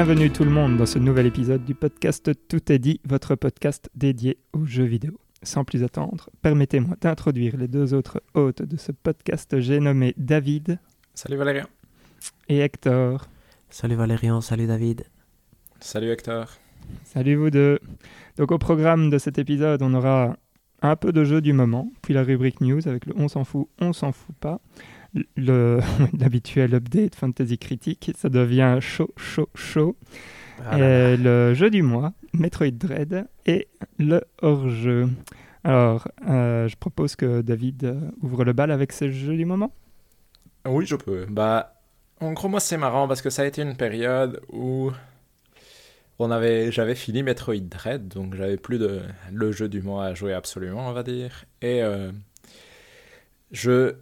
Bienvenue tout le monde dans ce nouvel épisode du podcast Tout est dit, votre podcast dédié aux jeux vidéo. Sans plus attendre, permettez-moi d'introduire les deux autres hôtes de ce podcast. J'ai nommé David. Salut Valérian. Et Hector. Salut Valérian, salut David. Salut Hector. Salut vous deux. Donc au programme de cet épisode, on aura un peu de jeu du moment, puis la rubrique news avec le on s'en fout, on s'en fout pas, l'habituel update fantasy critique, ça devient chaud, chaud, chaud. Ah et le jeu du mois, Metroid Dread et le hors-jeu. Alors, euh, je propose que David euh, ouvre le bal avec ce jeu du moment. Oui, je peux. Bah, en gros, moi, c'est marrant parce que ça a été une période où on avait, j'avais fini Metroid Dread, donc j'avais plus de le jeu du mois à jouer absolument, on va dire. Et euh, je,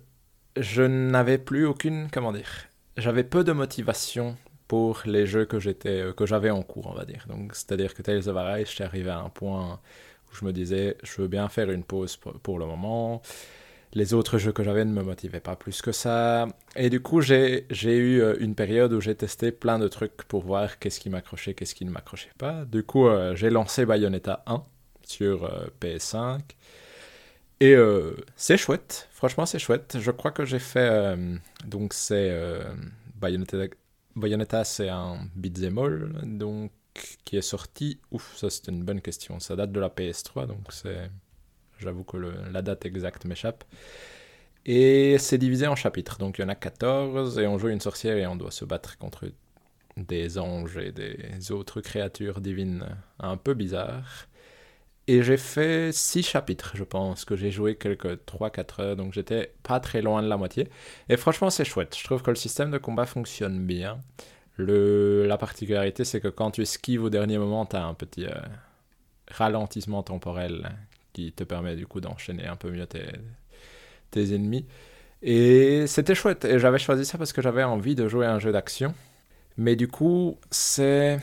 je n'avais plus aucune, comment dire, j'avais peu de motivation pour les jeux que j'étais, euh, que j'avais en cours, on va dire. Donc, c'est-à-dire que Tales of Arise, j'étais arrivé à un point où je me disais, je veux bien faire une pause pour le moment les autres jeux que j'avais ne me motivaient pas plus que ça. Et du coup, j'ai eu euh, une période où j'ai testé plein de trucs pour voir qu'est-ce qui m'accrochait, qu'est-ce qui ne m'accrochait pas. Du coup, euh, j'ai lancé Bayonetta 1 sur euh, PS5. Et c'est chouette, franchement c'est chouette. Je crois que j'ai fait... donc c'est... Bayonetta, Bayonetta c'est un beat'em all, donc qui est sorti... Ouf, ça c'est une bonne question. Ça date de la PS3, donc c'est... J'avoue que la date exacte m'échappe. Et c'est divisé en chapitres. Donc il y en a 14 et on joue une sorcière et on doit se battre contre des anges et des autres créatures divines un peu bizarres. Et j'ai fait 6 chapitres, je pense, que j'ai joué quelques 3-4 heures, donc j'étais pas très loin de la moitié. Et franchement, c'est chouette. Je trouve que le système de combat fonctionne bien. Le, la particularité, c'est que quand tu esquives au dernier moment, tu as un petit euh, ralentissement temporel qui te permet du coup d'enchaîner un peu mieux tes, tes ennemis. Et c'était chouette. Et j'avais choisi ça parce que j'avais envie de jouer à un jeu d'action. Mais du coup, c'est.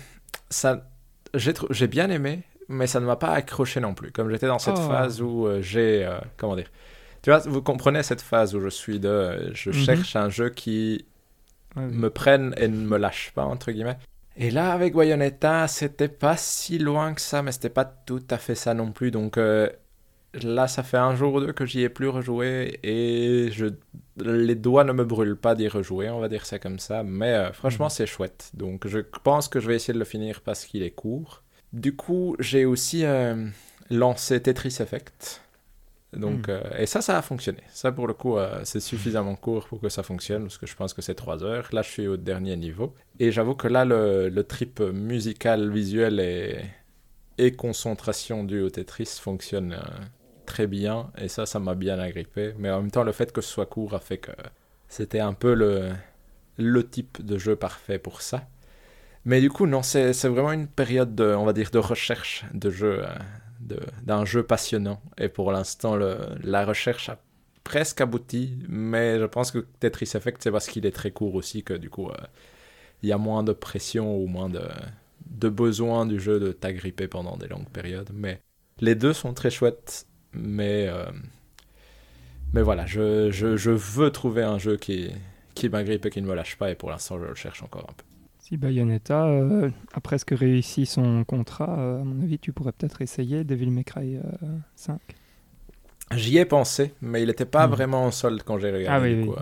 ça J'ai bien aimé, mais ça ne m'a pas accroché non plus. Comme j'étais dans cette oh. phase où euh, j'ai. Euh, comment dire Tu vois, vous comprenez cette phase où je suis de. Je mhm. cherche un jeu qui me prenne et ne me lâche pas, entre guillemets. Et là, avec Bayonetta, c'était pas si loin que ça, mais c'était pas tout à fait ça non plus. Donc, euh, là, ça fait un jour ou deux que j'y ai plus rejoué et je... les doigts ne me brûlent pas d'y rejouer, on va dire ça comme ça. Mais euh, franchement, mhm. c'est chouette. Donc, je pense que je vais essayer de le finir parce qu'il est court. Du coup, j'ai aussi euh, lancé Tetris Effect. Donc, mhm. euh, et ça, ça a fonctionné. Ça, pour le coup, c'est suffisamment court pour que ça fonctionne, parce que je pense que c'est 3 heures. Là, je suis au dernier niveau. Et j'avoue que là, le, le trip musical, visuel et, et concentration du au Tetris fonctionne très bien et ça, ça m'a bien agrippé. Mais en même temps, le fait que ce soit court a fait que c'était un peu le, le type de jeu parfait pour ça. Mais du coup, non, c'est vraiment une période, de, on va dire, de recherche de jeu, euh, d'un jeu passionnant. Et pour l'instant, la recherche a presque abouti, mais je pense que Tetris Effect, c'est parce qu'il est très court aussi que du coup, euh, il y a moins de pression ou moins de, de besoin du jeu de t'agripper pendant des longues périodes. Mais les deux sont très chouettes mais, euh, mais voilà, je, je, je, veux trouver un jeu qui, qui m'agrippe et qui ne me lâche pas, et pour l'instant, je le cherche encore un peu. Si Bayonetta euh, a presque réussi son contrat, euh, à mon avis, tu pourrais peut-être essayer Devil May Cry 5. J'y ai pensé, mais il n'était pas hmm. vraiment en solde quand j'ai regardé. Ah, du, coup,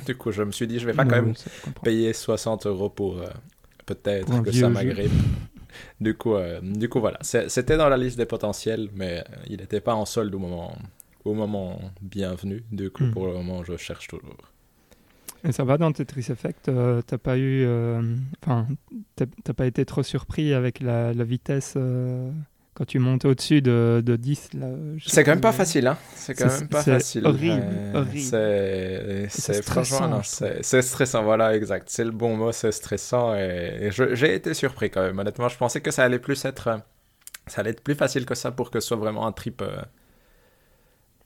du, coup, je me suis dit, je vais pas quand même payer 60 euros pour peut-être que ça m'agrippe. du, coup, euh, du coup, voilà. C'était dans la liste des potentiels, mais euh, il n'était pas en solde au moment, au moment bienvenu. Du coup, hmm. pour le moment, je cherche toujours. Et ça va dans Tetris Effect euh, T'as pas eu. Enfin, t'as pas été trop surpris avec la, la vitesse quand tu montes au-dessus de, de 10. C'est quand même pas facile, hein. C'est quand même pas facile. Horrible, horrible. C'est stressant. C'est stressant, voilà, exact. C'est le bon mot, c'est stressant. Et, j'ai été surpris quand même, honnêtement. Je pensais que ça allait plus être. Ça allait être plus facile que ça pour que ce soit vraiment un trip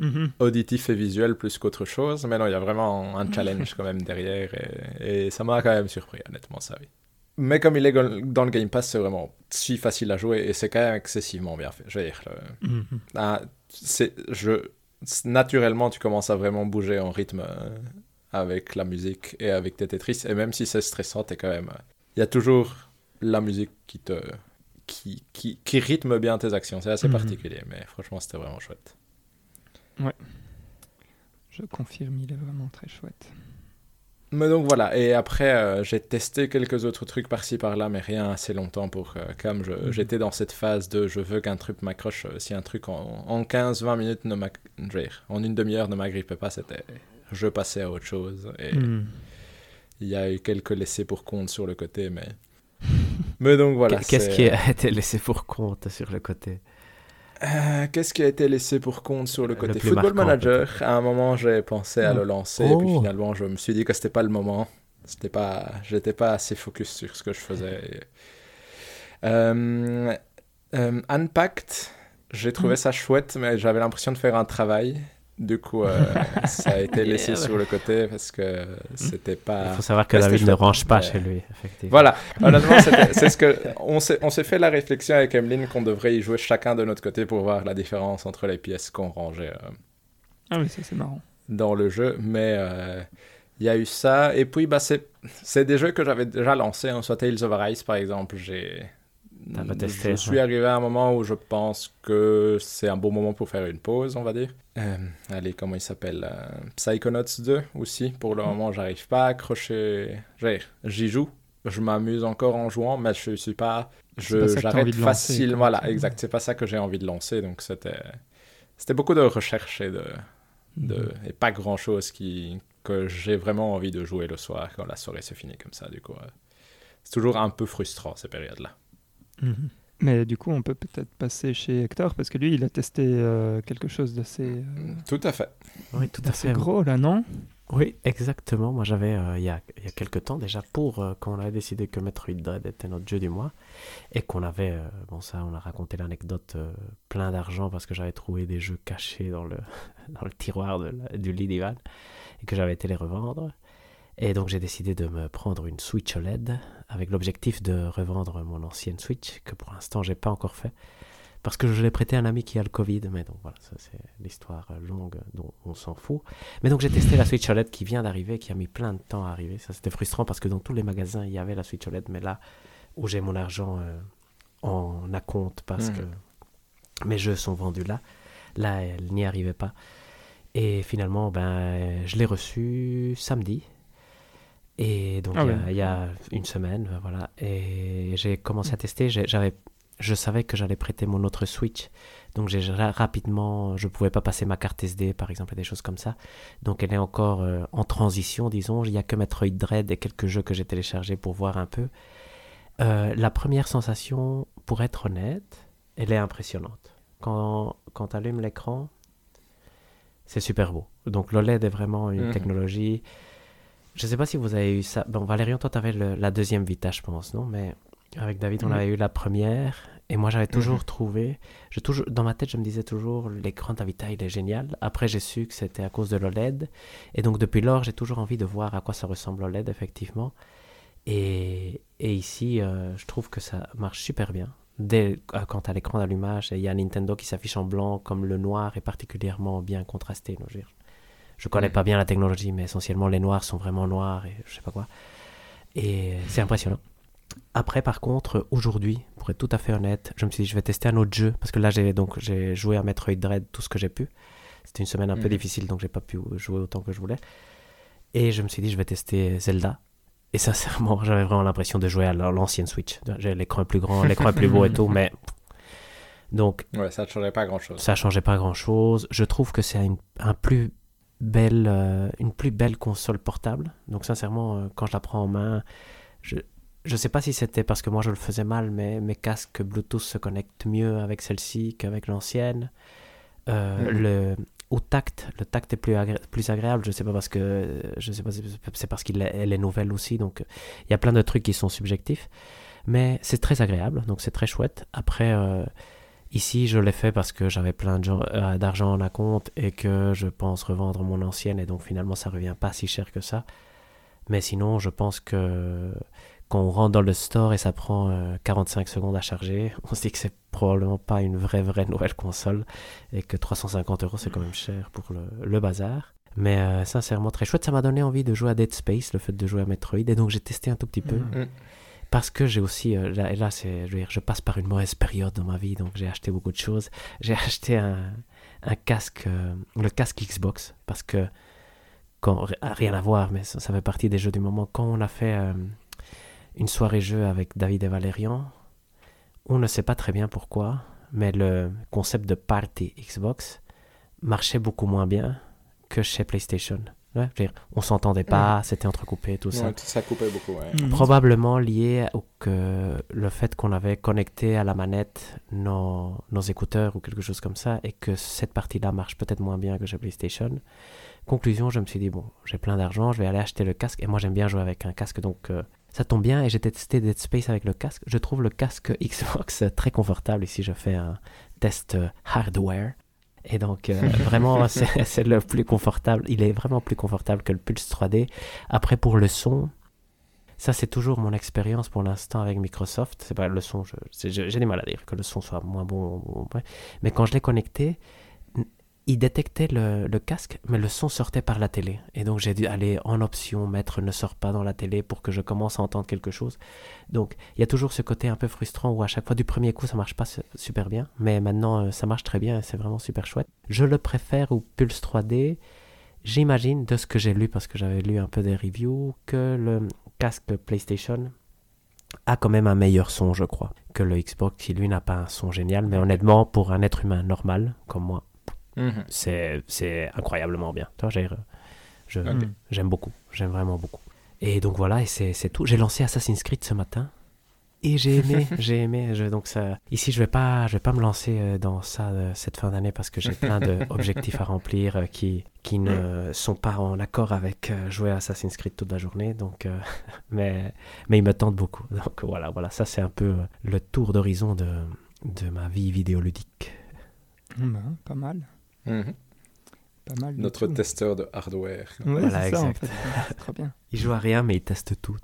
euh, mm-hmm. auditif et visuel plus qu'autre chose. Mais non, il y a vraiment un challenge quand même derrière. Et, et ça m'a quand même surpris, honnêtement, ça oui. Mais comme il est dans le Game Pass, c'est vraiment si facile à jouer et c'est quand même excessivement bien fait. Je veux dire, mhm. ah, je, naturellement, tu commences à vraiment bouger en rythme euh, avec la musique et avec tes Tetris. Et même si c'est stressant, es quand même. Il y a toujours la musique qui te qui, qui, qui rythme bien tes actions. C'est assez Mhm. particulier, mais franchement, c'était vraiment chouette. Je confirme, il est vraiment très chouette. Mais donc voilà, et après euh, j'ai testé quelques autres trucs par-ci par-là, mais rien assez longtemps pour euh, comme Mhm. j'étais dans cette phase de je veux qu'un truc m'accroche. euh, si un truc en, en 15-20 minutes, ne m'ac- je veux dire, en une demi-heure ne m'agrippait pas, c'était je passais à autre chose. Et Hmm. il y a eu quelques laissés pour compte sur le côté, mais. mais donc voilà. Qu'est-ce qui a été laissé pour compte sur le côté? Euh, Qu'est-ce qui a été laissé pour compte sur le côté Football marquant, Manager, à un moment j'ai pensé à Oh. le lancer, et puis Oh. finalement je me suis dit que c'était pas le moment. C'était pas, j'étais pas assez focus sur ce que je faisais. Euh, euh, Unpacked, j'ai trouvé Mm. ça chouette, mais j'avais l'impression de faire un travail. Du coup, euh, ça a été laissé Yeah. sur le côté parce que c'était pas. Il faut savoir que c'était David ne range pas mais- chez lui, effectivement. Voilà, honnêtement, c'est ce que on s'est fait la réflexion avec Emeline qu'on devrait y jouer chacun de notre côté pour voir la différence entre les pièces qu'on rangeait euh, Ah oui, ça c'est marrant. dans le jeu. Mais euh, il y a eu ça. Et puis, bah, c'est des jeux que j'avais déjà lancés. Hein, soit Tales of Arise, par exemple. J'ai. Je suis arrivé à un moment où je pense que c'est un bon moment pour faire une pause, on va dire. Euh, allez, comment il s'appelle euh, Psychonauts 2 aussi. Pour le moment, j'arrive pas à accrocher. J'y joue. Je m'amuse encore en jouant, mais je suis pas. Je j'arrête lancer, facile. Voilà, exact. C'est pas ça que j'ai envie de lancer. Donc c'était c'était beaucoup de recherche et de de, Mhm. et pas grand chose qui, que j'ai vraiment envie de jouer le soir quand la soirée se finit comme ça. Du coup, euh, c'est toujours un peu frustrant ces périodes-là. Mhm. Mais du coup, on peut peut-être passer chez Hector parce que lui, il a testé euh, quelque chose d'assez euh, Tout à fait. Oui, tout à fait. gros là, non? Oui, exactement. Moi, j'avais, euh, il y, a, il y a quelques temps déjà, pour euh, quand on avait décidé que Metroid Dread était notre jeu du mois, et qu'on avait, euh, bon ça, on a raconté l'anecdote, euh, plein d'argent parce que j'avais trouvé des jeux cachés dans le, dans le tiroir de la- du lit d'Ivan, et que j'avais été les revendre. Et donc, j'ai décidé de me prendre une Switch OLED, avec l'objectif de revendre mon ancienne Switch, que pour l'instant, j'ai pas encore fait. Parce que je l'ai prêté à un ami qui a le Covid, mais donc voilà, ça c'est l'histoire longue dont on s'en fout. Mais donc j'ai testé la Switch OLED qui vient d'arriver, qui a mis plein de temps à arriver. Ça c'était frustrant parce que dans tous les magasins il y avait la Switch OLED, mais là où j'ai mon argent euh, en acompte parce que mes jeux sont vendus là, là elle n'y arrivait pas. Et finalement, ben, je l'ai reçu samedi. Et donc Ah il y a- ouais. il y, a une semaine, ben, voilà. Et j'ai commencé à tester. J'avais, je savais que j'allais prêter mon autre Switch. Donc j'ai ra- rapidement, je pouvais pas passer ma carte SD par exemple et des choses comme ça. Donc elle est encore euh, en transition, disons. Il y a que Metroid Dread et quelques jeux que j'ai téléchargés pour voir un peu. Euh, la première sensation, pour être honnête, elle est impressionnante. Quand, quand tu allumes l'écran, c'est super beau. Donc l'OLED est vraiment une Mhm. technologie. Je sais pas si vous avez eu ça. Bon, Valérian, toi, tu avais la deuxième Vita, je pense, non? Mais avec David, on Oui. avait eu la première. Et moi, j'avais toujours Mhm. trouvé. Je toujours, dans ma tête, je me disais toujours l'écran de la Vita, il est génial. Après, j'ai su que c'était à cause de l'OLED. Et donc, depuis lors, j'ai toujours envie de voir à quoi ça ressemble l'OLED, effectivement. Et, et ici, euh, je trouve que ça marche super bien. Dès, euh, quand à l'écran d'allumage, il y a Nintendo qui s'affiche en blanc, comme le noir est particulièrement bien contrasté. donc je veux dire, je connais pas bien la technologie, mais essentiellement les noirs sont vraiment noirs et je sais pas quoi. Et c'est impressionnant. Après, par contre, aujourd'hui, pour être tout à fait honnête, je me suis dit, je vais tester un autre jeu. Parce que là, j'ai donc j'ai joué à Metroid Dread tout ce que j'ai pu. C'était une semaine un peu Mhm. difficile, donc j'ai pas pu jouer autant que je voulais. Et je me suis dit, je vais tester Zelda. Et sincèrement, j'avais vraiment l'impression de jouer à l'ancienne Switch. J'ai l'écran plus grand, l'écran plus beau et tout, mais. Donc, Ouais, ça ne changeait pas grand-chose. ça changeait pas grand chose. Je trouve que c'est un plus belle, euh, une plus belle console portable. Donc sincèrement, euh, quand je la prends en main, je je sais pas si c'était parce que moi je le faisais mal, mais mes casques Bluetooth se connectent mieux avec celle-ci qu'avec l'ancienne. Euh, Mhm. Le au tact, le tact est plus, agré- plus agréable. Je sais pas parce que je sais pas, si c'est parce qu'elle est nouvelle aussi. Donc il y a plein de trucs qui sont subjectifs, mais c'est très agréable. Donc c'est très chouette. Après. Euh, Ici, je l'ai fait parce que j'avais plein euh, d'argent en compte et que je pense revendre mon ancienne et donc finalement ça revient pas si cher que ça. Mais sinon, je pense que quand on rentre dans le store et ça prend euh, 45 secondes à charger, on se dit que c'est probablement pas une vraie vraie nouvelle console et que 350 euros c'est quand même cher pour le, le bazar. Mais euh, sincèrement très chouette, ça m'a donné envie de jouer à Dead Space, le fait de jouer à Metroid et donc j'ai testé un tout petit peu. Mhm. Mm. Parce que j'ai aussi, euh, là, et là c'est, je, je passe par une mauvaise période dans ma vie, donc j'ai acheté beaucoup de choses. J'ai acheté un, casque, euh, le casque Xbox, parce que, quand, rien à voir, mais ça, ça, fait partie des jeux du moment. Quand on a fait euh, une soirée jeu avec David et Valérian, on ne sait pas très bien pourquoi, mais le concept de party Xbox marchait beaucoup moins bien que chez PlayStation. Ouais, dire, on s'entendait pas, mmh. c'était entrecoupé, tout ça. Ouais, ça coupait beaucoup, ouais. Mmh. Probablement lié au que le fait qu'on avait connecté à la manette nos, nos, écouteurs ou quelque chose comme ça, et que cette partie-là marche peut-être moins bien que chez PlayStation. Conclusion, je me suis dit, bon, j'ai plein d'argent, je vais aller acheter le casque, et moi j'aime bien jouer avec un casque, donc euh, ça tombe bien, et j'ai testé Dead Space avec le casque. Je trouve le casque Xbox très confortable, ici je fais un test euh, hardware. Et donc, euh, vraiment, c'est le plus confortable. Il est vraiment plus confortable que le Pulse 3D. Après, pour le son, ça, c'est toujours mon expérience pour l'instant avec Microsoft. C'est pas le son, j'ai du mal à dire que le son soit moins bon. Mais quand je l'ai connecté, il détectait le, casque, mais le son sortait par la télé. Et donc j'ai dû aller en option, mettre ne sort pas dans la télé pour que je commence à entendre quelque chose. Donc il y a toujours ce côté un peu frustrant où à chaque fois du premier coup ça marche pas super bien, mais maintenant euh, ça marche très bien et c'est vraiment super chouette. Je le préfère au Pulse 3D. J'imagine de ce que j'ai lu, parce que j'avais lu un peu des reviews, que le casque PlayStation a quand même un meilleur son, je crois, que le Xbox qui lui n'a pas un son génial, mais honnêtement pour un être humain normal comme moi Mhm. C'est incroyablement bien. J'aime beaucoup. J'aime vraiment beaucoup. Et donc voilà, et c'est tout. J'ai lancé Assassin's Creed ce matin. Et j'ai aimé, j'ai aimé. Je, donc ça, ici, je vais pas, je vais pas me lancer euh, dans ça euh, cette fin d'année parce que j'ai plein d'objectifs à remplir euh, qui, qui ne sont pas en accord avec jouer à Assassin's Creed toute la journée. Donc, mais, mais ils me tentent beaucoup. Donc voilà, voilà, ça c'est un peu le tour d'horizon de, de ma vie vidéoludique. Ben, pas mal. Mhm. Pas mal. Notre testeur de hardware. Ouais, voilà, exact. Ça, en fait. trop bien. Il joue à rien, mais il teste tout.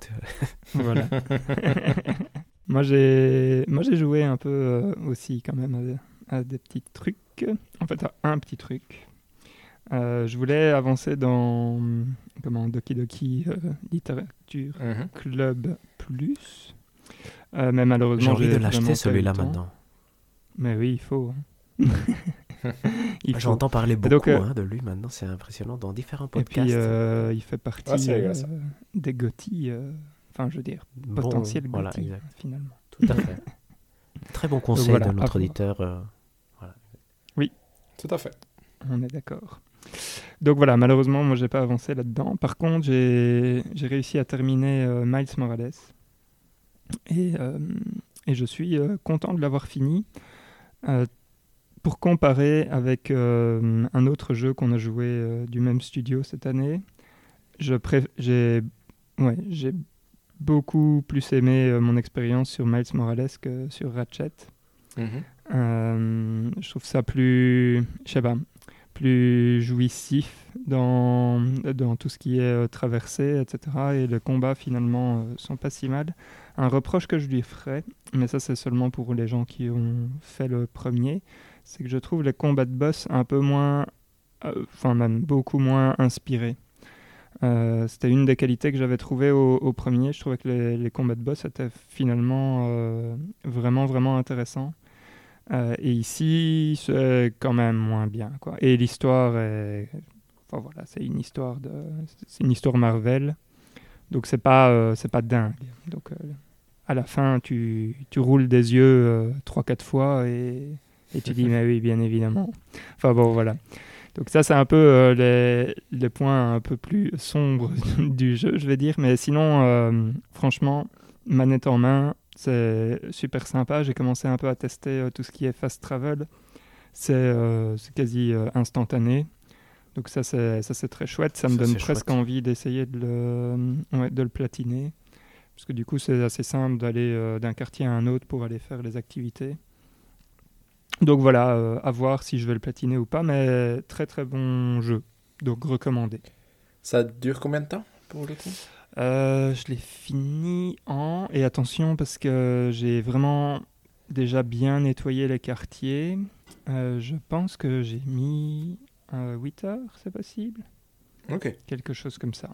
voilà. moi, j'ai, moi, j'ai joué un peu euh, aussi quand même à, des petits trucs. En fait, à un petit truc. Euh, je voulais avancer dans comment Doki Doki euh, Littérature mhm. Club Plus. mais malheureusement, j'ai envie de l'acheter celui-là maintenant. Mais oui, il faut. Hein. J'entends parler beaucoup euh, hein, de lui maintenant, c'est impressionnant dans différents podcasts. Et puis euh, il fait partie euh, des Gotti, enfin je veux dire, potentiel voilà, finalement. Tout à fait. Très bon conseil de notre auditeur. Voilà. Oui. Tout à fait. On est d'accord. Donc voilà, malheureusement, moi j'ai pas avancé là-dedans. Par contre, j'ai réussi à terminer Miles Morales. Et, et je suis content de l'avoir fini pour comparer avec euh, un autre jeu qu'on a joué euh, du même studio cette année, j'ai ouais, beaucoup plus aimé euh, mon expérience sur Miles Morales que sur Ratchet. Mhm. je trouve ça plus, je sais pas, plus jouissif dans, dans tout ce qui est traversé, etc. Et les combats finalement sont pas si mal. Un reproche que je lui ferais, mais ça c'est seulement pour les gens qui ont fait le premier, c'est que je trouve les combats de boss un peu moins, euh, enfin même beaucoup moins inspirés. Euh, c'était une des qualités que j'avais trouvées au, premier. Je trouvais que les, combats de boss étaient finalement euh, vraiment, vraiment intéressants. et ici, c'est quand même moins bien. Et l'histoire est. Enfin voilà, c'est une histoire de. C'est une histoire Marvel. Donc c'est pas, c'est pas dingue. Donc à la fin, tu, tu roules des yeux 3-4 fois et et tu dis, mais oui, bien évidemment. Enfin bon, voilà. Donc ça, c'est un peu euh, les, les, points un peu plus sombres du jeu, je vais dire. Mais sinon, euh, franchement, manette en main, c'est super sympa. J'ai commencé un peu à tester euh, tout ce qui est fast travel. C'est quasi instantané. Donc ça, c'est très chouette. Ça me donne presque envie d'essayer de, le, de le platiner. Parce que du coup, c'est assez simple d'aller d'un quartier à un autre pour aller faire les activités. Donc voilà, euh, à voir si je vais le platiner ou pas, mais très très bon jeu, donc recommandé. Ça dure combien de temps pour le coup? Euh, Je l'ai fini en... Et attention parce que j'ai vraiment déjà bien nettoyé les quartiers. Euh, je pense que j'ai mis 8 heures, c'est possible? Ok. Quelque chose comme ça.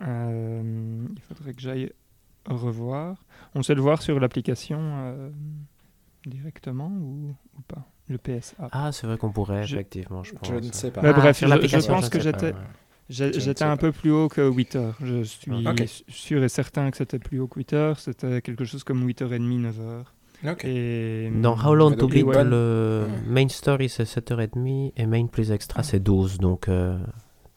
il faudrait que j'aille revoir. On sait le voir sur l'application directement ou, ou pas Le PSA. Ah, c'est vrai qu'on pourrait, Je- effectivement, je pense. Je ne sais pas. Mais Ah, bref, je, je pense je que j'étais un peu plus haut que 8 heures. Je suis Ok. su- sûr et certain que c'était plus haut que 8 heures. C'était quelque chose comme 8h30, 9h. Ok. Et, Dans How Long to donc, Beat, ouais. le Ouais. main story c'est 7h30 et main plus extra c'est 12. Donc, euh,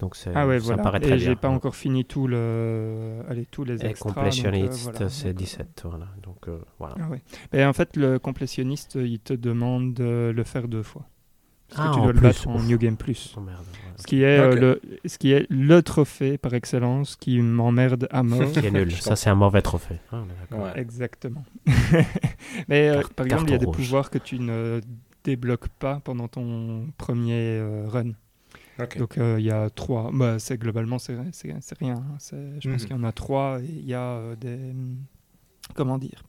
donc c'est, Ah ouais, ça voilà. paraît Et très j'ai bien. pas encore fini tout le... Allez, tous les Et extras. donc, euh, complétionniste, voilà. c'est Donc, 17. Voilà. Donc, euh, voilà. Ah ouais. Et en fait, le complétionniste, il te demande de le faire deux fois. Parce Ah, que tu en dois le plus, battre en. New Game Plus. Oh merde. ouais. Ce qui, est, euh, le, ce qui est le trophée par excellence qui m'emmerde à mort. Qui est nul. Ça, c'est un mauvais trophée. Ah. Ouais. Exactement. Mais euh, Car- par exemple, il y a des rouge. pouvoirs que tu ne débloques pas pendant ton premier euh, run. Donc euh, il y a trois. Bah, c'est globalement c'est rien. hein. Je pense Mhm. qu'il y en a trois et il y a euh, des comment dire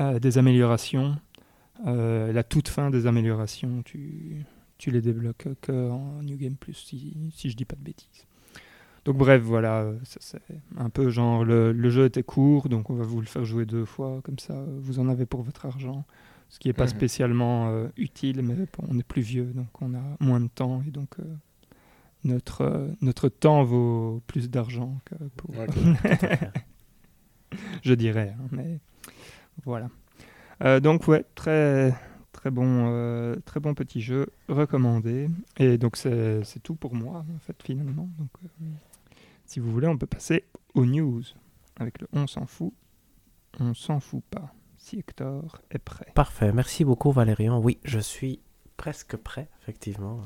euh, des améliorations. La toute fin des améliorations, tu tu les débloques que en New Game Plus si si je dis pas de bêtises. Donc bref, voilà, c'est un peu genre le, le jeu était court, donc on va vous le faire jouer deux fois, comme ça vous en avez pour votre argent. Ce qui n'est pas Mhm. spécialement euh, utile, mais bon, on est plus vieux, donc on a moins de temps et donc euh, notre, euh, notre temps vaut plus d'argent que pour, je dirais. hein, mais voilà. Euh, donc ouais, très très bon, euh, très bon petit jeu recommandé. Et donc c'est c'est tout pour moi en fait finalement. Donc euh, si vous voulez, on peut passer aux news avec le on s'en fout, on s'en fout pas. Si Hector est prêt. Parfait. Merci beaucoup, Valérian. Oui, je suis presque prêt, effectivement.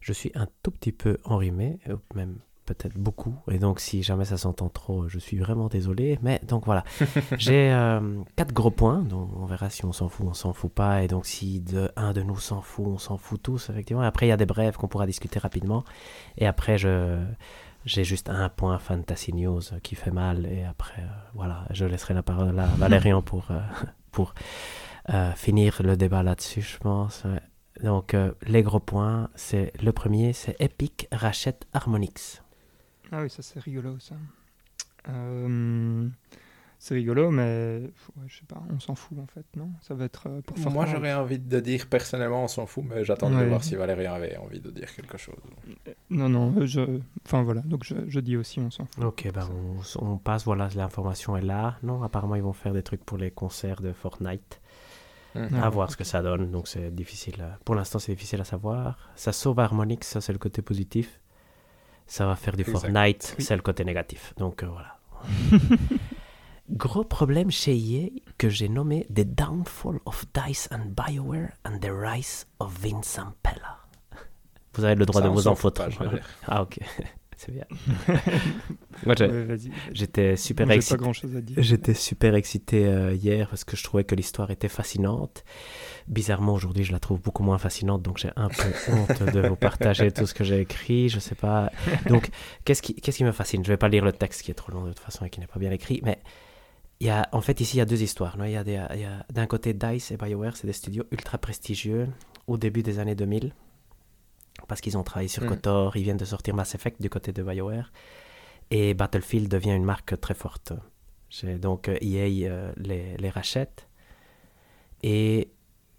Je suis un tout petit peu enrhumé, euh, même peut-être beaucoup. Et donc, si jamais ça s'entend trop, je suis vraiment désolé. Mais donc voilà, j'ai euh, quatre gros points. Donc, on verra si on s'en fout, on s'en fout pas. Et donc, si de, un de nous s'en fout, on s'en fout tous, effectivement. Et après, il y a des brèves qu'on pourra discuter rapidement. Et après, je. J'ai juste un point Fantasy News qui fait mal et après, euh, voilà, je laisserai la parole à Valérian pour, euh, pour finir le débat là-dessus, je pense. ouais. Donc, euh, les gros points, c'est le premier, c'est Epic rachète Harmonix. Ah oui, ça c'est rigolo ça. Euh, c'est rigolo, mais ouais, je sais pas, on s'en fout en fait, non? Ça va être euh, pour Moi, Fortnite. j'aurais envie de dire personnellement, on s'en fout, mais j'attends de Ouais. voir si Valérien avait envie de dire quelque chose. Non, non, je... Enfin voilà, donc je, je dis aussi on s'en fout. Ok, ben on, on passe, voilà, l'information est là. Non, apparemment, ils vont faire des trucs pour les concerts de Fortnite. Ah, à voir ce que ça donne. Donc, c'est difficile. à- Pour l'instant, c'est difficile à savoir. Ça sauve Harmonix, ça, c'est le côté positif. Ça va faire du Exact. Fortnite, Oui. c'est le côté négatif. Donc, euh, voilà. Gros problème chez EA que j'ai nommé The Downfall of DICE and BioWare and the Rise of Vince Zampella. Vous avez le droit Ça, de vous en fout foutre. pas, ah, ok. C'est bien. Moi, j'étais super Moi, excité. pas grand chose à dire. J'étais super excité euh, hier parce que je trouvais que l'histoire était fascinante. Bizarrement, aujourd'hui, je la trouve beaucoup moins fascinante, donc j'ai un peu honte de vous partager tout ce que j'ai écrit. Je sais pas. Donc, qu'est-ce qui, qu'est-ce qui me fascine? Je vais pas lire le texte qui est trop long de toute façon et qui n'est pas bien écrit, mais il y a, en fait, ici, il y a deux histoires. non? Il y a, des- il y a d'un côté DICE et BioWare, c'est des studios ultra prestigieux au début des années 2000 parce qu'ils ont travaillé sur Mm. KOTOR, ils viennent de sortir Mass Effect du côté de BioWare et Battlefield devient une marque très forte. Donc euh, EA euh, les, les rachète et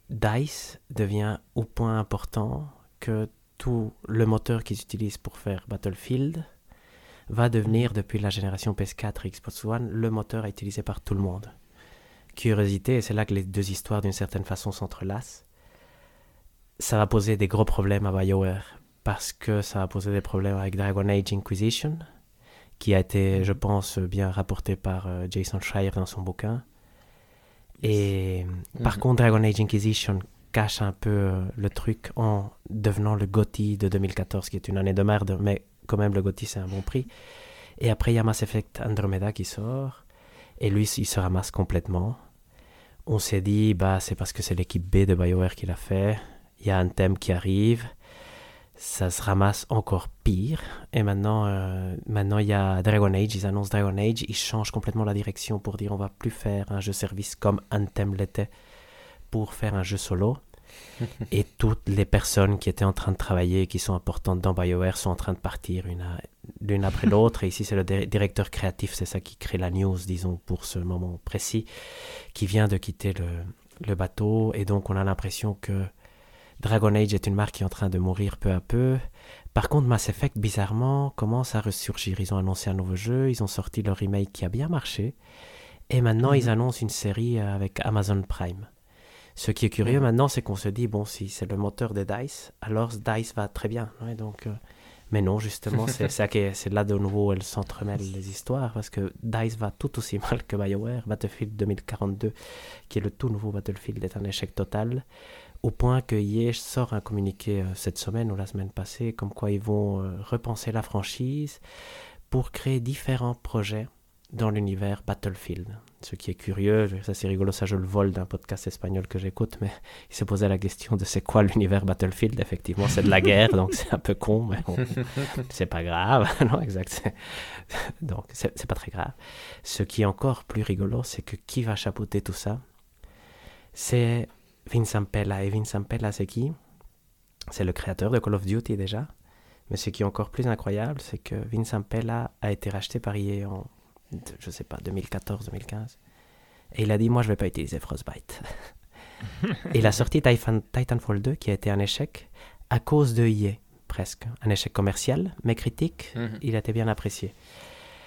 DICE devient au point important que tout le moteur qu'ils utilisent pour faire Battlefield va devenir depuis la génération PS4 et Xbox One le moteur à utiliser par tout le monde. Curiosité, et c'est là que les deux histoires d'une certaine façon s'entrelacent, ça va poser des gros problèmes à BioWare parce que ça va poser des problèmes avec Dragon Age Inquisition qui a été, je pense, bien rapporté par euh, Jason Schreier dans son bouquin. Et par Mhm. contre, Dragon Age Inquisition cache un peu euh, le truc en devenant le GOTY de 2014, qui est une année de merde, mais quand même, le GOTY, c'est un bon prix. Et après, il y a Mass Effect Andromeda qui sort, et lui, il se ramasse complètement. On s'est dit, bah, c'est parce que c'est l'équipe B de BioWare qui l'a fait. Il y a un thème qui arrive, ça se ramasse encore pire. Et maintenant, euh, maintenant il y a Dragon Age, ils annoncent Dragon Age, ils changent complètement la direction pour dire on va plus faire un jeu service comme Anthem l'était pour faire un jeu solo. et toutes les personnes qui étaient en train de travailler, qui sont importantes dans BioWare, sont en train de partir l'une après l'autre. Et ici, c'est le directeur créatif, c'est ça qui crée la news, disons, pour ce moment précis, qui vient de quitter le, le bateau. Et donc, on a l'impression que Dragon Age est une marque qui est en train de mourir peu à peu. Par contre, Mass Effect, bizarrement, commence à ressurgir. Ils ont annoncé un nouveau jeu, ils ont sorti leur remake qui a bien marché. Et maintenant, ils mhm. annoncent une série avec Amazon Prime. Ce qui est curieux maintenant, c'est qu'on se dit, bon, si c'est le moteur de DICE, alors DICE va très bien. donc, euh, mais non, justement, c'est c'est là de nouveau elles s'entremêlent les histoires, parce que DICE va tout aussi mal que BioWare. Battlefield 2042, qui est le tout nouveau Battlefield, est un échec total, au point que EA sort un communiqué euh, cette semaine ou la semaine passée, comme quoi ils vont euh, repenser la franchise pour créer différents projets dans l'univers Battlefield. Ce qui est curieux, ça c'est rigolo, ça je le vole d'un podcast espagnol que j'écoute, mais il se posait la question de c'est quoi l'univers Battlefield? Effectivement, c'est de la guerre, donc c'est un peu con, mais c'est pas grave. non, exact. Donc c'est pas très grave. Ce qui est encore plus rigolo, c'est que qui va chapeauter tout ça? C'est Vincent Pella. Et Vincent Pella, c'est qui? C'est le créateur de Call of Duty déjà. Mais ce qui est encore plus incroyable, c'est que Vincent Pella a été racheté par EA en je sais pas, 2014, 2015. Et il a dit, moi, je vais pas utiliser Frostbite. et il a sorti Titanfall 2, qui a été un échec à cause de EA, presque. Un échec commercial, mais critique, mhm. il a été bien apprécié.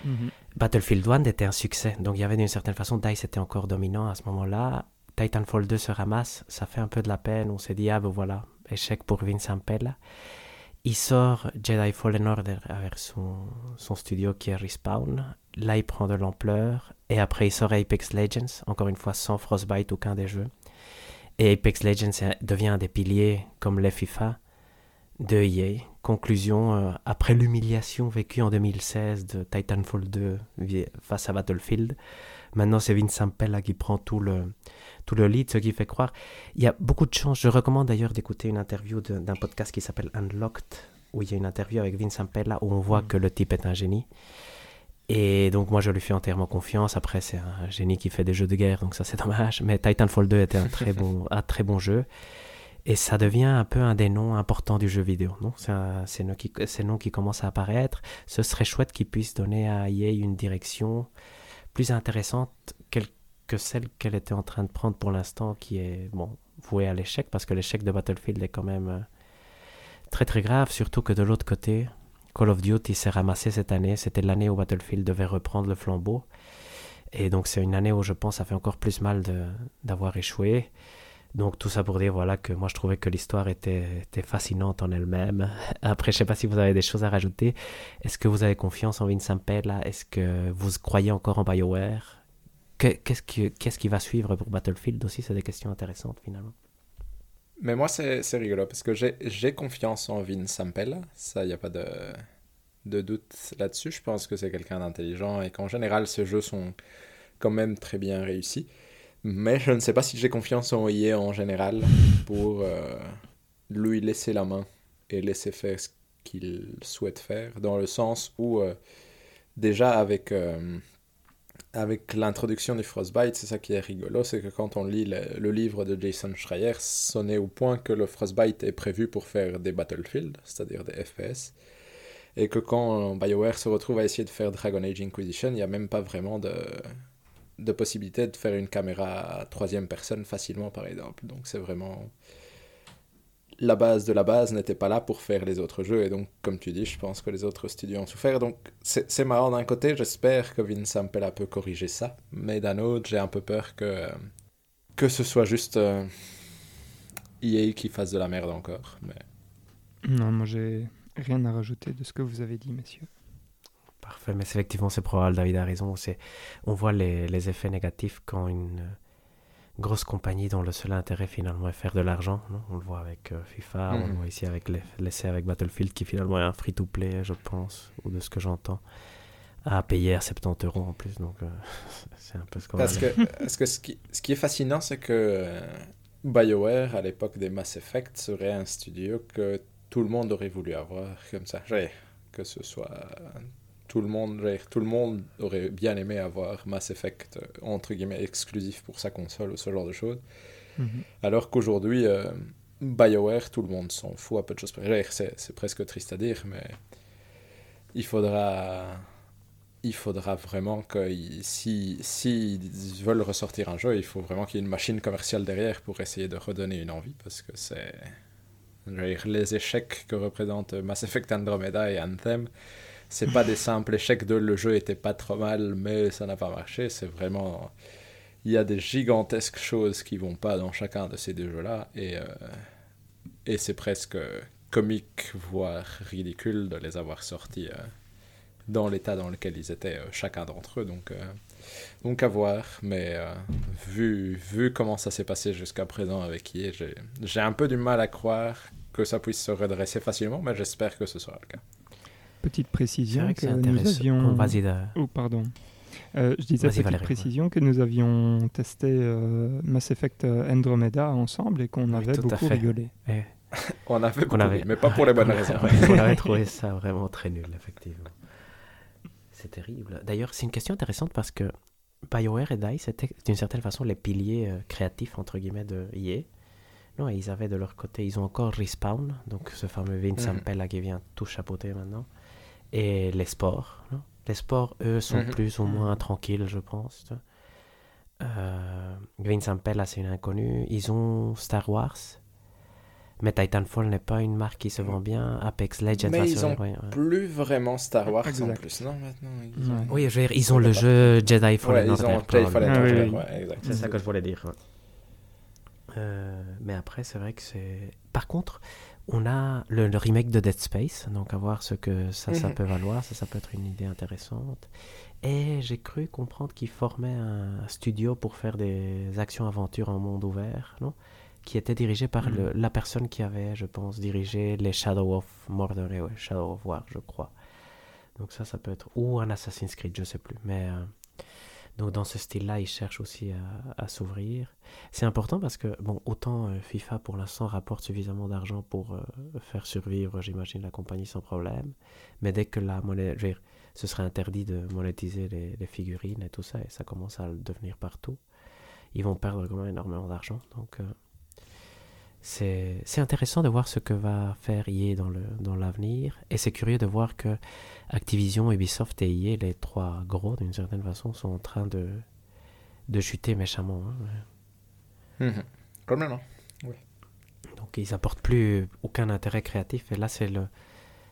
Mhm. Battlefield 1 était un succès, donc il y avait d'une certaine façon, DICE était encore dominant à ce moment-là. Titanfall 2 se ramasse, ça fait un peu de la peine, on s'est dit, ah ben voilà, échec pour Vincent Pella. Il sort Jedi Fallen Order avec son, studio qui est Respawn. Là, il prend de l'ampleur. Et après, il sort Apex Legends, encore une fois sans Frostbite, aucun des jeux. Et Apex Legends devient un des piliers, comme les FIFA, de EA. Conclusion, euh, après l'humiliation vécue en 2016 de Titanfall 2 face à Battlefield, maintenant c'est Vincent Pella qui prend tout le, tout le lead, ce qui fait croire. Il y a beaucoup de chance. Je recommande d'ailleurs d'écouter une interview d'un podcast qui s'appelle Unlocked, où il y a une interview avec Vincent Pella, où on voit mm. que le type est un génie. Et donc moi je lui fais entièrement confiance. Après c'est un génie qui fait des jeux de guerre, donc ça c'est dommage. Mais Titanfall 2 était un très bon, un très bon jeu. Et ça devient un peu un des noms importants du jeu vidéo. C'est nom qui, commencent à apparaître. Ce serait chouette qu'ils puissent donner à EA une direction plus intéressante que celle qu'elle était en train de prendre pour l'instant, qui est bon, vouée à l'échec, parce que l'échec de Battlefield est quand même euh, très très grave, surtout que de l'autre côté, Call of Duty s'est ramassé cette année. C'était l'année où Battlefield devait reprendre le flambeau. Et donc c'est une année où je pense ça fait encore plus mal d'avoir échoué. Donc tout ça pour dire voilà que moi je trouvais que l'histoire était, fascinante en elle-même. Après je sais pas si vous avez des choses à rajouter. Est-ce que vous avez confiance en Vincent Pella Est-ce que vous croyez encore en BioWare? Qu'est-ce qui, va suivre pour Battlefield aussi? C'est des questions intéressantes finalement. Mais moi c'est, rigolo parce que j'ai, confiance en Vincent Pella. Ça, il n'y a pas de, doute là-dessus. Je pense que c'est quelqu'un d'intelligent et qu'en général ces jeux sont quand même très bien réussis. Mais je ne sais pas si j'ai confiance en EA en général pour euh, lui laisser la main et laisser faire ce qu'il souhaite faire, dans le sens où euh, déjà avec, euh, avec l'introduction du Frostbite, c'est ça qui est rigolo, c'est que quand on lit le, livre de Jason Schreier, c'en est au point que le Frostbite est prévu pour faire des Battlefield, c'est-à-dire des FPS, et que quand BioWare se retrouve à essayer de faire Dragon Age Inquisition, il n'y a même pas vraiment de de possibilité de faire une caméra à troisième personne facilement, par exemple. Donc c'est vraiment... La base de la base n'était pas là pour faire les autres jeux, et donc, comme tu dis, je pense que les autres studios ont souffert. Donc c'est marrant d'un côté, j'espère que Vincent Pella peut corriger ça, mais d'un autre, j'ai un peu peur que, que ce soit juste euh, EA qui fasse de la merde encore. Mais... Non, moi j'ai rien à rajouter de ce que vous avez dit, messieurs. Parfait, mais effectivement, c'est probable, David a raison. On voit les, les, effets négatifs quand une grosse compagnie dont le seul intérêt finalement est faire de l'argent. On le voit avec euh, FIFA, on le mhm. voit ici avec l'essai avec Battlefield qui finalement est un free-to-play, je pense, ou de ce que j'entends, à payer à 70 euros en plus. Donc euh, c'est un peu ce qu'on Parce que, parce que ce, qui, ce qui est fascinant, c'est que euh, BioWare, à l'époque des Mass Effect, serait un studio que tout le monde aurait voulu avoir comme ça. Que ce soit tout le monde, tout le monde aurait bien aimé avoir Mass Effect euh, entre guillemets exclusif pour sa console ou ce genre de choses. Mhm. Alors qu'aujourd'hui, euh, BioWare, tout le monde s'en fout à peu de choses près. C'est presque triste à dire, mais il faudra, il faudra vraiment que si, si ils veulent ressortir un jeu, il faut vraiment qu'il y ait une machine commerciale derrière pour essayer de redonner une envie, parce que c'est les échecs que représentent Mass Effect Andromeda et Anthem, c'est pas des simples échecs de le jeu était pas trop mal, mais ça n'a pas marché. C'est vraiment. Il y a des gigantesques choses qui vont pas dans chacun de ces deux jeux-là, et, euh, c'est presque comique, voire ridicule de les avoir sortis euh, dans l'état dans lequel ils étaient, euh, chacun d'entre eux. Donc, donc à voir, mais vu, vu comment ça s'est passé jusqu'à présent avec EA, j'ai un peu du mal à croire que ça puisse se redresser facilement, mais j'espère que ce sera le cas. Petite précision que, nous avions. Oh, pardon. Euh, je disais petite précision que nous avions testé euh, Mass Effect euh, Andromeda ensemble et qu'on avait beaucoup rigolé. Eh. on avait beaucoup, avait... mais pas pour les bonnes raisons. on avait trouvé ça vraiment très nul, effectivement. C'est terrible. D'ailleurs, c'est une question intéressante parce que BioWare et DICE étaient d'une certaine façon les piliers créatifs entre guillemets de EA. Non, ils avaient de leur côté, ils ont encore Respawn, donc ce fameux Vince mm qui vient tout chapeauter maintenant, et les sports. Les sports, eux, sont mhm. plus ou moins tranquilles, je pense. Euh, Vince Ampel, c'est une inconnue. Ils ont Star Wars, mais Titanfall n'est pas une marque qui se vend bien. Apex Legends, mais ils ont plus vraiment Star Wars en plus, non maintenant. Ils Oui, je veux dire, ils ont le jeu Jedi Fallen Order. C'est ça que je voulais dire. Euh, mais après, c'est vrai que c'est. Par contre, on a le, remake de Dead Space, donc à voir ce que ça, ça mhm. peut valoir, ça, ça peut être une idée intéressante. Et j'ai cru comprendre qu'ils formaient un studio pour faire des actions-aventures en monde ouvert, non? Qui était dirigé par le, mhm. la personne qui avait, je pense, dirigé les Shadow of Mordor et Shadow of War, je crois. Donc ça, ça peut être... Ou un Assassin's Creed, je sais plus. Mais euh, donc dans ce style-là, ils cherchent aussi à, s'ouvrir. C'est important parce que, bon, autant euh, FIFA pour l'instant rapporte suffisamment d'argent pour euh, faire survivre, j'imagine, la compagnie sans problème. Mais dès que la monnaie, ce serait interdit de monétiser les, figurines et tout ça, et ça commence à le devenir partout, ils vont perdre quand même énormément d'argent. Donc euh, c'est intéressant de voir ce que va faire EA dans l'avenir. Dans et c'est curieux de voir que Activision, Ubisoft et EA, les trois gros d'une certaine façon, sont en train de, de chuter méchamment. Hein. Maintenant. Oui. Donc ils apportent plus aucun intérêt créatif. Et là, c'est le.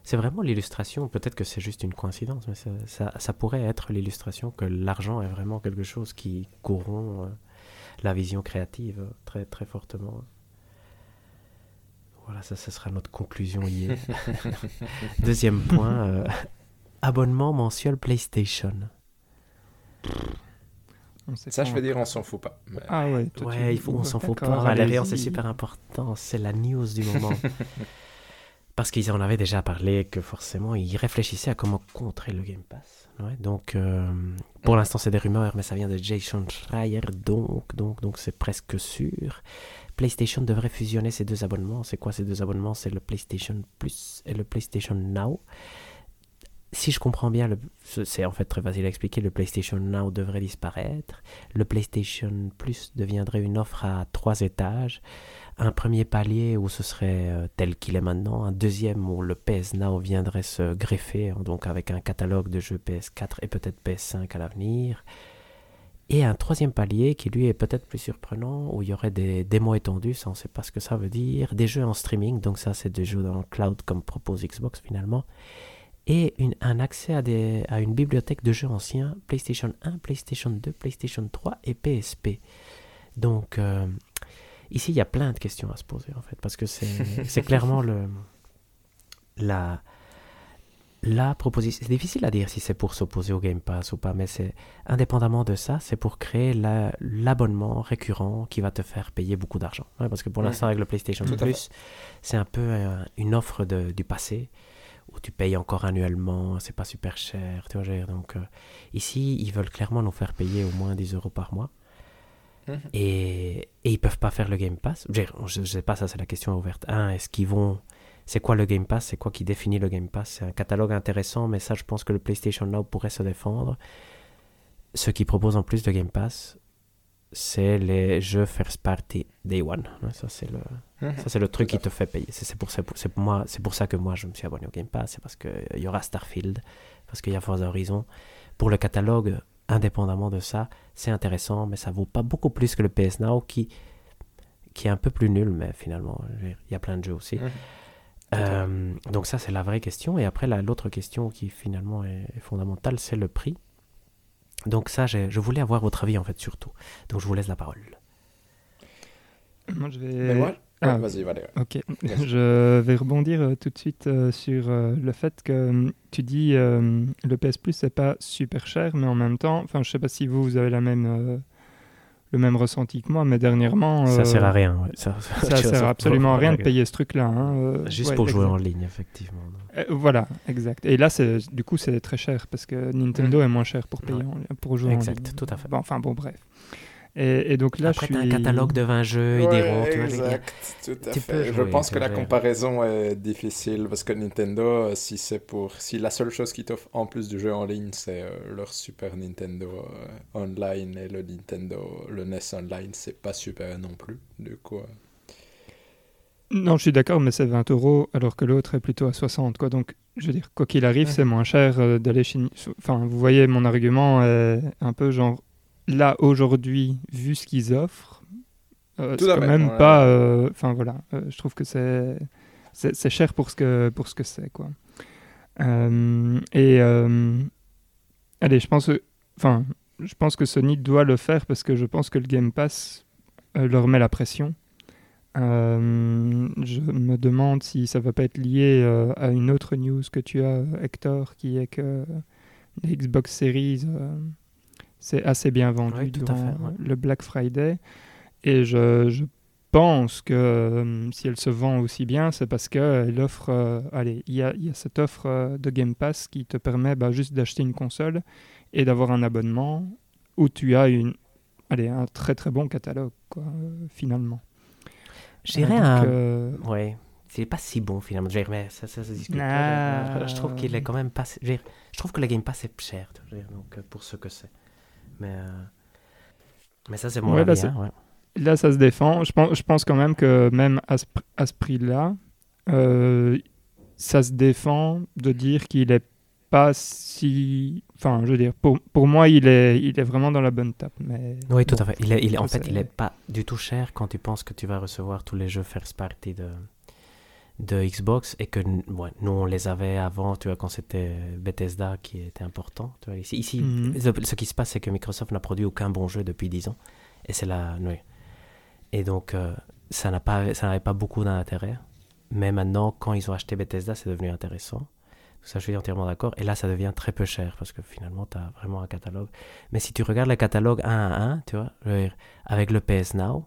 C'est vraiment l'illustration, peut-être que c'est juste une coïncidence, mais ça, ça, pourrait être l'illustration que l'argent est vraiment quelque chose qui corrompt euh, la vision créative très, très fortement. Voilà, ça, ce sera notre conclusion hier. Deuxième point, euh, abonnement mensuel PlayStation. Ça, je veux dire, on s'en fout pas. Ah ouais, ouais il faut, on s'en fout pas. Valérie, c'est super important. C'est la news du moment. Parce qu'ils en avaient déjà parlé que forcément, ils réfléchissaient à comment contrer le Game Pass. Donc, euh, pour l'instant, c'est des rumeurs, mais ça vient de Jason Schreier, donc, donc, donc, c'est presque sûr. PlayStation devrait fusionner ces deux abonnements. C'est quoi ces deux abonnements? C'est le PlayStation Plus et le PlayStation Now. Si je comprends bien, c'est en fait très facile à expliquer, le PlayStation Now devrait disparaître. Le PlayStation Plus deviendrait une offre à trois étages. Un premier palier où ce serait euh, tel qu'il est maintenant. Un deuxième où le PS Now viendrait se greffer, donc avec un catalogue de jeux PS4 et peut-être PS5 à l'avenir. Et un troisième palier qui lui est peut-être plus surprenant, où il y aurait des démos étendues, ça on ne sait pas ce que ça veut dire, des jeux en streaming, donc ça c'est des jeux dans le cloud comme propose Xbox finalement, et un accès à une bibliothèque de jeux anciens, PlayStation 1, PlayStation 2, PlayStation 3 et PSP. Donc euh, ici il y a plein de questions à se poser en fait, parce que c'est clairement le, la, la proposition, c'est difficile à dire si c'est pour s'opposer au Game Pass ou pas, mais c'est indépendamment de ça, c'est pour créer l'abonnement récurrent qui va te faire payer beaucoup d'argent. parce que pour l'instant, avec le PlayStation Plus, c'est un peu euh, une offre de, du passé où tu payes encore annuellement, c'est pas super cher, tu vois. Donc euh, ici, ils veulent clairement nous faire payer au moins 10 euros par mois. Mhm. Et, et ils peuvent pas faire le Game Pass. Je, je sais pas, ça c'est la question ouverte. Un, est-ce qu'ils vont c'est quoi le Game Pass? C'est quoi qui définit le Game Pass? C'est un catalogue intéressant, mais ça, je pense que le PlayStation Now pourrait se défendre. Ce qui propose en plus de Game Pass, c'est les jeux first party day one. Ça, c'est le, mhm. ça, c'est le truc qui te fait payer. C'est, pour, c'est, pour, moi, c'est pour ça que moi, je me suis abonné au Game Pass. C'est parce qu'il y aura Starfield, parce qu'il y a Forza Horizon. Pour le catalogue, indépendamment de ça, c'est intéressant, mais ça vaut pas beaucoup plus que le PS Now qui, qui est un peu plus nul, mais finalement, il y a plein de jeux aussi. Mhm. Euh, donc ça, c'est la vraie question. Et après, l'autre question qui finalement est fondamentale, c'est le prix. Donc ça, je voulais avoir votre avis en fait surtout. Donc je vous laisse la parole. Moi, je vais... Ah, vas-y. Ok. Je vais rebondir euh, tout de suite euh, sur euh, le fait que tu dis le PS Plus c'est pas super cher, mais en même temps, enfin, je sais pas si vous vous avez la même le même ressenti que moi, mais dernièrement. Ça sert à rien. Ça, ça, sert absolument à rien de payer ce truc-là. Hein, euh, Juste pour jouer en ligne, effectivement. Euh, voilà, exact. Et là, du coup, c'est très cher parce que Nintendo mm. est moins cher pour payer pour jouer en ligne. Exact, tout à fait. enfin, bon, bref. Et, donc là, Après, je suis... un catalogue de 20 jeux et des ronds. Exact, tout à fait. je pense que la comparaison est difficile parce que Nintendo, si c'est pour, si la seule chose qu'ils t'offrent en plus du jeu en ligne, c'est euh, leur Super Nintendo euh, Online et le Nintendo, le NES Online, c'est pas super non plus. Du coup. Euh. Non, je suis d'accord, mais c'est 20 euros alors que l'autre est plutôt à 60. Quoi. Donc, je veux dire, quoi qu'il arrive, c'est moins cher d'aller chez. Enfin, vous voyez, mon argument est un peu genre là aujourd'hui, vu ce qu'ils offrent, euh, c'est quand même pas. Euh, enfin voilà, euh, je trouve que c'est c'est cher pour ce que pour ce que c'est quoi. et allez, je pense, enfin, je pense que Sony doit le faire parce que je pense que le Game Pass leur met la pression. je me demande si ça va pas être lié à une autre news que tu as, Hector, qui est que les Xbox Series c'est assez bien vendu durant le Black Friday. Et je, je pense que euh, si elle se vend aussi bien, c'est parce qu'elle offre. Euh, allez, il y a, y a, cette offre euh, de Game Pass qui te permet bah, juste d'acheter une console et d'avoir un abonnement où tu as une, allez, un très très bon catalogue, quoi, finalement. J'irais un. Ouais. C'est pas si bon finalement. Mais ça, ça, se discute. Ah. Je trouve qu'il est quand même pas. Je trouve que la Game Pass est cher. Donc, pour ce que c'est. Mais, euh, mais ça, c'est mon avis. Là, hein, là, ça se défend. Je pense, je pense quand même que même à ce, à ce prix-là, euh, ça se défend de dire qu'il est pas si. Enfin, je veux dire, pour, pour moi, il est, il est vraiment dans la bonne tape. Mais oui, tout à fait. Il est, il est, en fait, il est pas du tout cher quand tu penses que tu vas recevoir tous les jeux first party de, de Xbox et que nous on les avait avant, tu vois, quand c'était Bethesda qui était important. Tu vois, ici, ici mhm. ce qui se passe, c'est que Microsoft n'a produit aucun bon jeu depuis 10 ans et c'est la oui. Et donc euh, ça n'a pas, ça n'avait pas beaucoup d'intérêt. Mais maintenant, quand ils ont acheté Bethesda, c'est devenu intéressant. Ça, je suis entièrement d'accord. Et là, ça devient très peu cher parce que finalement, tu as vraiment un catalogue. Mais si tu regardes le catalogue 1 à 1, tu vois, avec le PS Now,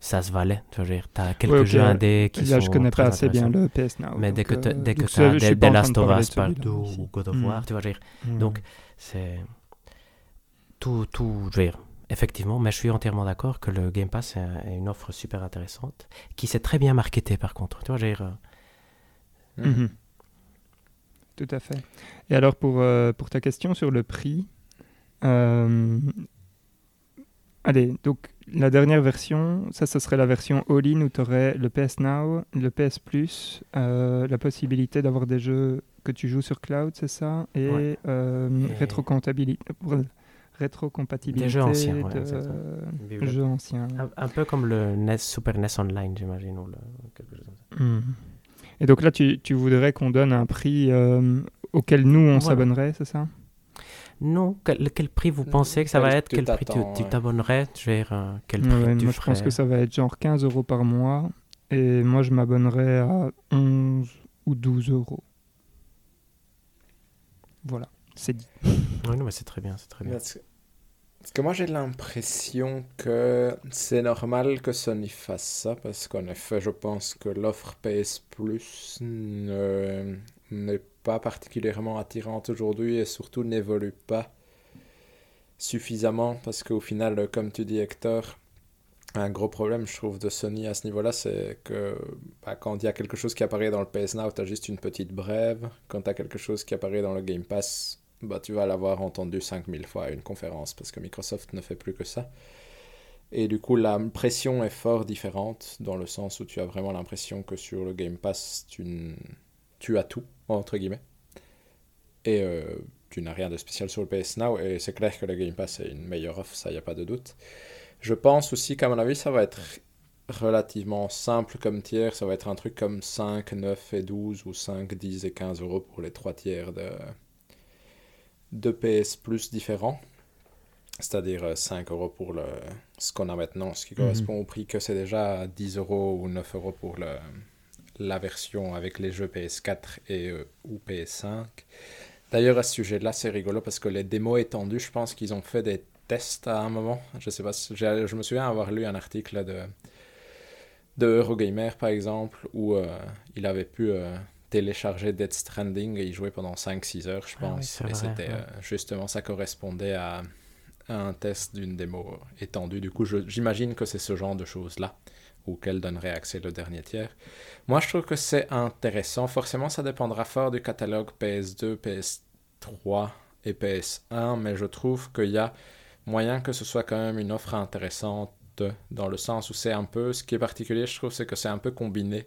ça se valait. Tu as quelques jeux indés qui Là, sont. je connais pas assez bien le PS Now. Mais dès que tu as The Last of Us partout ou God of mm. War, tu vois, mm. Donc, c'est. Tout, tout, je veux dire, effectivement, mais je suis entièrement d'accord que le Game Pass est une offre super intéressante qui s'est très bien marketée par contre. Tu vois, je veux dire. Euh, mm-hmm. Tout à fait. Et alors, pour, euh, pour ta question sur le prix, euh, allez, donc la dernière version, ça, ce serait la version all-in où tu aurais le PS Now, le PS Plus, euh, la possibilité d'avoir des jeux que tu joues sur cloud, c'est ça? Et, euh, rétrocompatibilité. Rétrocompatibilité des jeux anciens, de jeux anciens. Un, peu comme le NES, Super NES Online, j'imagine. Hmm. Et donc là, tu, tu voudrais qu'on donne un prix euh, auquel nous, on s'abonnerait, c'est ça? Non, quel, quel, prix vous pensez que ça va être? Quel prix tu t'abonnerais? Ouais. euh, quel prix ouais, Moi, je pense que ça va être genre 15 euros par mois. Et moi, je m'abonnerais à 11 ou 12 euros. Voilà, c'est dit. Oui, non, mais c'est très bien, c'est très bien. Parce que, moi, j'ai l'impression que c'est normal que Sony fasse ça, parce qu'en effet, je pense que l'offre PS Plus n'est particulièrement attirante aujourd'hui et surtout n'évolue pas suffisamment parce qu'au final, comme tu dis Hector, un gros problème, je trouve, de Sony à ce niveau-là, c'est que bah, quand il y a quelque chose qui apparaît dans le PS Now, tu as juste une petite brève. Quand tu as quelque chose qui apparaît dans le Game Pass, bah, tu vas l'avoir entendu 5000 fois à une conférence parce que Microsoft ne fait plus que ça. Et du coup, l'impression est fort différente dans le sens où tu as vraiment l'impression que sur le Game Pass, tu, tu as tout, entre guillemets. Et euh, tu n'as rien de spécial sur le PS Now. Et c'est clair que le Game Pass est une meilleure offre, ça, il n'y a pas de doute. Je pense aussi qu'à mon avis, ça va être relativement simple comme tiers. Ça va être un truc comme 5, 9 et 12 ou 5, 10 et 15 euros pour les trois tiers de, de PS Plus différents c'est-à-dire 5 euh, euros pour le, ce qu'on a maintenant, ce qui mhm. correspond au prix que c'est déjà 10 euros ou 9 euros pour le, la version avec les jeux PS4 et, euh, ou PS5. D'ailleurs, à ce sujet-là, c'est rigolo parce que les démos étendues, je pense qu'ils ont fait des tests à un moment. Je sais pas, je me souviens avoir lu un article de, de Eurogamer, par exemple, où euh, il avait pu télécharger Dead Stranding et y jouer pendant 5-6 heures, je ah pense. et c'était justement, ça correspondait à un test d'une démo étendue. Du coup, j'imagine que c'est ce genre de choses-là auquel donnerait accès le dernier tiers. Moi, je trouve que c'est intéressant. Forcément, ça dépendra fort du catalogue PS2, PS3 et PS1, mais je trouve qu'il y a moyen que ce soit quand même une offre intéressante dans le sens où c'est un peu, ce qui est particulier, je trouve, c'est que c'est un peu combiné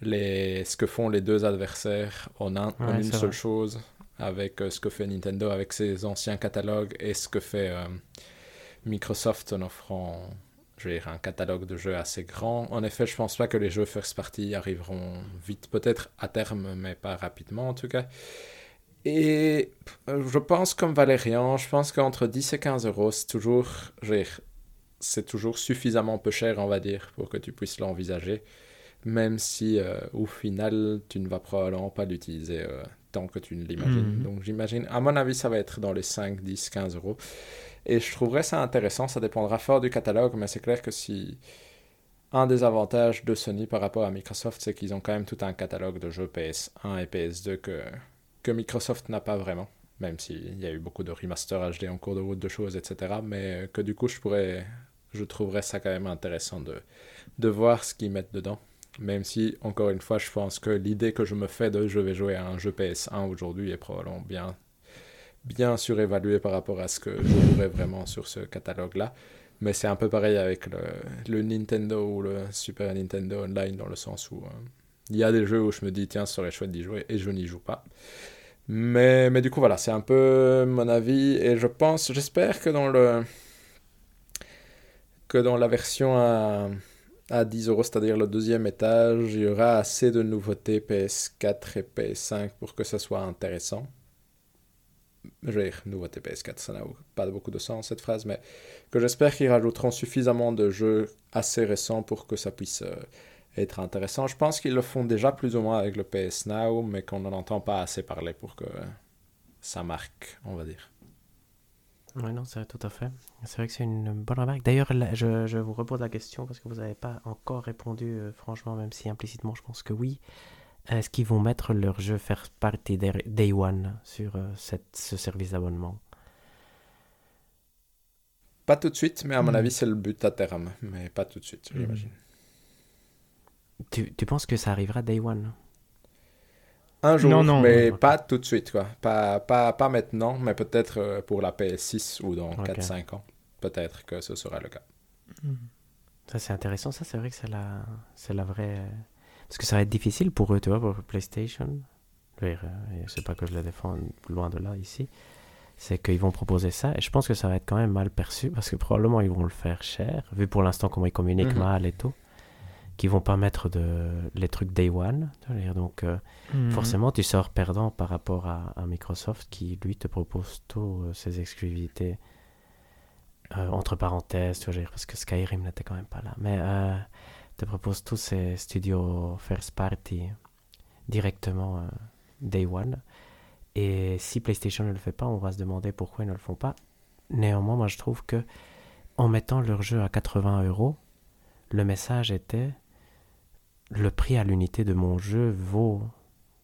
les, ce que font les deux adversaires en, un, en une seule chose avec euh, ce que fait Nintendo avec ses anciens catalogues et ce que fait euh, Microsoft en offrant je vais dire, un catalogue de jeux assez grand. En effet, je pense pas que les jeux first party arriveront vite, peut-être à terme, mais pas rapidement en tout cas. Et euh, je pense comme Valérian, je pense qu'entre 10 et 15 euros, c'est toujours, c'est toujours suffisamment peu cher, on va dire, pour que tu puisses l'envisager. Même si au final, tu ne vas probablement pas l'utiliser tant que tu ne l'imagines. Mhm. Donc j'imagine, à mon avis, ça va être dans les 5, 10, 15 euros. Et je trouverais ça intéressant, ça dépendra fort du catalogue, mais c'est clair que si... Un des avantages de Sony par rapport à Microsoft, c'est qu'ils ont quand même tout un catalogue de jeux PS1 et PS2 que, que Microsoft n'a pas vraiment, même s'il y a eu beaucoup de remaster HD en cours de route de choses, etc. Mais que du coup, je pourrais, je trouverais ça quand même intéressant de, de voir ce qu'ils mettent dedans. Même si, encore une fois, je pense que l'idée que je me fais de je vais jouer à un jeu PS1 aujourd'hui est probablement bien, bien surévaluée par rapport à ce que je vraiment sur ce catalogue-là. Mais c'est un peu pareil avec le, Nintendo ou le Super Nintendo Online dans le sens où euh, il y a des jeux où je me dis tiens, ce serait chouette d'y jouer et je n'y joue pas. Mais, mais du coup, voilà, c'est un peu mon avis et je pense, j'espère que dans le que dans la version à à 10 euros, c'est-à-dire le deuxième étage, il y aura assez de nouveautés PS4 et PS5 pour que ça soit intéressant. Dire, nouveautés PS4, ça n'a pas beaucoup de sens cette phrase, mais que j'espère qu'ils rajouteront suffisamment de jeux assez récents pour que ça puisse euh, être intéressant. Je pense qu'ils le font déjà plus ou moins avec le PS Now, mais qu'on n'en entend pas assez parler pour que ça marque, on va dire. Oui, non, c'est tout à fait. C'est vrai que c'est une bonne remarque. D'ailleurs, je, je, vous repose la question parce que vous n'avez pas encore répondu, euh, franchement, même si implicitement, je pense que oui. Est-ce qu'ils vont mettre leur jeu faire partie Day One sur euh, cette, ce service d'abonnement? Pas tout de suite, mais à mon hmm. avis, c'est le but à terme. Mais pas tout de suite, hmm. j'imagine. Tu, tu penses que ça arrivera Day One? Un jour, mais pas tout de suite, quoi. Pas, pas, pas maintenant, mais peut-être euh, pour la PS6 ou dans 4-5 ans. Peut-être que ce sera le cas. Hmm. Ça, c'est intéressant. Ça, c'est vrai que c'est la, c'est la vraie. Parce que ça va être difficile pour eux, tu vois, pour PlayStation. Je sais pas que je le défends loin de là ici. C'est qu'ils vont proposer ça et je pense que ça va être quand même mal perçu parce que probablement ils vont le faire cher, vu pour l'instant comment ils communiquent mhm. mal et tout qui vont pas mettre de, les trucs day one. Donc, euh, mhm. forcément, tu sors perdant par rapport à, Microsoft qui, lui, te propose tous euh, ses exclusivités. Euh, entre parenthèses, tu vois, parce que Skyrim n'était quand même pas là. Mais te propose tous ces studios first party directement day one. Et si PlayStation ne le fait pas, on va se demander pourquoi ils ne le font pas. Néanmoins, moi je trouve que en mettant leur jeu à 80 euros, le message était le prix à l'unité de mon jeu vaut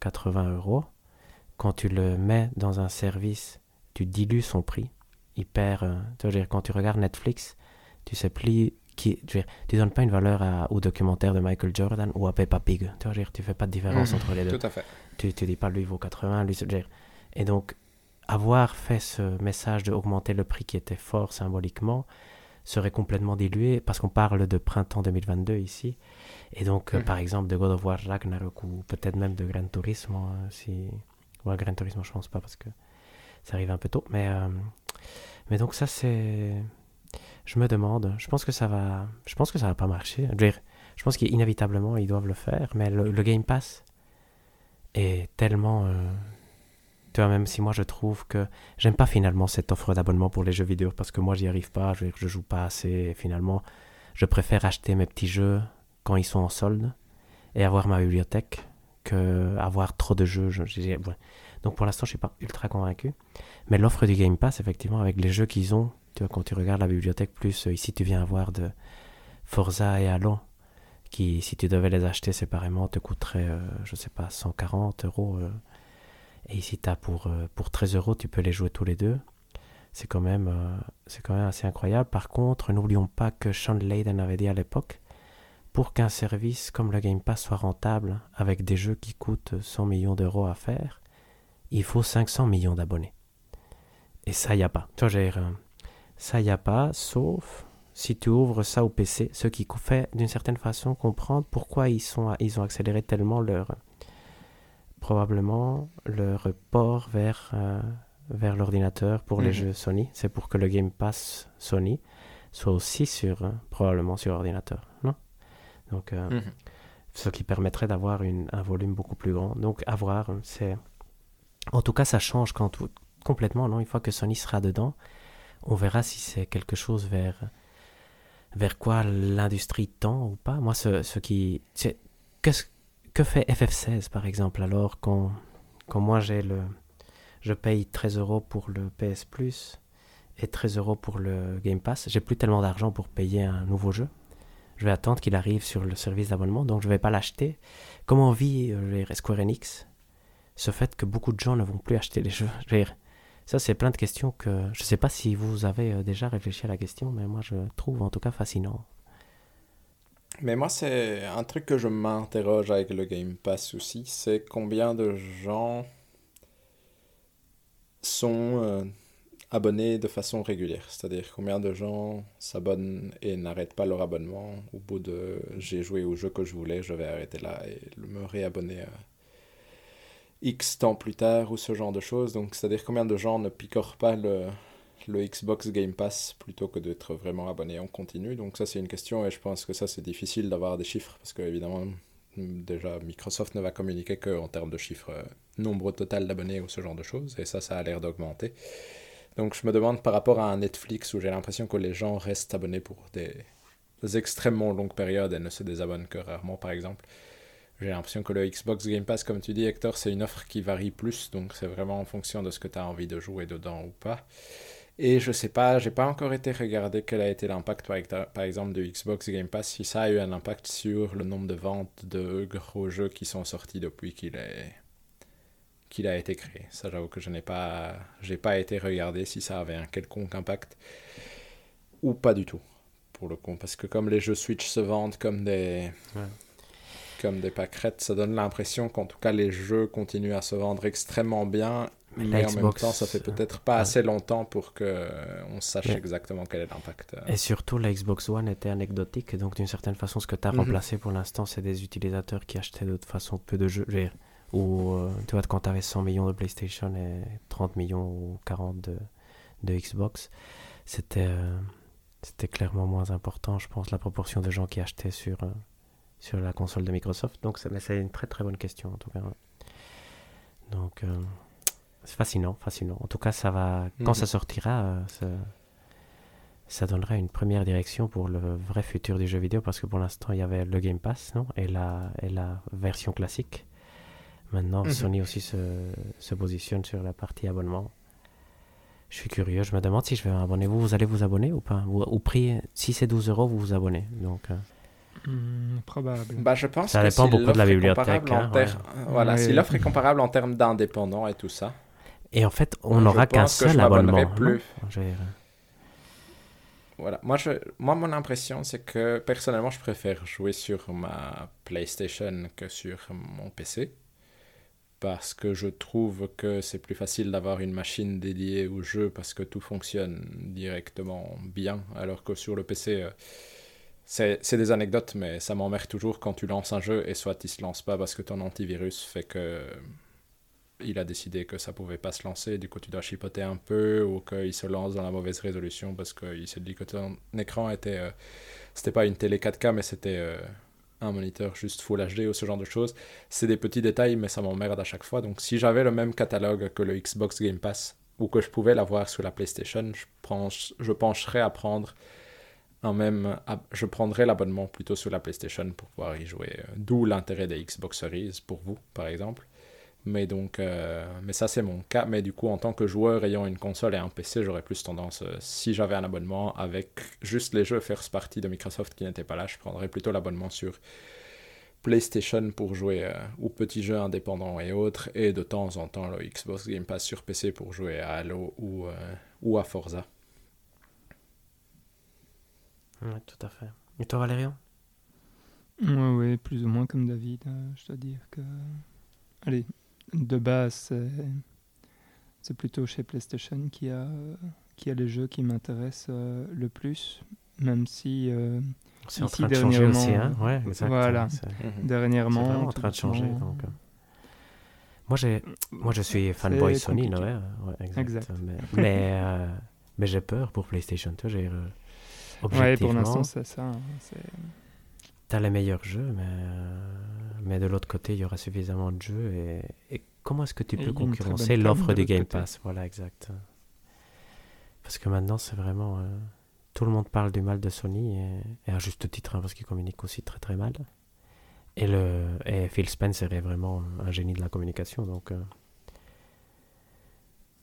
80 euros. Quand tu le mets dans un service, tu dilues son prix. Il perd. Euh, tu dire, quand tu regardes Netflix, tu sais plus qui. Tu, ne donnes pas une valeur à, au documentaire de Michael Jordan ou à Peppa Pig. Tu vois, tu fais pas de différence mmh. entre les deux. Tout à fait. Tu, tu dis pas lui vaut 80, lui. Dire. Et donc, avoir fait ce message de augmenter le prix qui était fort symboliquement, serait complètement dilué parce qu'on parle de printemps 2022 ici. Et donc, euh, Mhm. par exemple, de God of War Ragnarok ou peut-être même de Gran Turismo, euh, si... Ouais, Gran Turismo, je pense pas parce que ça arrive un peu tôt. Mais, euh, mais donc ça, c'est... Je me demande, je pense que ça va, je pense que ça va pas marcher. Je, pense qu'inévitablement, ils doivent le faire, mais le, Game Pass est tellement... euh, Tu vois, même si moi je trouve que j'aime pas finalement cette offre d'abonnement pour les jeux vidéo parce que moi j'y arrive pas, je, je joue pas assez et finalement je préfère acheter mes petits jeux quand ils sont en solde et avoir ma bibliothèque que avoir trop de jeux. Donc pour l'instant je suis pas ultra convaincu. Mais l'offre du Game Pass effectivement avec les jeux qu'ils ont, tu vois, quand tu regardes la bibliothèque plus euh, ici tu viens avoir de Forza et Halo qui si tu devais les acheter séparément te coûterait euh, je sais pas 140 euros. euh, et ici, t'as pour, euh, pour 13 euros, tu peux les jouer tous les deux. C'est quand, même, c'est quand même assez incroyable. Par contre, n'oublions pas que Sean Layden avait dit à l'époque, pour qu'un service comme le Game Pass soit rentable, avec des jeux qui coûtent 100 millions d'euros à faire, il faut 500 millions d'abonnés. Et ça, il n'y a pas. Tu vois, ça, n'y a pas, sauf si tu ouvres ça au PC, ce qui fait d'une certaine façon comprendre pourquoi ils, sont, ils ont accéléré tellement leur, probablement leur port vers, euh, vers l'ordinateur pour les Mhm. jeux Sony. C'est pour que le Game Pass Sony soit aussi sur, euh, probablement sur ordinateur, non? Donc, euh, Mhm. ce qui permettrait d'avoir un volume beaucoup plus grand. Donc, à voir, c'est... En tout cas, ça change quand tout- complètement, non? Une fois que Sony sera dedans, on verra si c'est quelque chose vers, vers quoi l'industrie tend ou pas. Moi, ce, ce qui... qu'est-ce- que fait FF16, par exemple, alors quand, quand moi j'ai le... Je paye 13 euros pour le PS Plus et 13 euros pour le Game Pass. J'ai plus tellement d'argent pour payer un nouveau jeu. Je vais attendre qu'il arrive sur le service d'abonnement, donc je vais pas l'acheter. Comment vit euh, Square Enix? Ce fait que beaucoup de gens ne vont plus acheter les jeux Ça, c'est plein de questions que je sais pas si vous avez euh, déjà réfléchi à la question, mais moi je trouve en tout cas fascinant. Mais moi, c'est un truc que je m'interroge avec le Game Pass aussi, c'est combien de gens sont euh, abonnés de façon régulière. C'est-à-dire combien de gens s'abonnent et n'arrêtent pas leur abonnement au bout de j'ai joué au jeu que je voulais, je vais arrêter là et me réabonner à X temps plus tard ou ce genre de choses. Donc, c'est-à-dire combien de gens ne picorent pas le, Xbox Game Pass plutôt que d'être vraiment abonné en continu. Donc ça c'est une question et je pense que ça c'est difficile d'avoir des chiffres parce que évidemment déjà Microsoft ne va communiquer qu'en termes de chiffres euh, nombre total d'abonnés ou ce genre de choses et ça ça a l'air d'augmenter. Donc je me demande par rapport à un Netflix où j'ai l'impression que les gens restent abonnés pour des extrêmement longues périodes et ne se désabonnent que rarement par exemple. J'ai l'impression que le Xbox Game Pass, comme tu dis Hector, c'est une offre qui varie plus, donc c'est vraiment en fonction de ce que tu as envie de jouer dedans ou pas. Et je sais pas, j'ai pas encore été regarder quel a été l'impact par, exemple de Xbox Game Pass, si ça a eu un impact sur le nombre de ventes de gros jeux qui sont sortis depuis qu'il est qu'il a été créé. Ça j'avoue que je n'ai pas pas été regarder si ça avait un quelconque impact ou pas du tout pour le coup parce que comme les jeux Switch se vendent comme des. Comme des pâquerettes, ça donne l'impression qu'en tout cas les jeux continuent à se vendre extrêmement bien Mais mais en même Xbox, temps, ça fait euh, peut-être pas ouais. assez longtemps pour que euh, on sache exactement quel est l'impact. euh. Et surtout, la Xbox One était anecdotique, donc d'une certaine façon, ce que tu as Mhm. remplacé pour l'instant, c'est des utilisateurs qui achetaient de toute façon peu de jeux. Ou euh, tu vois, quand tu avais 100 millions de PlayStation et 30 millions ou 40 de, de Xbox, c'était euh, c'était clairement moins important, je pense, la proportion de gens qui achetaient sur, euh, sur la console de Microsoft. Donc, c'est mais c'est une très très bonne question en tout cas. Donc, euh, c'est fascinant, fascinant. En tout cas, ça va. Quand Mhm. ça sortira, euh, ça, ça donnerait une première direction pour le vrai futur du jeu vidéo parce que pour l'instant, il y avait le Game Pass non et, la, et la version classique. Maintenant, Mhm. Sony aussi se, se positionne sur la partie abonnement. Je suis curieux, je me demande si je vais m'abonner. Vous, vous allez vous abonner ou pas? Au prix, si c'est 12 euros, vous vous abonnez. Donc, euh, Hmm, probable. Bah, je pense Ça que dépend si beaucoup de la bibliothèque, hein, ter- Voilà, si l'offre est comparable en termes d'indépendants et tout ça. Et en fait, on Je n'aura qu'un seul abonnement. plus. Je veux dire, Voilà, moi, je, moi mon impression c'est que personnellement je préfère jouer sur ma PlayStation que sur mon PC parce que je trouve que c'est plus facile d'avoir une machine dédiée au jeu parce que tout fonctionne directement bien, alors que sur le PC, euh, c'est des anecdotes, mais ça m'emmerde toujours quand tu lances un jeu et soit il se lance pas parce que ton antivirus fait que il a décidé que ça pouvait pas se lancer, du coup tu dois chipoter un peu, ou qu'il se lance dans la mauvaise résolution parce qu'il s'est dit que ton écran était... Euh, c'était pas une télé 4K, mais c'était euh, un moniteur juste Full HD ou ce genre de choses. C'est des petits détails, mais ça m'emmerde à chaque fois. Donc si j'avais le même catalogue que le Xbox Game Pass, ou que je pouvais l'avoir sur la PlayStation, je, penche, je pencherais à prendre un même... je prendrais l'abonnement plutôt sur la PlayStation pour pouvoir y jouer. D'où l'intérêt des Xbox Series pour vous, par exemple. Mais donc, euh, mais ça c'est mon cas. Mais du coup, en tant que joueur ayant une console et un PC, j'aurais plus tendance, euh, si j'avais un abonnement avec juste les jeux first party de Microsoft qui n'étaient pas là, je prendrais plutôt l'abonnement sur PlayStation pour jouer euh, aux petits jeux indépendants et autres, et de temps en temps le Xbox Game Pass sur PC pour jouer à Halo ou, ou à Forza. Oui, tout à fait. Et toi, Valérian Oui, ouais, plus ou moins comme David. je dois dire que. Allez, de base, c'est plutôt chez PlayStation qui a, qui a les jeux qui m'intéressent euh, le plus, même si. Euh, c'est en train de changer aussi, hein ouais, Voilà, mhm. dernièrement. en train de changer. Donc. Euh. Moi, moi, je suis fanboy Sony, non, ouais, exact. Mais, mais, j'ai peur pour PlayStation, tu vois, Ouais, pour l'instant, c'est ça. Hein, T'as les meilleurs jeux, mais mais de l'autre côté, il y aura suffisamment de jeux. Et, comment est-ce que tu peux concurrencer l'offre du Game Pass? Voilà, exact. Parce que maintenant, c'est vraiment. Euh, tout le monde parle du mal de Sony, et, à juste titre, hein, parce qu'il communique aussi très très mal. Et, le, et Phil Spencer est vraiment un génie de la communication. Donc, euh,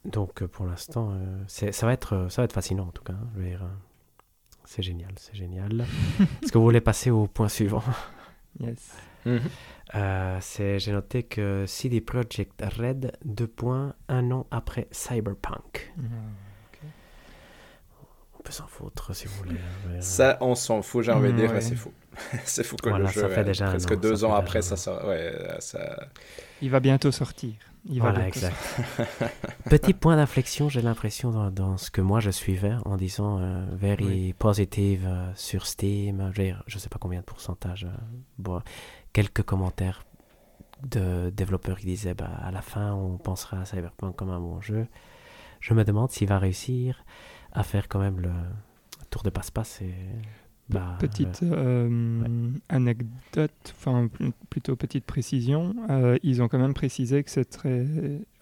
donc pour l'instant, euh, ça, va être, ça va être fascinant en tout cas. Hein, c'est génial, c'est génial. Est-ce que vous voulez passer au point suivant? Yes. Mhm. Euh, j'ai noté que CD Projekt Red, deux points, un an après Cyberpunk. Ah, on peut s'en foutre si vous voulez. Ça, on s'en fout, j'ai envie de dire, c'est fou. c'est fou que le jeu, ça fait déjà presque deux ans après, ça, sort, ouais, ça... Il va bientôt sortir. Il voilà, exact. Petit point d'inflexion, j'ai l'impression dans, dans, ce que moi je suivais en disant euh, very positive euh, sur Steam. Je ne sais pas combien de pourcentage. bon, quelques commentaires de développeurs qui disaient bah, à la fin on pensera à Cyberpunk comme un bon jeu. Je me demande s'il va réussir à faire quand même le tour de passe-passe. Et... Bah, petite euh, anecdote, enfin plutôt petite précision, euh, ils ont quand même précisé que c'était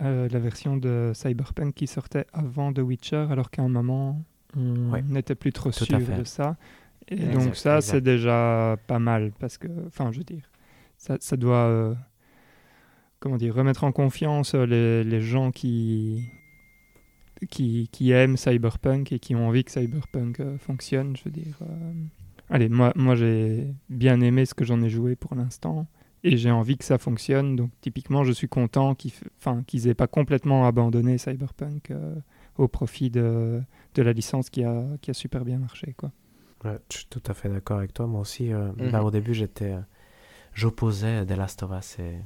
euh, la version de Cyberpunk qui sortait avant The Witcher, alors qu'à un moment on n'était plus trop sûr de ça. Et donc ça c'est déjà pas mal parce que, enfin je veux dire, ça, doit euh, comment dire, remettre en confiance euh, les, gens qui, qui, aiment Cyberpunk et qui ont envie que Cyberpunk euh, fonctionne. Je veux dire, allez, moi, moi j'ai bien aimé ce que j'en ai joué pour l'instant et j'ai envie que ça fonctionne. Donc typiquement, je suis content qu'ils qu'ils n'aient pas complètement abandonné Cyberpunk au profit de, de, la licence qui a, qui a super bien marché. Quoi. je suis tout à fait d'accord avec toi. Moi aussi, mhm. au début, j'étais j'opposais The Last of Us et,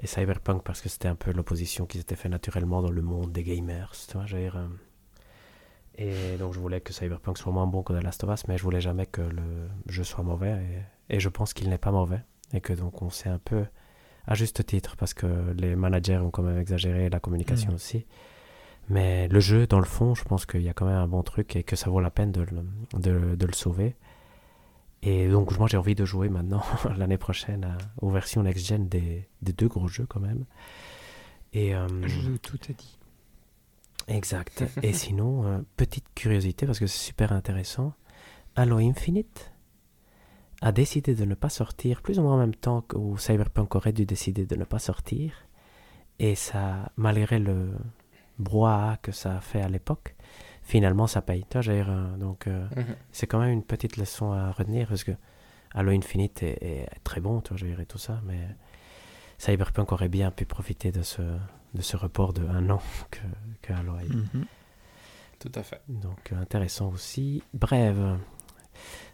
et Cyberpunk parce que c'était un peu l'opposition qui s'était fait naturellement dans le monde des gamers. Tu vois, dire, euh, et donc je voulais que Cyberpunk soit moins bon que The Last of Us, mais je voulais jamais que le jeu soit mauvais. Et, et je pense qu'il n'est pas mauvais. Et que donc on s'est un peu, à juste titre, parce que les managers ont quand même exagéré, la communication mm. aussi. Mais le jeu, dans le fond, je pense qu'il y a quand même un bon truc et que ça vaut la peine de, de, de le sauver. Et donc, moi, j'ai envie de jouer maintenant, l'année prochaine, aux versions next-gen des, des, deux gros jeux, quand même. Et, euh, Je, tout est dit. Exact. Et sinon, euh, petite curiosité, parce que c'est super intéressant, Halo Infinite a décidé de ne pas sortir, plus ou moins en même temps que Cyberpunk aurait dû décider de ne pas sortir. Et ça, malgré le brouhaha que ça a fait à l'époque, finalement ça paye. Toi, donc euh, mhm. c'est quand même une petite leçon à retenir parce que Halo Infinite est, très bon, toi, et tout ça, mais Cyberpunk aurait bien pu profiter de ce, de ce report de un an que, que Halo a eu. Mhm. Tout à fait. Donc intéressant aussi. Bref,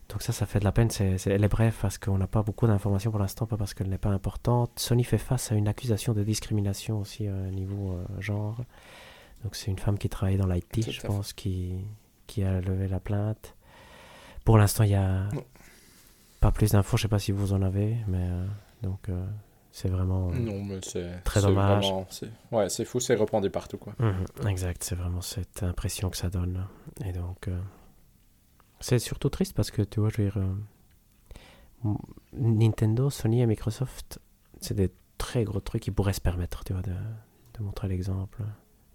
Donc ça, ça fait de la peine. C'est, elle est brève parce qu'on n'a pas beaucoup d'informations pour l'instant, pas parce qu'elle n'est pas importante. Sony fait face à une accusation de discrimination aussi au niveau genre. Donc c'est une femme qui travaille dans l'IT, je pense, qui, qui a levé la plainte. Pour l'instant, il n'y a pas plus d'infos. Je ne sais pas si vous en avez, mais donc c'est vraiment non, mais c'est, très dommage. c'est, ouais, c'est fou, c'est répandu partout. Quoi. Mhm, exact, c'est vraiment cette impression que ça donne. Et donc, euh, c'est surtout triste parce que, tu vois, je veux dire, euh, Nintendo, Sony et Microsoft, c'est des très gros trucs qui pourraient se permettre, tu vois, de, de montrer l'exemple.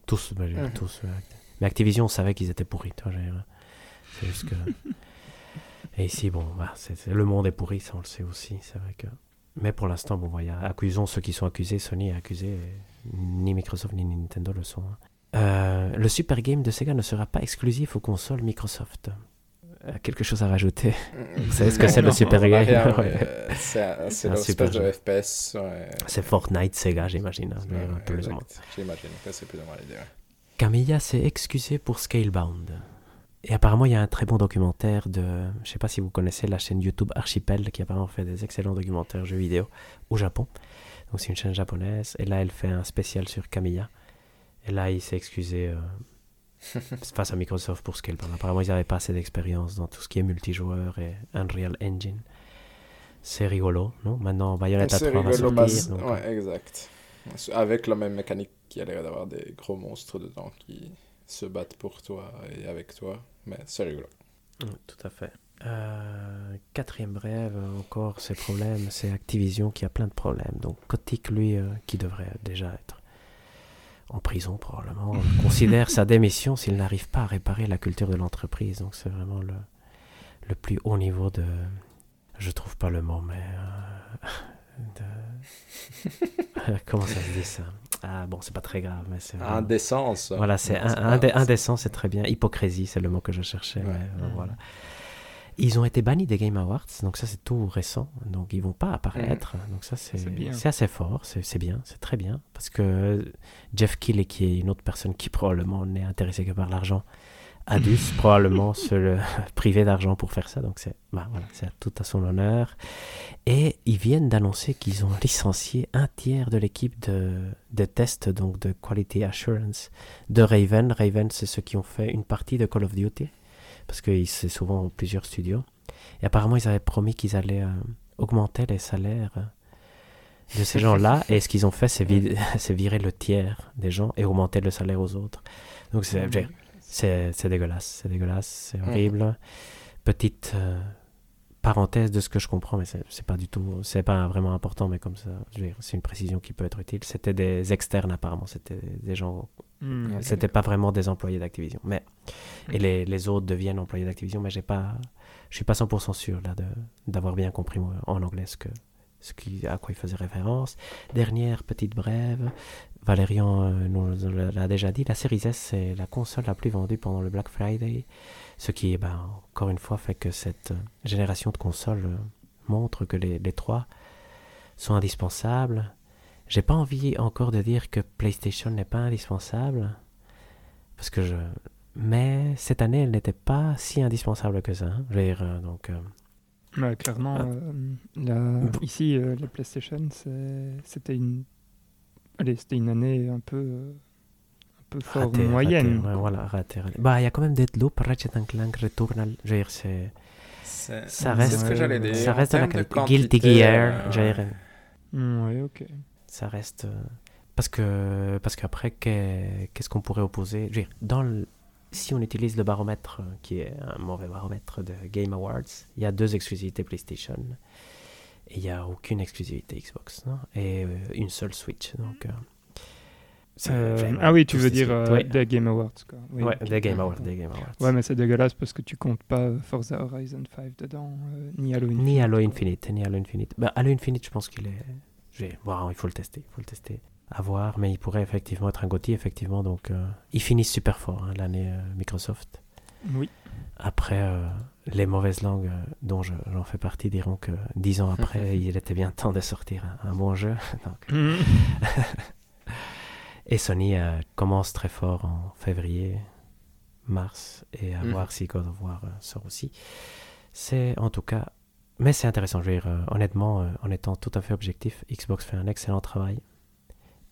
Tous, bah, tous. mais Activision, on savait qu'ils étaient pourris, C'est juste que... et ici, bon, bah, c'est, le monde est pourri, ça on le sait aussi, c'est vrai que... Mais pour l'instant, bon, voilà, accusons ceux qui sont accusés. Sony est accusé, ni Microsoft ni Nintendo le sont. Hein. Euh, le Super Game de Sega ne sera pas exclusif aux consoles Microsoft. Euh, quelque chose à rajouter Vous savez ce que c'est le Super Game euh, C'est super de FPS. C'est Fortnite Sega, j'imagine. Hein, j'imagine que c'est plus ou moins l'idée. Camilla s'est excusée pour Scalebound. Et apparemment, il y a un très bon documentaire de. Je sais pas si vous connaissez la chaîne YouTube Archipel, qui apparemment fait des excellents documentaires jeux vidéo au Japon. Donc, c'est une chaîne japonaise. Et là, elle fait un spécial sur Camilla. Et là, il s'est excusé euh, face à Microsoft pour ce qu'elle parle. Apparemment, ils n'avaient pas assez d'expérience dans tout ce qui est multijoueur et Unreal Engine. C'est rigolo, non? Maintenant, Bayonetta 3 va sortir. Donc... Ouais, exact. Avec la même mécanique qui a l'air d'avoir des gros monstres dedans qui se battent pour toi et avec toi. Mais c'est rigolo. tout à fait. Euh, quatrième brève, encore ces problèmes, c'est Activision qui a plein de problèmes. Donc Kotick, lui, euh, qui devrait déjà être en prison probablement, considère sa démission s'il n'arrive pas à réparer la culture de l'entreprise. Donc c'est vraiment le, le plus haut niveau de... Je trouve pas le mot, mais... Euh, de... Comment ça se dit ça? Ah bon, c'est pas très grave, mais c'est. Indécence. Voilà, c'est indécent, c'est très bien. Hypocrisie, c'est le mot que je cherchais. Euh, voilà. Ils ont été bannis des Game Awards, donc ça c'est tout récent, donc ils vont pas apparaître. Mm. Donc ça c'est assez fort, c'est bien, c'est très bien, parce que Jeff Keighley, qui est une autre personne qui probablement n'est intéressée que par l'argent, a dû probablement se priver d'argent pour faire ça. Donc c'est bah, voilà, tout à son honneur. Et ils viennent d'annoncer qu'ils ont licencié un tiers de l'équipe de, de test, donc de Quality Assurance de Raven. Raven, c'est ceux qui ont fait une partie de Call of Duty, parce que c'est souvent plusieurs studios. Et apparemment, ils avaient promis qu'ils allaient euh, augmenter les salaires de ces gens-là. et ce qu'ils ont fait, c'est virer le tiers des gens et augmenter le salaire aux autres. Donc c'est c'est dégueulasse, c'est dégueulasse, c'est horrible. Petite euh, parenthèse de ce que je comprends, mais c'est pas du tout, c'est pas vraiment important, mais comme ça, c'est une précision qui peut être utile. C'était des externes apparemment, c'était des gens, hmm, c'était pas vraiment des employés d'Activision. Mais et les, les, autres deviennent employés d'Activision, mais j'ai pas, je suis pas 100% sûr là d'avoir bien compris en anglais ce que ce qui, à quoi il faisait référence. Dernière petite brève, Valérian euh, nous l'a déjà dit, la Series S c'est la console la plus vendue pendant le Black Friday, ce qui, ben, encore une fois, fait que cette génération de consoles euh, montre que les, les trois sont indispensables. J'ai pas envie encore de dire que PlayStation n'est pas indispensable, parce que je... Mais cette année, elle n'était pas si indispensable que ça. Hein. Je veux dire, euh, donc... clairement, ah. ici, la PlayStation, c'était une Allez, c'était une année un peu, un peu fort moyenne. voilà, raté, Bah, il y a quand même Deadloop, Ratchet Clank, Returnal. Je veux dire, c'est. Ça reste, ce que j'allais dire. Ça reste de la qualité. Guilty Gear, euh... Ouais, ok. Ça reste. Euh, parce que parce qu'après, qu'est-ce qu'on pourrait opposer? Je veux dire, dans le... Si on utilise le baromètre, euh, qui est un mauvais baromètre de Game Awards, il y a deux exclusivités PlayStation il n'y a aucune exclusivité Xbox, non? Et euh, une seule Switch. Donc, euh, euh, ah oui, tu veux dire des Game Awards. Quoi. Oui, ouais, des Game Awards, des Game Awards. Ouais, mais c'est dégueulasse parce que tu comptes pas Forza Horizon 5 dedans, ni Halo Infinite. Ni Halo Infinite, ni Halo Infinite. Bah, Halo Infinite, je pense qu'il est... Bon, il faut le tester, il faut le tester. À voir, mais il pourrait effectivement être un GOTY, effectivement. Donc, ils finissent super fort hein, l'année Microsoft. Oui. Après, euh, les mauvaises langues euh, dont j'en fais partie diront que dix ans après, il était bien temps de sortir un, bon jeu. Mhm. et Sony euh, commence très fort en février, mars, et à mhm. voir si God of War sort aussi. C'est en tout cas, mais c'est intéressant. Je veux dire, euh, honnêtement, euh, en étant tout à fait objectif, Xbox fait un excellent travail.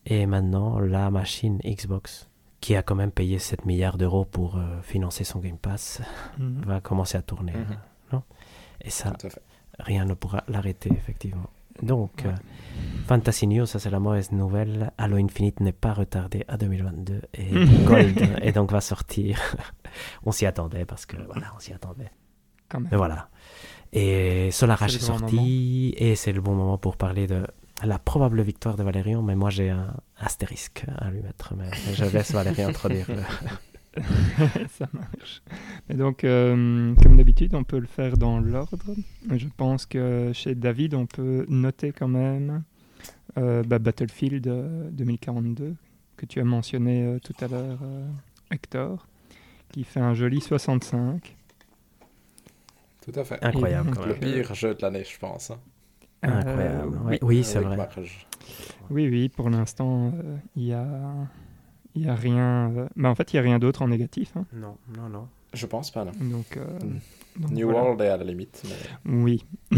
Et maintenant, la machine Xbox, qui a quand même payé 7 milliards d'euros pour euh, financer son Game Pass, Mhm. va commencer à tourner. Mhm. non? Et ça, rien ne pourra l'arrêter, effectivement. Donc, Ouais. euh, Fantasy News, ça c'est la mauvaise nouvelle. Halo Infinite n'est pas retardé à 2022 et Gold et donc va sortir. on s'y attendait parce que voilà, on s'y attendait. Quand même. Mais voilà. Et Solar Ash C'est est grand sorti et c'est le bon moment pour parler de la probable victoire de Valérian. Mais moi j'ai un astérisque à lui mettre. Mais je laisse Valérian introduire. le- ça marche. Et donc, euh, comme d'habitude, on peut le faire dans l'ordre. Je pense que chez David, on peut noter quand même euh, bah, Battlefield euh, 2042, que tu as mentionné euh, tout à l'heure, euh, Hector, qui fait un joli 65. Tout à fait. Incroyable Et quand Le même. pire jeu de l'année, je pense. hein. Incroyable. Euh, oui, oui, c'est vrai. Marge. Oui, oui, pour l'instant, euh, il y a... Il y a rien. euh, bah, en fait, il y a rien d'autre en négatif. hein. Non, non, non. Je pense pas, non. Donc, euh, Mm. donc New voilà. World est à la limite. Mais... Oui.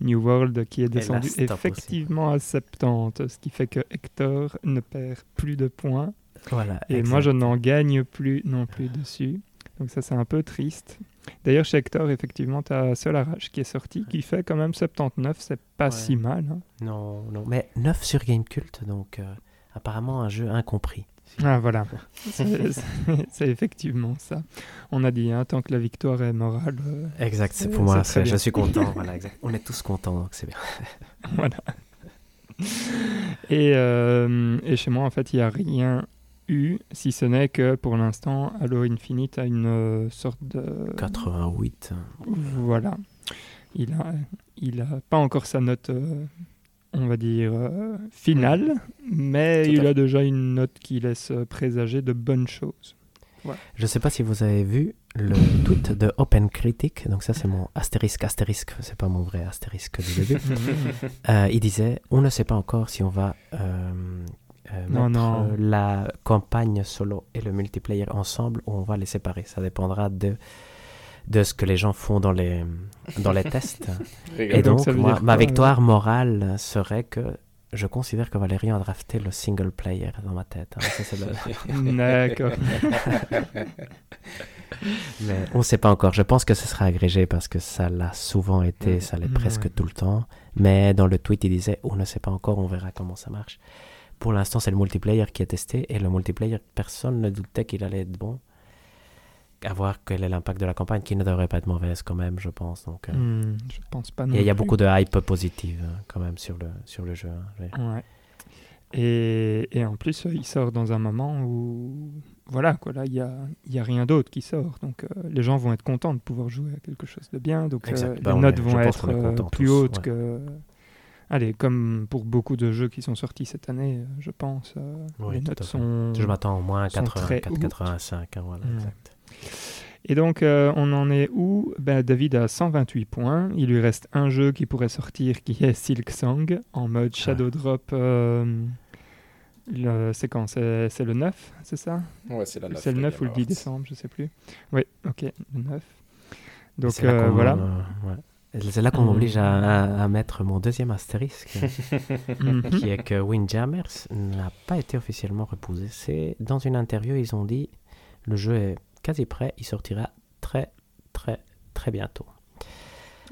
New World qui est descendu aussi. effectivement à 70, ce qui fait que Hector ne perd plus de points. Voilà. Et exact. moi, je n'en gagne plus non plus dessus. Donc ça, c'est un peu triste. D'ailleurs, chez Hector, effectivement, tu as Solar Ash qui est sorti, qui fait quand même 79. C'est pas Ouais. si mal. hein. Non, non. Mais 9 sur Gamecult, donc euh, apparemment un jeu incompris. Ah, voilà. C'est effectivement ça. On a dit, hein, tant que la victoire est morale. euh, Exact, c'est pour moi, je suis content. voilà, exact. On est tous contents, donc c'est bien. voilà. Et, euh, et chez moi, en fait, il n'y a rien eu, si ce n'est que pour l'instant, Halo Infinite a une euh, sorte de. 88. Voilà. Il a, il a pas encore sa note, euh, on va dire, euh, finale, mais Tout il fait. a déjà une note qui laisse présager de bonnes choses. Je ne sais pas si vous avez vu le tweet de Open Critic. Donc ça, c'est mon astérisque, astérisque. C'est pas mon vrai astérisque du début. Euh, il disait, on ne sait pas encore si on va euh, Non, mettre non. euh, la campagne solo et le multiplayer ensemble ou on va les séparer. Ça dépendra de, de ce que les gens font dans les, dans les tests. Et donc, moi, ma victoire morale serait que je considère que Valérian a drafté le single player dans ma tête. hein. Ça, c'est le- D'accord. Mais on ne sait pas encore. Je pense que ce sera agrégé parce que ça l'a souvent été, ça l'est Ouais. presque tout le temps. Mais dans le tweet, il disait on ne sait pas encore, on verra comment ça marche. Pour l'instant, c'est le multiplayer qui est testé et le multiplayer, personne ne doutait qu'il allait être bon. À voir quel est l'impact de la campagne, qui ne devrait pas être mauvaise quand même, je pense. Donc, euh, Hmm, je pense pas. et il y a beaucoup de hype positive hein, quand même sur le, sur le jeu. hein. Ouais. Et, et en plus, euh, il sort dans un moment où, voilà, quoi, là, il n'y a, y a rien d'autre qui sort. Donc, euh, les gens vont être contents de pouvoir jouer à quelque chose de bien. Donc, euh, les Bah, notes est- vont être euh, plus hautes ouais. que. Allez, comme pour beaucoup de jeux qui sont sortis cette année, je pense, euh, Oui, les tout notes à fait. sont. Je m'attends au moins à sont très 84, hautes. 85. hein, voilà, Ouais. exact. Et donc, euh, on en est où? Ben, David a 128 points. Il lui reste un jeu qui pourrait sortir qui est Silk Song en mode Shadow Drop. euh, le- c'est quand C'est le 9, c'est ça? Ouais, c'est la 9. C'est le 9 ou le 10 Game Awards. décembre, je sais plus. Oui, ok, le 9. Donc euh, voilà. euh, ouais. C'est là qu'on Mm. m'oblige à, à- à mettre mon deuxième astérisque, Mhm. qui est que Windjammers n'a pas été officiellement repoussé. C'est dans une interview, ils ont dit le jeu est quasi prêt, il sortira très très très bientôt.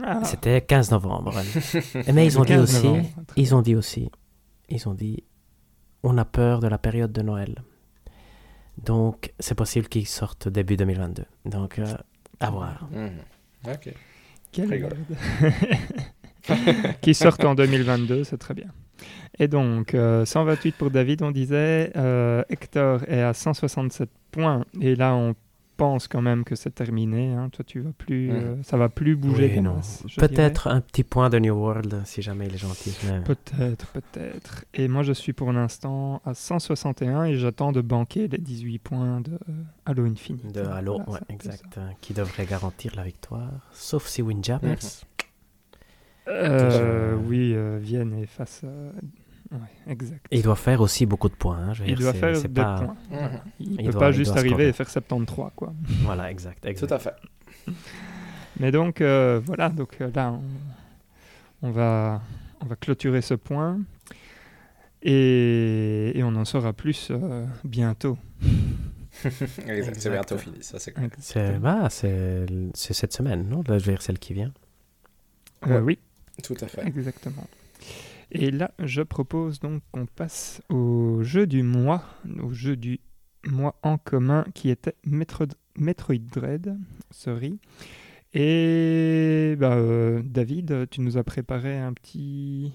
Ah, C'était 15 novembre. Mais ils ont dit 15 aussi, novembre. ils ont dit aussi, ils ont dit, on a peur de la période de Noël. Donc c'est possible qu'ils sortent début 2022. Donc euh, à voir. Mhm. Ok. Quelle qui sortent en 2022, c'est très bien. Et donc, euh, 128 pour David, on disait. euh, Hector est à 167 points. Et là, on pense quand même que c'est terminé. hein. Toi, tu vas plus, Mhm. euh, ça va plus bouger. Oui. Peut-être un petit point de New World si jamais il est gentil. mais- Peut-être, peut-être. Et moi, je suis pour l'instant à 161 et j'attends de banquer les 18 points de euh, Halo Infinite. De Halo, Voilà, ouais, exact. hein, qui devrait garantir la victoire. Sauf si Windjammers. Euh, oui, euh, viennent et fassent. euh, ouais, exact. Il doit faire aussi beaucoup de points. hein, je veux Il dire, doit faire des pas... points. Mhm. Il, Il peut doit- pas juste arriver scorer. et faire 73, quoi. Voilà, exact. exact. Tout à fait. Mais donc, euh, voilà, donc euh, là, on, va, on va clôturer ce point. Et, et on en saura plus euh, bientôt. exact, c'est bientôt fini, ça c'est cool. C'est bah, c'est cette semaine, non Je veux dire celle qui vient. Euh, oui, Tout à fait. exactement. Et là, je propose donc qu'on passe au jeu du mois, au jeu du mois en commun qui était Metro- Metroid Dread, sorry. Et bah, euh, David, tu nous as préparé un petit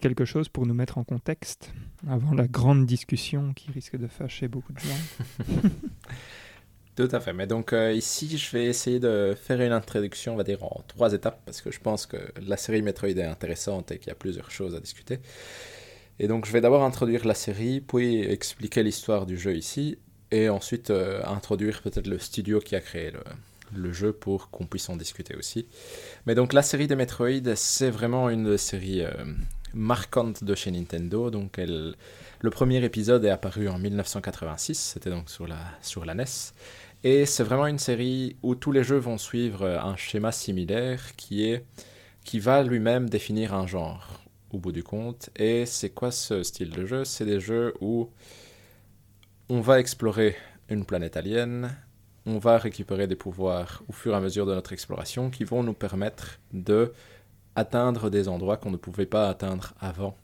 quelque chose pour nous mettre en contexte avant la grande discussion qui risque de fâcher beaucoup de gens. Tout à fait. Mais donc euh, ici, je vais essayer de faire une introduction, on va dire, en trois étapes, parce que je pense que la série Metroid est intéressante et qu'il y a plusieurs choses à discuter. Et donc, je vais d'abord introduire la série, puis expliquer l'histoire du jeu ici, et ensuite euh, introduire peut-être le studio qui a créé le, jeu pour qu'on puisse en discuter aussi. Mais donc, la série des Metroid, c'est vraiment une série euh, marquante de chez Nintendo. Donc, le premier épisode est apparu en 1986, c'était donc sur la, sur la NES. Et c'est vraiment une série où tous les jeux vont suivre un schéma similaire qui, est, qui va lui-même définir un genre au bout du compte. Et c'est quoi ce style de jeu? C'est des jeux où on va explorer une planète alien, on va récupérer des pouvoirs au fur et à mesure de notre exploration qui vont nous permettre de atteindre des endroits qu'on ne pouvait pas atteindre avant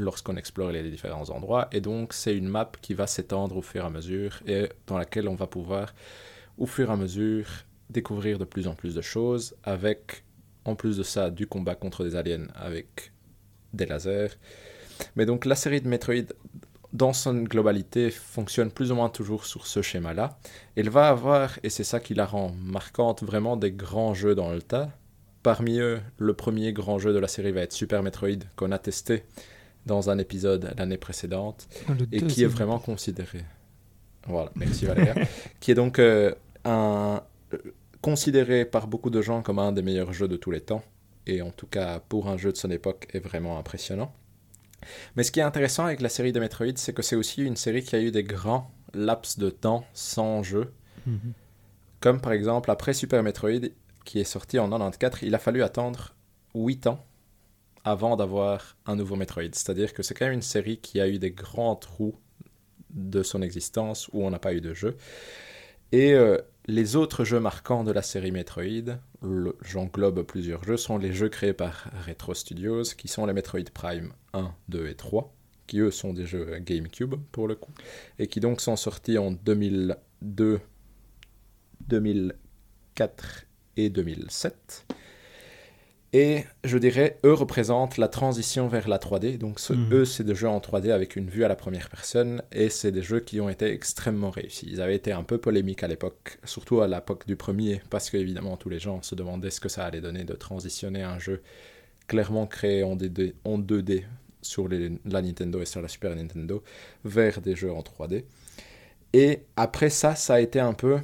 lorsqu'on explore les différents endroits. Et donc, c'est une map qui va s'étendre au fur et à mesure et dans laquelle on va pouvoir, au fur et à mesure, découvrir de plus en plus de choses avec, en plus de ça, du combat contre des aliens avec des lasers. Mais donc, la série de Metroid, dans son globalité, fonctionne plus ou moins toujours sur ce schéma-là. Elle va avoir, et c'est ça qui la rend marquante, vraiment des grands jeux dans le tas. Parmi eux, le premier grand jeu de la série va être Super Metroid, qu'on a testé dans un épisode l'année précédente et qui est vraiment considéré. Voilà, merci Valéria. qui est donc euh, un, euh, considéré par beaucoup de gens comme un des meilleurs jeux de tous les temps. Et en tout cas, pour un jeu de son époque, est vraiment impressionnant. Mais ce qui est intéressant avec la série de Metroid, c'est que c'est aussi une série qui a eu des grands laps de temps sans jeu. Mhm. Comme par exemple, après Super Metroid, qui est sorti en 94, il a fallu attendre 8 ans avant d'avoir un nouveau Metroid. C'est-à-dire que c'est quand même une série qui a eu des grands trous de son existence où on n'a pas eu de jeu. Et euh, les autres jeux marquants de la série Metroid, j'englobe plusieurs jeux, sont les jeux créés par Retro Studios, qui sont les Metroid Prime 1, 2 et 3, qui eux sont des jeux GameCube pour le coup, et qui donc sont sortis en 2002, 2004 et 2007. Et je dirais, eux représentent la transition vers la 3D. Donc, ce- Mhm. eux, c'est des jeux en 3D avec une vue à la première personne. Et c'est des jeux qui ont été extrêmement réussis. Ils avaient été un peu polémiques à l'époque, surtout à l'époque du premier, parce qu'évidemment, tous les gens se demandaient ce que ça allait donner de transitionner un jeu clairement créé en, 2D, en 2D sur les- la Nintendo et sur la Super Nintendo vers des jeux en 3D. Et après ça, ça a été un peu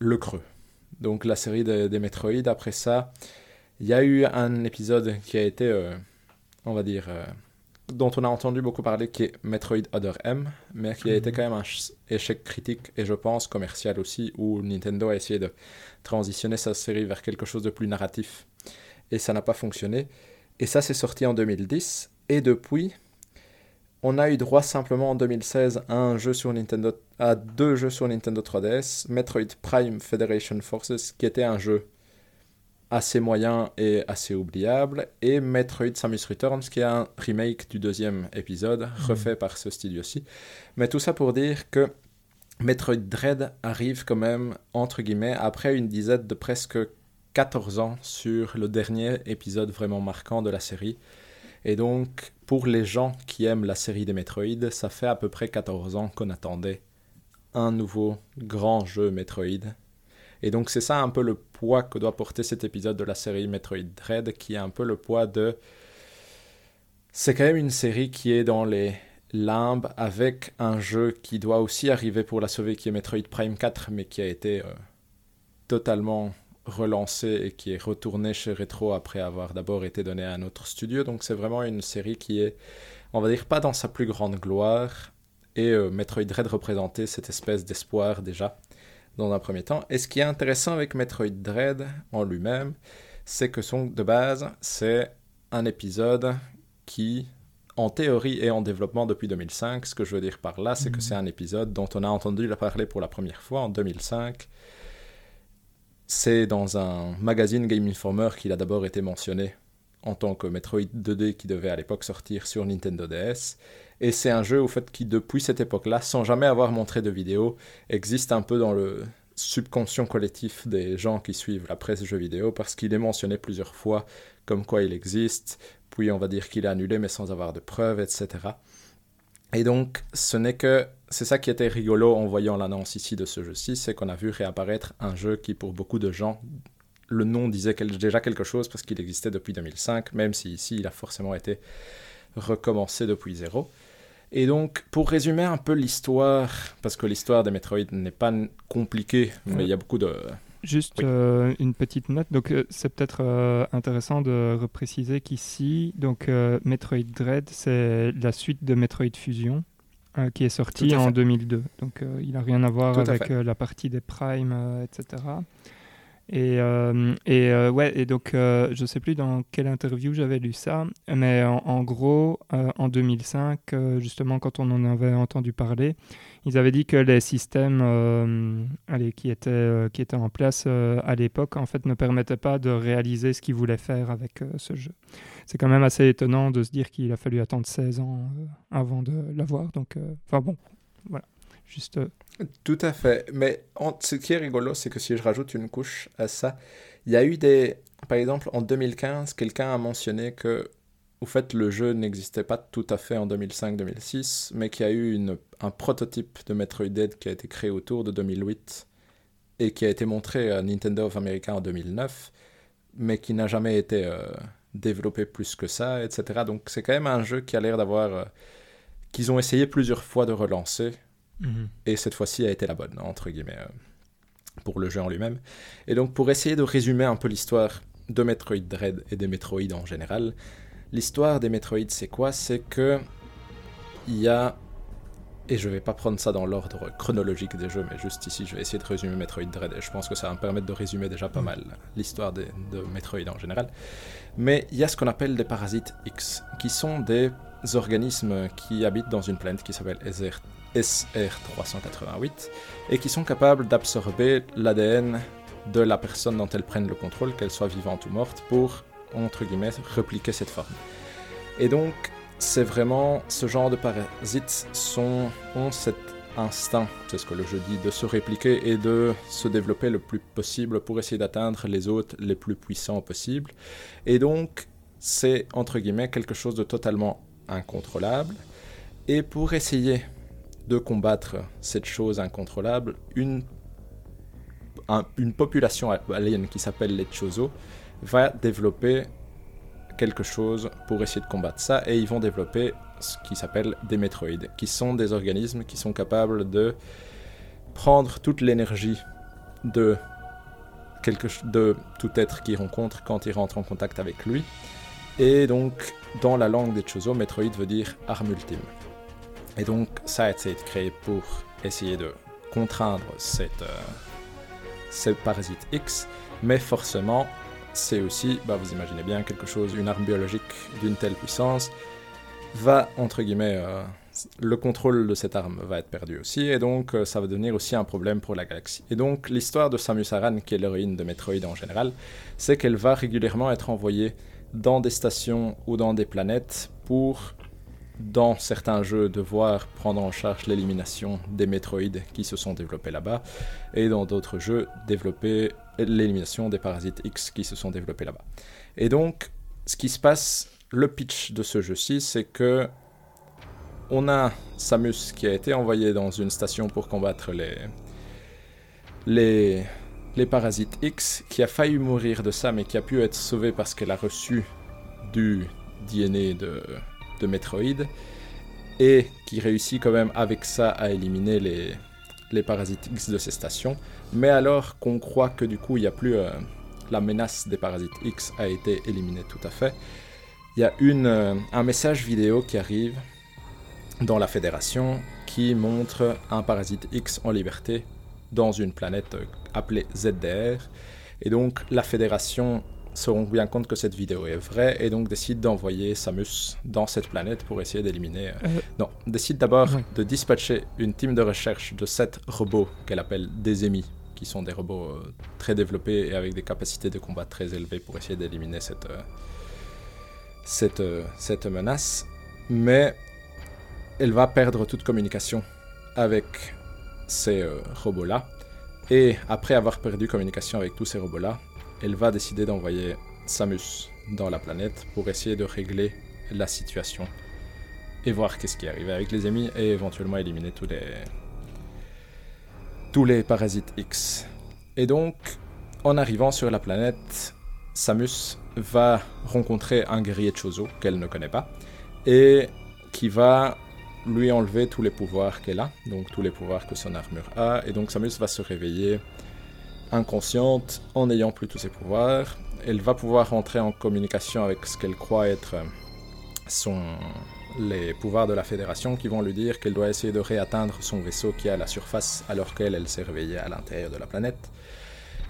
le creux. Donc la série de- des Metroid, après ça, il y a eu un épisode qui a été, euh, on va dire, euh, dont on a entendu beaucoup parler, qui est Metroid Other M, mais qui a été Mhm. quand même un ch- échec critique et je pense commercial aussi, où Nintendo a essayé de transitionner sa série vers quelque chose de plus narratif et ça n'a pas fonctionné. Et ça, c'est sorti en 2010 et depuis, on a eu droit simplement en 2016 à un jeu sur Nintendo, à deux jeux sur Nintendo 3DS, Metroid Prime Federation Forces, qui était un jeu assez moyen et assez oubliable, et Metroid Samus Returns, qui est un remake du deuxième épisode, refait par ce studio-ci. Mais tout ça pour dire que Metroid Dread arrive quand même, entre guillemets, après une dizaine de presque 14 ans sur le dernier épisode vraiment marquant de la série. Et donc, pour les gens qui aiment la série des Metroid, ça fait à peu près 14 ans qu'on attendait un nouveau grand jeu Metroid. Et donc, c'est ça un peu le poids que doit porter cet épisode de la série Metroid Dread, qui est un peu le poids de... C'est quand même une série qui est dans les limbes avec un jeu qui doit aussi arriver pour la sauver, qui est Metroid Prime 4, mais qui a été euh, totalement relancé et qui est retourné chez Retro après avoir d'abord été donné à un autre studio. Donc c'est vraiment une série qui est, on va dire, pas dans sa plus grande gloire. Et euh, Metroid Dread représentait cette espèce d'espoir déjà dans un premier temps. Et ce qui est intéressant avec Metroid Dread en lui-même, c'est que son de base, c'est un épisode qui, en théorie, est en développement depuis 2005. Ce que je veux dire par là, c'est que mhm. c'est un épisode dont on a entendu parler pour la première fois en 2005. C'est dans un magazine Game Informer qu'il a d'abord été mentionné en tant que Metroid 2D qui devait à l'époque sortir sur Nintendo DS. Et c'est un jeu au fait qui depuis cette époque-là, sans jamais avoir montré de vidéo, existe un peu dans le subconscient collectif des gens qui suivent la presse jeux vidéo parce qu'il est mentionné plusieurs fois comme quoi il existe, puis on va dire qu'il est annulé mais sans avoir de preuves, etc. Et donc ce n'est que c'est ça qui était rigolo en voyant l'annonce ici de ce jeu-ci, c'est qu'on a vu réapparaître un jeu qui pour beaucoup de gens le nom disait déjà quelque chose parce qu'il existait depuis 2005, même si ici il a forcément été recommencé depuis zéro. Et donc, pour résumer un peu l'histoire, parce que l'histoire des Metroid n'est pas compliquée, mais il y a beaucoup de... Juste euh, une petite note, donc euh, c'est peut-être euh, intéressant de repréciser qu'ici, donc Metroid Dread, c'est la suite de Metroid Fusion, qui est sortie en 2002. Donc il n'a rien à voir avec la partie des Prime, etc. Et, euh, et euh, ouais, et donc euh, je sais plus dans quelle interview j'avais lu ça, mais en, gros, en 2005, justement, quand on en avait entendu parler, ils avaient dit que les systèmes allez, qui, étaient, qui étaient en place à l'époque, en fait, ne permettaient pas de réaliser ce qu'ils voulaient faire avec ce jeu. C'est quand même assez étonnant de se dire qu'il a fallu attendre 16 ans avant de l'avoir. Donc, enfin bon, voilà. Juste tout à fait. Mais ce qui est rigolo, c'est que si je rajoute une couche à ça, il y a eu des. Par exemple, en 2015, quelqu'un a mentionné que, au fait, le jeu n'existait pas tout à fait en 2005-2006, mais qu'il y a eu un prototype de Metroid Dead qui a été créé autour de 2008 et qui a été montré à Nintendo of America en 2009, mais qui n'a jamais été euh, développé plus que ça, etc. Donc c'est quand même un jeu qui a l'air d'avoir. Euh, qu'ils ont essayé plusieurs fois de relancer et cette fois-ci a été la bonne, entre guillemets, euh, pour le jeu en lui-même. Et donc, pour essayer de résumer un peu l'histoire de Metroid Dread et des Metroid en général, l'histoire des Metroid, c'est quoi? C'est que il y a et je vais pas prendre ça dans l'ordre chronologique des jeux, mais juste ici, je vais essayer de résumer Metroid Dread, et je pense que ça va me permettre de résumer déjà pas mal l'histoire de, de Metroid en général. Mais il y a ce qu'on appelle des parasites X, qui sont des organismes qui habitent dans une planète qui s'appelle SR388 et qui sont capables d'absorber l'ADN de la personne dont elles prennent le contrôle, qu'elle soit vivante ou morte, pour, entre guillemets, repliquer cette forme. Et donc, c'est vraiment ce genre de parasites sont, ont cet instinct, c'est ce que le jeu dit, de se répliquer et de se développer le plus possible pour essayer d'atteindre les autres les plus puissants possible. Et donc, c'est, entre guillemets, quelque chose de totalement incontrôlable. Et pour essayer de combattre cette chose incontrôlable, une, population alien qui s'appelle les Chozo va développer quelque chose pour essayer de combattre ça et ils vont développer ce qui s'appelle des métroïdes, qui sont des organismes qui sont capables de prendre toute l'énergie de tout être qu'ils rencontrent quand ils rentrent en contact avec lui. Et donc, dans la langue des Chozo, métroïde veut dire arme ultime. Et donc, ça a été créé pour essayer de contraindre cette, euh, parasite X, mais forcément, c'est aussi, bah, vous imaginez bien, quelque chose, une arme biologique d'une telle puissance va, entre guillemets, euh, le contrôle de cette arme va être perdu aussi, et donc euh, ça va devenir aussi un problème pour la galaxie. Et donc l'histoire de Samus Aran, qui est l'héroïne de Metroid en général, c'est qu'elle va régulièrement être envoyée dans des stations ou dans des planètes pour dans certains jeux devoir prendre en charge l'élimination des métroïdes qui se sont développés là-bas, et dans d'autres jeux développer l'élimination des parasites X qui se sont développés là-bas. Et donc, ce qui se passe, le pitch de ce jeu-ci, c'est que on a Samus qui a été envoyé dans une station pour combattre les, les, les parasites X, qui a failli mourir de ça, mais qui a pu être sauvée parce qu'elle a reçu du DNA de, de Metroid, et qui réussit quand même avec ça à éliminer les, les parasites X de ces stations. Mais alors qu'on croit que du coup il n'y a plus euh, la menace des parasites X a été éliminée tout à fait, il y a une, euh, un message vidéo qui arrive dans la fédération qui montre un parasite X en liberté dans une planète appelée ZDR. Et donc la fédération se rend bien compte que cette vidéo est vraie et donc décide d'envoyer Samus dans cette planète pour essayer d'éliminer. Non, décide d'abord de dispatcher une team de recherche de sept robots qu'elle appelle des émis, qui sont des robots très développés et avec des capacités de combat très élevées pour essayer d'éliminer cette, cette, cette menace. Mais elle va perdre toute communication avec ces robots-là. Et après avoir perdu communication avec tous ces robots-là, elle va décider d'envoyer Samus dans la planète pour essayer de régler la situation et voir qu'est-ce qui arrive avec les ennemis et éventuellement éliminer tous les tous les parasites X. Et donc, en arrivant sur la planète, Samus va rencontrer un guerrier de Chozo qu'elle ne connaît pas et qui va lui enlever tous les pouvoirs qu'elle a, donc tous les pouvoirs que son armure a, et donc Samus va se réveiller inconsciente en n'ayant plus tous ses pouvoirs. Elle va pouvoir entrer en communication avec ce qu'elle croit être euh, son, les pouvoirs de la Fédération qui vont lui dire qu'elle doit essayer de réatteindre son vaisseau qui est à la surface alors qu'elle elle, s'est réveillée à l'intérieur de la planète.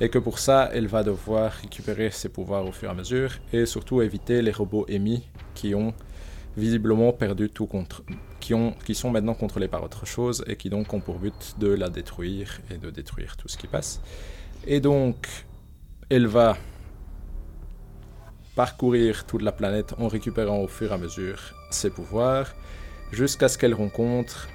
Et que pour ça, elle va devoir récupérer ses pouvoirs au fur et à mesure et surtout éviter les robots émis qui ont visiblement perdu tout contre, qui, ont, qui sont maintenant contrôlés par autre chose et qui donc ont pour but de la détruire et de détruire tout ce qui passe. Et donc, elle va parcourir toute la planète en récupérant au fur et à mesure ses pouvoirs, jusqu'à ce qu'elle rencontre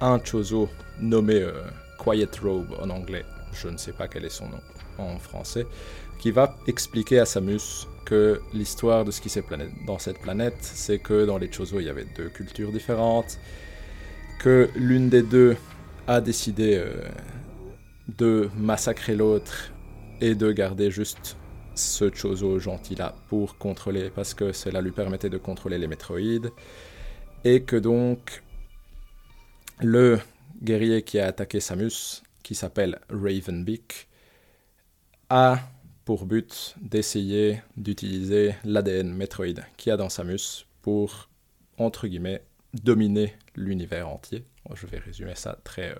un Chozo nommé euh, Quiet Robe en anglais, je ne sais pas quel est son nom en français, qui va expliquer à Samus que l'histoire de ce qui s'est dans cette planète, c'est que dans les Chozo, il y avait deux cultures différentes, que l'une des deux a décidé euh, de massacrer l'autre et de garder juste ce Chozo gentil là pour contrôler, parce que cela lui permettait de contrôler les métroïdes, et que donc le guerrier qui a attaqué Samus, qui s'appelle Ravenbeak, a pour but d'essayer d'utiliser l'ADN Metroid qu'il y a dans Samus pour, entre guillemets, dominer l'univers entier. Je vais résumer ça très euh,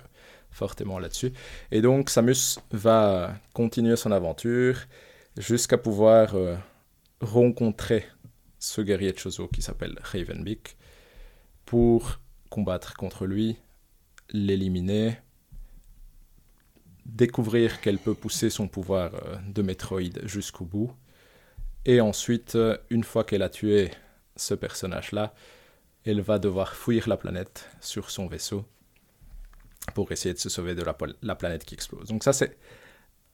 fortement là-dessus. Et donc Samus va continuer son aventure jusqu'à pouvoir euh, rencontrer ce guerrier de Chozo qui s'appelle Ravenbeak pour combattre contre lui, l'éliminer, découvrir qu'elle peut pousser son pouvoir euh, de Metroid jusqu'au bout. Et ensuite, euh, une fois qu'elle a tué ce personnage-là, elle va devoir fuir la planète sur son vaisseau pour essayer de se sauver de la, planète qui explose. Donc ça, c'est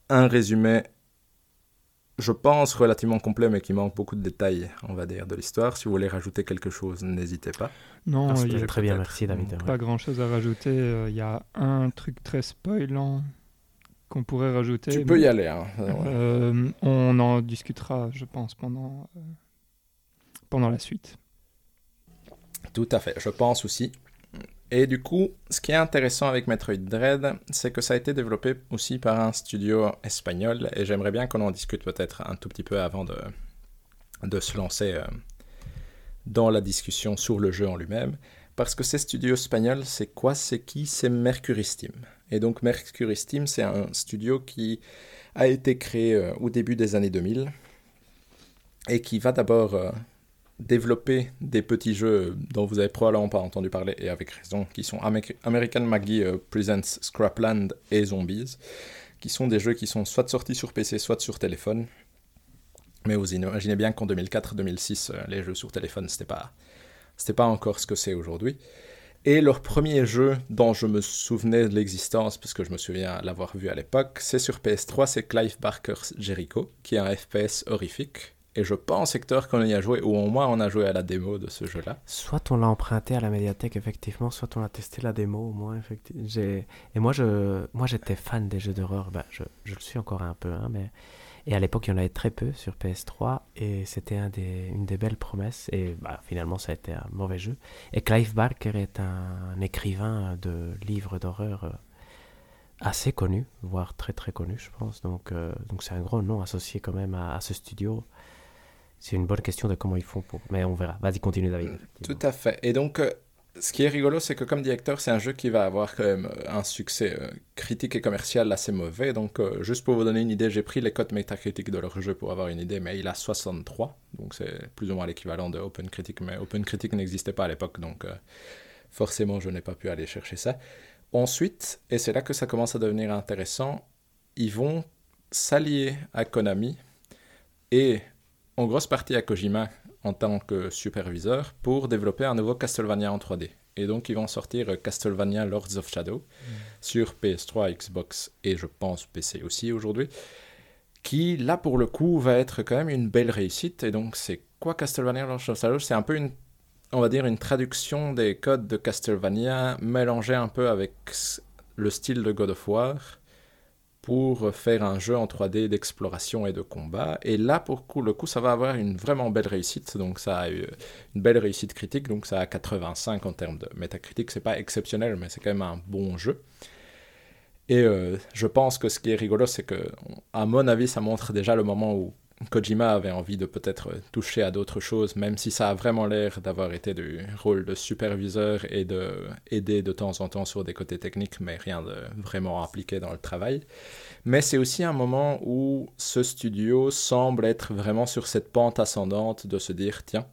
un résumé, je pense, relativement complet, mais qui manque beaucoup de détails, on va dire, de l'histoire. Si vous voulez rajouter quelque chose, n'hésitez pas. Non, il y a très bien, merci David. Pas grand-chose à rajouter. Euh, il y a un truc très spoilant qu'on pourrait rajouter. Tu peux y aller. Hein. Euh, on en discutera, je pense, pendant, euh, pendant la suite. Tout à fait, je pense aussi. Et du coup, ce qui est intéressant avec Metroid Dread, c'est que ça a été développé aussi par un studio espagnol, et j'aimerais bien qu'on en discute peut-être un tout petit peu avant de, de se lancer euh, dans la discussion sur le jeu en lui-même. Parce que ces studios espagnols, c'est quoi? C'est qui? C'est Mercury Steam. Et donc Mercury Steam, c'est un studio qui a été créé euh, au début des années 2000 et qui va d'abord euh, développer des petits jeux dont vous avez probablement pas entendu parler et avec raison, qui sont American Maggie euh, Presents Scrapland et Zombies, qui sont des jeux qui sont soit sortis sur PC, soit sur téléphone. Mais vous imaginez bien qu'en 2004-2006, les jeux sur téléphone, c'était pas c'était pas encore ce que c'est aujourd'hui. Et leur premier jeu dont je me souvenais de l'existence, parce que je me souviens l'avoir vu à l'époque, c'est sur PS3, c'est Clive Barker's Jericho, qui est un FPS horrifique. Et je pense, Hector, qu'on y a joué, ou au moins on a joué à la démo de ce jeu-là. Soit on l'a emprunté à la médiathèque, effectivement, soit on a testé la démo, au moins. Et moi, je, moi, j'étais fan des jeux d'horreur. Bah, je, je, le suis encore un peu, hein, mais et à l'époque, il y en avait très peu sur PS3 et c'était une des belles promesses. Et bah, finalement, ça a été un mauvais jeu. Et Clive Barker est un, écrivain de livres d'horreur euh, assez connu, voire très très connu, je pense. Donc, euh, donc c'est un gros nom associé quand même à, ce studio. C'est une bonne question de comment ils font pour. Mais on verra. Vas-y, continue, David. Tout à fait. Et donc, euh, ce qui est rigolo, c'est que comme directeur, c'est un jeu qui va avoir quand même euh, un succès euh, critique et commercial assez mauvais. Donc, euh, juste pour vous donner une idée, j'ai pris les codes métacritiques de leur jeu pour avoir une idée, mais il a 63. Donc, c'est plus ou moins l'équivalent de OpenCritic, mais OpenCritic n'existait pas à l'époque, donc forcément, je n'ai pas pu aller chercher ça. Ensuite, et c'est là que ça commence à devenir intéressant, ils vont s'allier à Konami et en grosse partie à Kojima en tant que superviseur pour développer un nouveau Castlevania en 3D. Et donc ils vont sortir Castlevania Lords of Shadow mm. sur PS3, Xbox et je pense PC aussi aujourd'hui, qui là pour le coup va être quand même une belle réussite. Et donc c'est quoi Castlevania Lords of Shadow? C'est un peu une, on va dire une traduction des codes de Castlevania mélangée un peu avec le style de God of War pour faire un jeu en 3D d'exploration et de combat. Et là, pour le coup, ça va avoir une vraiment belle réussite. Donc, ça a eu une belle réussite critique. Donc, ça a 85 en termes de métacritique. C'est pas exceptionnel, mais c'est quand même un bon jeu. Et euh, je pense que ce qui est rigolo, c'est que, à mon avis, ça montre déjà le moment où Kojima avait envie de peut-être toucher à d'autres choses, même si ça a vraiment l'air d'avoir été du rôle de superviseur et de aider de temps en temps sur des côtés techniques, mais rien de vraiment impliqué dans le travail. Mais c'est aussi un moment où ce studio semble être vraiment sur cette pente ascendante de se dire tiens,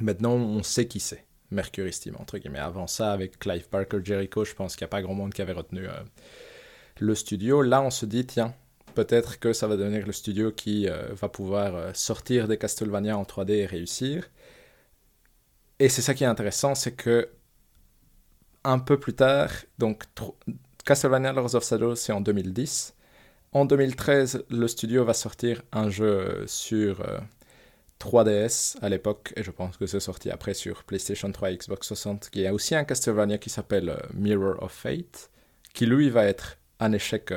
maintenant on sait qui c'est. Mercury Steam, entre guillemets. Avant ça, avec Clive Parker, Jericho, je pense qu'il n'y a pas grand monde qui avait retenu euh, le studio. Là, on se dit, tiens, peut-être que ça va devenir le studio qui euh, va pouvoir euh, sortir des Castlevania en 3D et réussir. Et c'est ça qui est intéressant, c'est que un peu plus tard, donc Castlevania Lords of Shadow, c'est en 2010. En 2013, le studio va sortir un jeu euh, sur 3DS à l'époque, et je pense que c'est sorti après sur PlayStation 3 et Xbox 60, qui a aussi un Castlevania qui s'appelle Mirror of Fate, qui lui va être un échec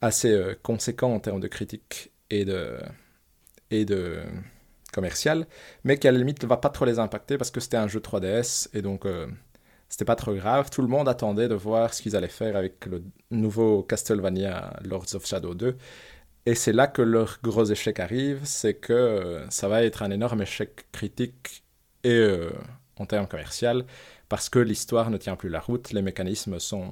assez euh, conséquent en termes de critique et de, et de commercial, mais qui à la limite ne va pas trop les impacter parce que c'était un jeu 3DS et donc euh, c'était pas trop grave. Tout le monde attendait de voir ce qu'ils allaient faire avec le nouveau Castlevania Lords of Shadow 2. Et c'est là que leur gros échec arrive, c'est que euh, ça va être un énorme échec critique et en termes commercial, parce que l'histoire ne tient plus la route, les mécanismes sont,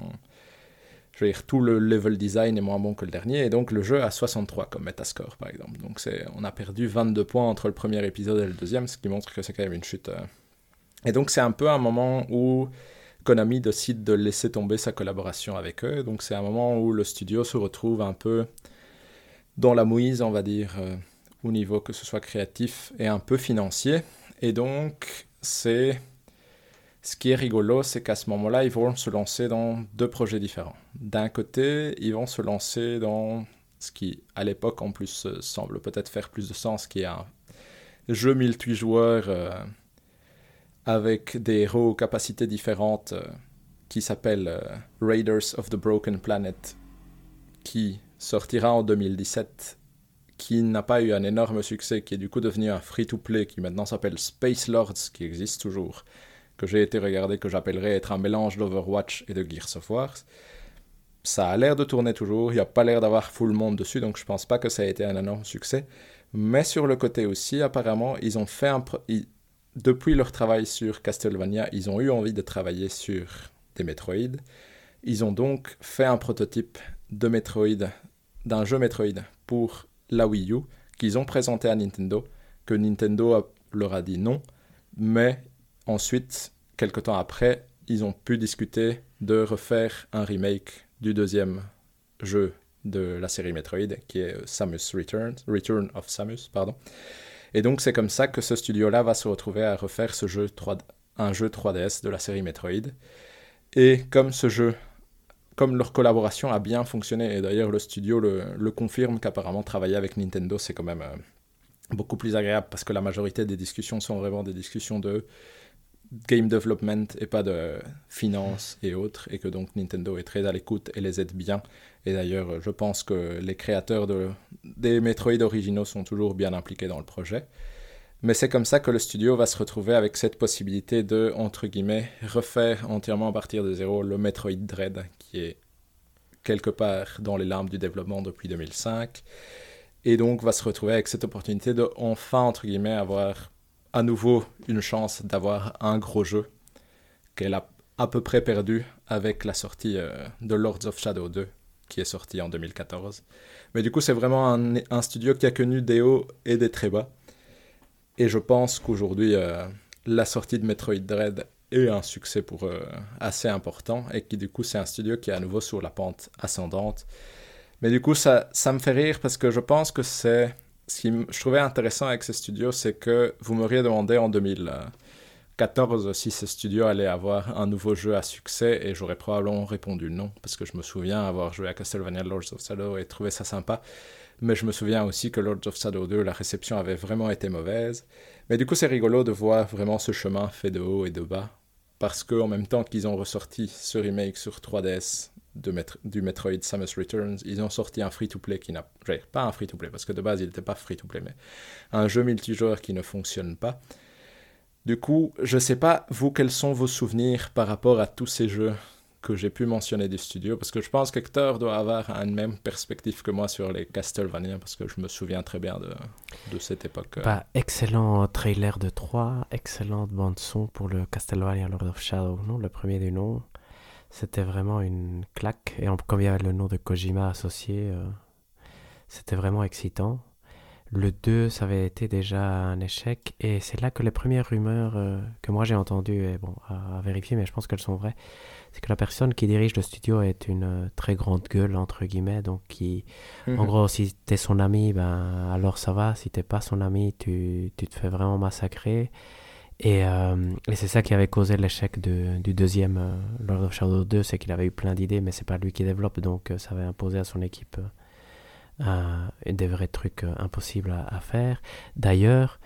je veux dire, tout le level design est moins bon que le dernier, et donc le jeu a 63 comme metascore, par exemple. Donc on a perdu 22 points entre le premier épisode et le deuxième, ce qui montre que c'est quand même une chute. Euh. Et donc c'est un peu un moment où Konami décide de laisser tomber sa collaboration avec eux, donc c'est un moment où le studio se retrouve un peu dans la mouise, on va dire, euh, au niveau que ce soit créatif et un peu financier. Et donc c'est ce qui est rigolo, c'est qu'à ce moment-là, ils vont se lancer dans deux projets différents. D'un côté, ils vont se lancer dans ce qui, à l'époque, en plus, euh, semble peut-être faire plus de sens, qui est un jeu multijoueur euh, avec des héros aux capacités différentes euh, qui s'appelle Raiders of the Broken Planet, qui sortira en 2017 qui n'a pas eu un énorme succès, qui est du coup devenu un free-to-play, qui maintenant s'appelle Space Lords, qui existe toujours, que j'ai été regarder, que j'appellerais être un mélange d'Overwatch et de Gears of War. Ça a l'air de tourner toujours, il n'y a pas l'air d'avoir full monde dessus, donc je pense pas que ça a été un énorme succès. Mais sur le côté aussi, apparemment, ils ont fait un... Depuis leur travail sur Castlevania, ils ont eu envie de travailler sur des Metroid. Ils ont donc fait un prototype de Metroid, d'un jeu Metroid pour la Wii U, qu'ils ont présenté à Nintendo, que Nintendo leur a dit non, mais Ensuite, quelque temps après, ils ont pu discuter de refaire un remake du deuxième jeu de la série Metroid, qui est Samus Returns, Return of Samus, pardon. Et donc c'est comme ça que ce studio-là va se retrouver à refaire ce jeu 3, un jeu 3DS de la série Metroid. Et comme ce jeu, comme leur collaboration a bien fonctionné, et d'ailleurs le studio le, confirme qu'apparemment travailler avec Nintendo c'est quand même euh, beaucoup plus agréable parce que la majorité des discussions sont vraiment des discussions de game development et pas de finance et autres, et que donc Nintendo est très à l'écoute et les aide bien. Et d'ailleurs, je pense que les créateurs de, des Metroid originaux sont toujours bien impliqués dans le projet. Mais c'est comme ça que le studio va se retrouver avec cette possibilité de, entre guillemets, refaire entièrement à partir de zéro le Metroid Dread, qui est quelque part dans les larmes du développement depuis 2005. Et donc va se retrouver avec cette opportunité de enfin, entre guillemets, avoir à nouveau une chance d'avoir un gros jeu qu'elle a à peu près perdu avec la sortie euh, de Lords of Shadow 2 qui est sorti en 2014. Mais du coup, c'est vraiment un, studio qui a connu des hauts et des très bas. Et je pense qu'aujourd'hui, euh, la sortie de Metroid Dread est un succès pour eux assez important et qui du coup, c'est un studio qui est à nouveau sur la pente ascendante. Mais du coup, ça, ça me fait rire parce que je pense que c'est ce qui je trouvais intéressant avec ce studio, c'est que vous m'auriez demandé en 2014 si ce studio allait avoir un nouveau jeu à succès et j'aurais probablement répondu non, parce que je me souviens avoir joué à Castlevania Lords of Shadow et trouvé ça sympa. Mais je me souviens aussi que Lords of Shadow 2, la réception avait vraiment été mauvaise. Mais du coup, c'est rigolo de voir vraiment ce chemin fait de haut et de bas. Parce qu'en même temps qu'ils ont ressorti ce remake sur 3DS du Metroid Samus Returns, ils ont sorti un free-to-play qui n'a... Pas un free-to-play, parce que de base, il n'était pas free-to-play, mais un jeu multijoueur qui ne fonctionne pas. Du coup, je sais pas, vous, quels sont vos souvenirs par rapport à tous ces jeux que j'ai pu mentionner du studio, parce que je pense qu'Hector doit avoir une même perspective que moi sur les Castlevania, parce que je me souviens très bien de, cette époque. Excellent trailer de 3, excellente bande-son pour le Castlevania Lord of Shadow, non? Le premier du nom. C'était vraiment une claque. Et comme il y avait le nom de Kojima associé, euh, c'était vraiment excitant. Le 2, ça avait été déjà un échec. Et c'est là que les premières rumeurs euh, que moi j'ai entendues, et bon, à, vérifier, mais je pense qu'elles sont vraies, c'est que la personne qui dirige le studio est une euh, très grande gueule, entre guillemets. Donc, qui, en mhm. gros, si t'es son ami, ben, alors ça va. Si t'es pas son ami, tu, tu te fais vraiment massacrer. Euh, et, c'est ça qui avait causé l'échec du deuxième euh, Lord of Shadow 2, c'est qu'il avait eu plein d'idées, mais c'est pas lui qui développe, donc euh, ça avait imposé à son équipe des vrais trucs impossibles à, faire. D'ailleurs,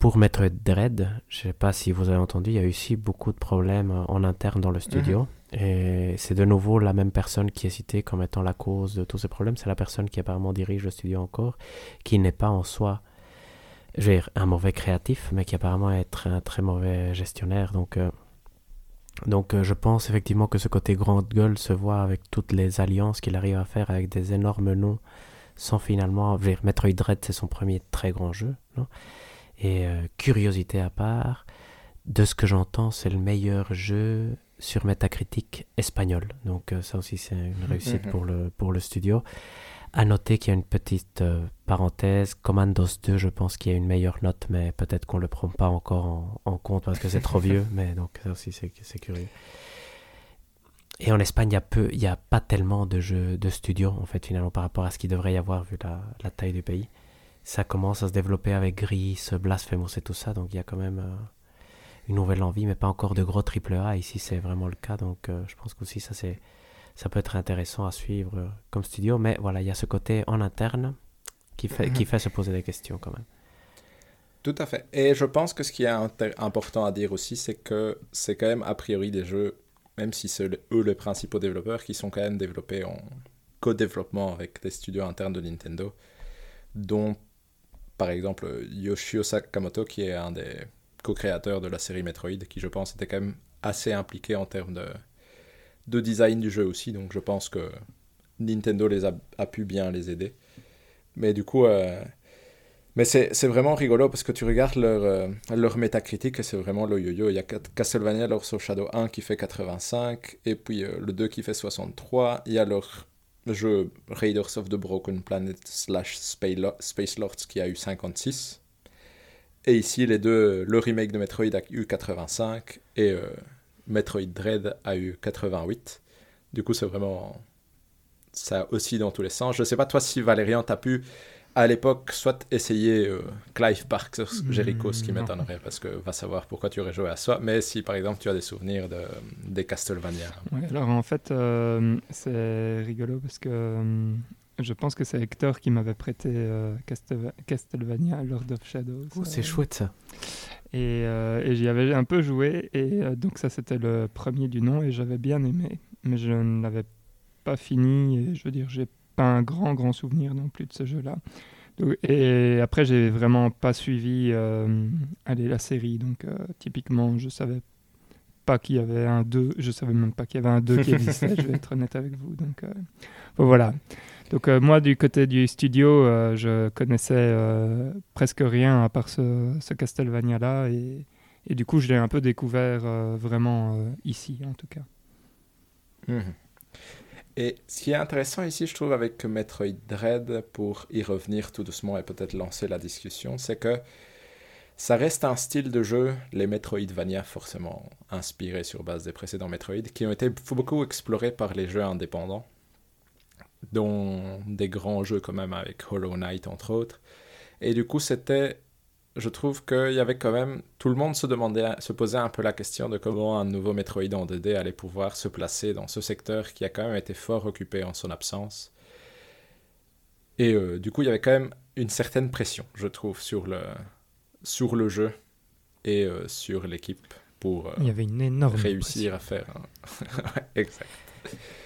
pour Metroid Dread, je sais pas si vous avez entendu, il y a eu aussi beaucoup de problèmes en interne dans le studio. Mhm. Et c'est de nouveau la même personne qui est citée comme étant la cause de tous ces problèmes. C'est la personne qui apparemment dirige le studio encore, qui n'est pas en soi je dire, un mauvais créatif, mais qui apparemment est un très mauvais gestionnaire. Donc, euh, donc euh, je pense effectivement que ce côté grande gueule se voit avec toutes les alliances qu'il arrive à faire avec des énormes noms, sans finalement... Je veux dire, Metroid Dread, c'est son premier très grand jeu. Non? Et euh, curiosité à part, de ce que j'entends, c'est le meilleur jeu sur Metacritic espagnol. Donc ça aussi, c'est une réussite mhm. pour, le, pour le studio. À noter qu'il y a une petite euh, parenthèse, Commandos 2, je pense qu'il y a une meilleure note, mais peut-être qu'on ne le prend pas encore en, compte parce que c'est trop vieux, mais donc ça aussi c'est curieux. Et en Espagne, il n'y a, a pas tellement de jeux de studio, en fait, finalement, par rapport à ce qu'il devrait y avoir vu la, la, taille du pays. Ça commence à se développer avec Gris, Blasphemous et tout ça, donc il y a quand même euh, une nouvelle envie, mais pas encore de gros triple A. Ici, c'est vraiment le cas, donc euh, je pense qu'aussi ça c'est ça peut être intéressant à suivre comme studio. Mais voilà, il y a ce côté en interne qui fait, qui mhm. fait se poser des questions quand même. Tout à fait. Et je pense que ce qui est important à dire aussi, c'est que c'est quand même a priori des jeux, même si c'est eux les principaux développeurs, qui sont quand même développés en co-développement avec des studios internes de Nintendo, dont par exemple Yoshio Sakamoto, qui est un des co-créateurs de la série Metroid, qui je pense était quand même assez impliqué en termes de, de design du jeu aussi, donc je pense que Nintendo les a, pu bien les aider. Mais du coup, euh, mais c'est vraiment rigolo parce que tu regardes leur, euh, leur métacritique et c'est vraiment le yo-yo. Il y a Castlevania Lords of Shadow 1 qui fait 85 et puis euh, le 2 qui fait 63. Il y a leur jeu Raiders of the Broken Planet slash Space Lords qui a eu 56. Et ici, les deux, le remake de Metroid a eu 85 et Metroid Dread a eu 88. Du coup, c'est vraiment. Ça aussi dans tous les sens. Je sais pas, toi, si Valérian, t'as pu à l'époque soit essayer euh, Clive Park sur Jericho, ce qui mm, m'étonnerait parce que va savoir pourquoi tu aurais joué à ça, mais si par exemple tu as des souvenirs de, des Castlevania. Ouais, alors en fait, euh, c'est rigolo parce que euh, je pense que c'est Hector qui m'avait prêté Castlevania Lord of Shadows. Oh, c'est chouette ça. Euh, et, j'y avais un peu joué, et euh, donc ça c'était le premier du nom, et j'avais bien aimé, mais je ne l'avais pas fini, et je veux dire, j'ai pas un grand grand souvenir non plus de ce jeu-là. Et après, j'ai vraiment pas suivi euh, allez, la série, donc typiquement, je savais pas qu'il y avait un 2, je savais même pas qu'il y avait un 2 qui existait, je vais être honnête avec vous. Donc voilà. Donc euh, moi, du côté du studio, euh, je connaissais euh, presque rien à part ce, ce Castlevania-là. Et, du coup, je l'ai un peu découvert vraiment ici, en tout cas. Mhm. Et ce qui est intéressant ici, je trouve, avec Metroid Dread, pour y revenir tout doucement et peut-être lancer la discussion, c'est que ça reste un style de jeu, les Metroidvania forcément inspirés sur base des précédents Metroid, qui ont été beaucoup explorés par les jeux indépendants, dont des grands jeux quand même avec Hollow Knight entre autres. Et du coup, c'était, je trouve qu'il y avait quand même, tout le monde se demandait, se posait un peu la question de comment un nouveau Metroid en 2D allait pouvoir se placer dans ce secteur qui a quand même été fort occupé en son absence. Et euh, du coup, il y avait quand même une certaine pression, je trouve, sur le, sur le jeu et euh, sur l'équipe pour Il y avait une énorme réussir à faire. exact.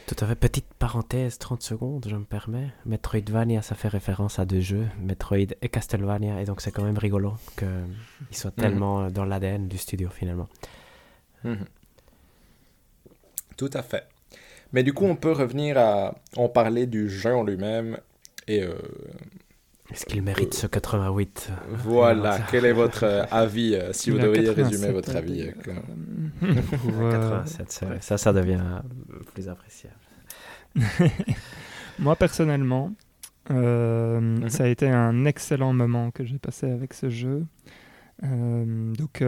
Tout à fait. Petite parenthèse, 30 secondes, je me permets. Metroidvania, ça fait référence à deux jeux, Metroid et Castlevania, et donc c'est quand même rigolo qu'ils soient mhm. tellement euh, dans l'ADN du studio finalement. Mhm. Tout à fait. Mais du coup, on peut revenir à en parler du jeu en lui-même et euh, est-ce qu'il mérite ce 88 Voilà, quel est votre euh, avis euh, si vous deviez résumer votre avis 87, euh, ça, ça devient plus appréciable. Moi, personnellement, mhm. ça a été un excellent moment que j'ai passé avec ce jeu. donc,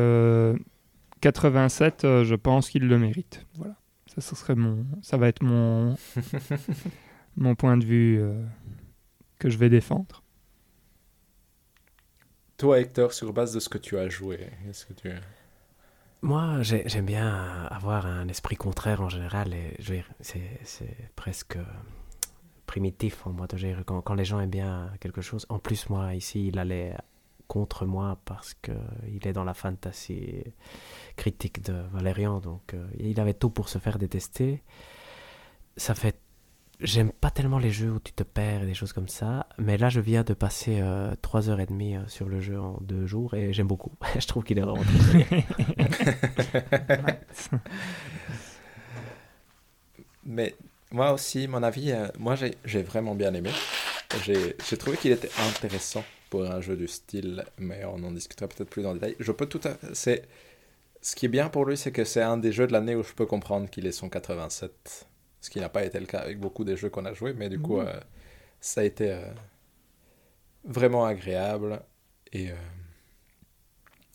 87, je pense qu'il le mérite. Voilà, ça, ça, serait mon, ça va être mon, mon point de vue que je vais défendre. Toi, Hector, sur base de ce que tu as joué, est-ce que tu... Moi, j'aime bien avoir un esprit contraire en général. Et c'est presque primitif en moi de gérer. Quand, les gens aiment bien quelque chose, en plus, moi, ici, il allait contre moi parce qu'il est dans la fantasy critique de Valérian. Donc, euh, il avait tout pour se faire détester. Ça fait J'aime pas tellement les jeux où tu te perds et des choses comme ça, mais là je viens de passer euh, 3h30 euh, sur le jeu en deux jours et j'aime beaucoup. je trouve qu'il est vraiment mais moi aussi, mon avis, euh, moi j'ai vraiment bien aimé. J'ai trouvé qu'il était intéressant pour un jeu du style, mais on en discutera peut-être plus le détail. Je peux tout à... c'est Ce qui est bien pour lui, c'est que c'est un des jeux de l'année où je peux comprendre qu'il est son 87 ce qui n'a pas été le cas avec beaucoup des jeux qu'on a joués, mais du coup, euh, ça a été euh, vraiment agréable. Et, euh,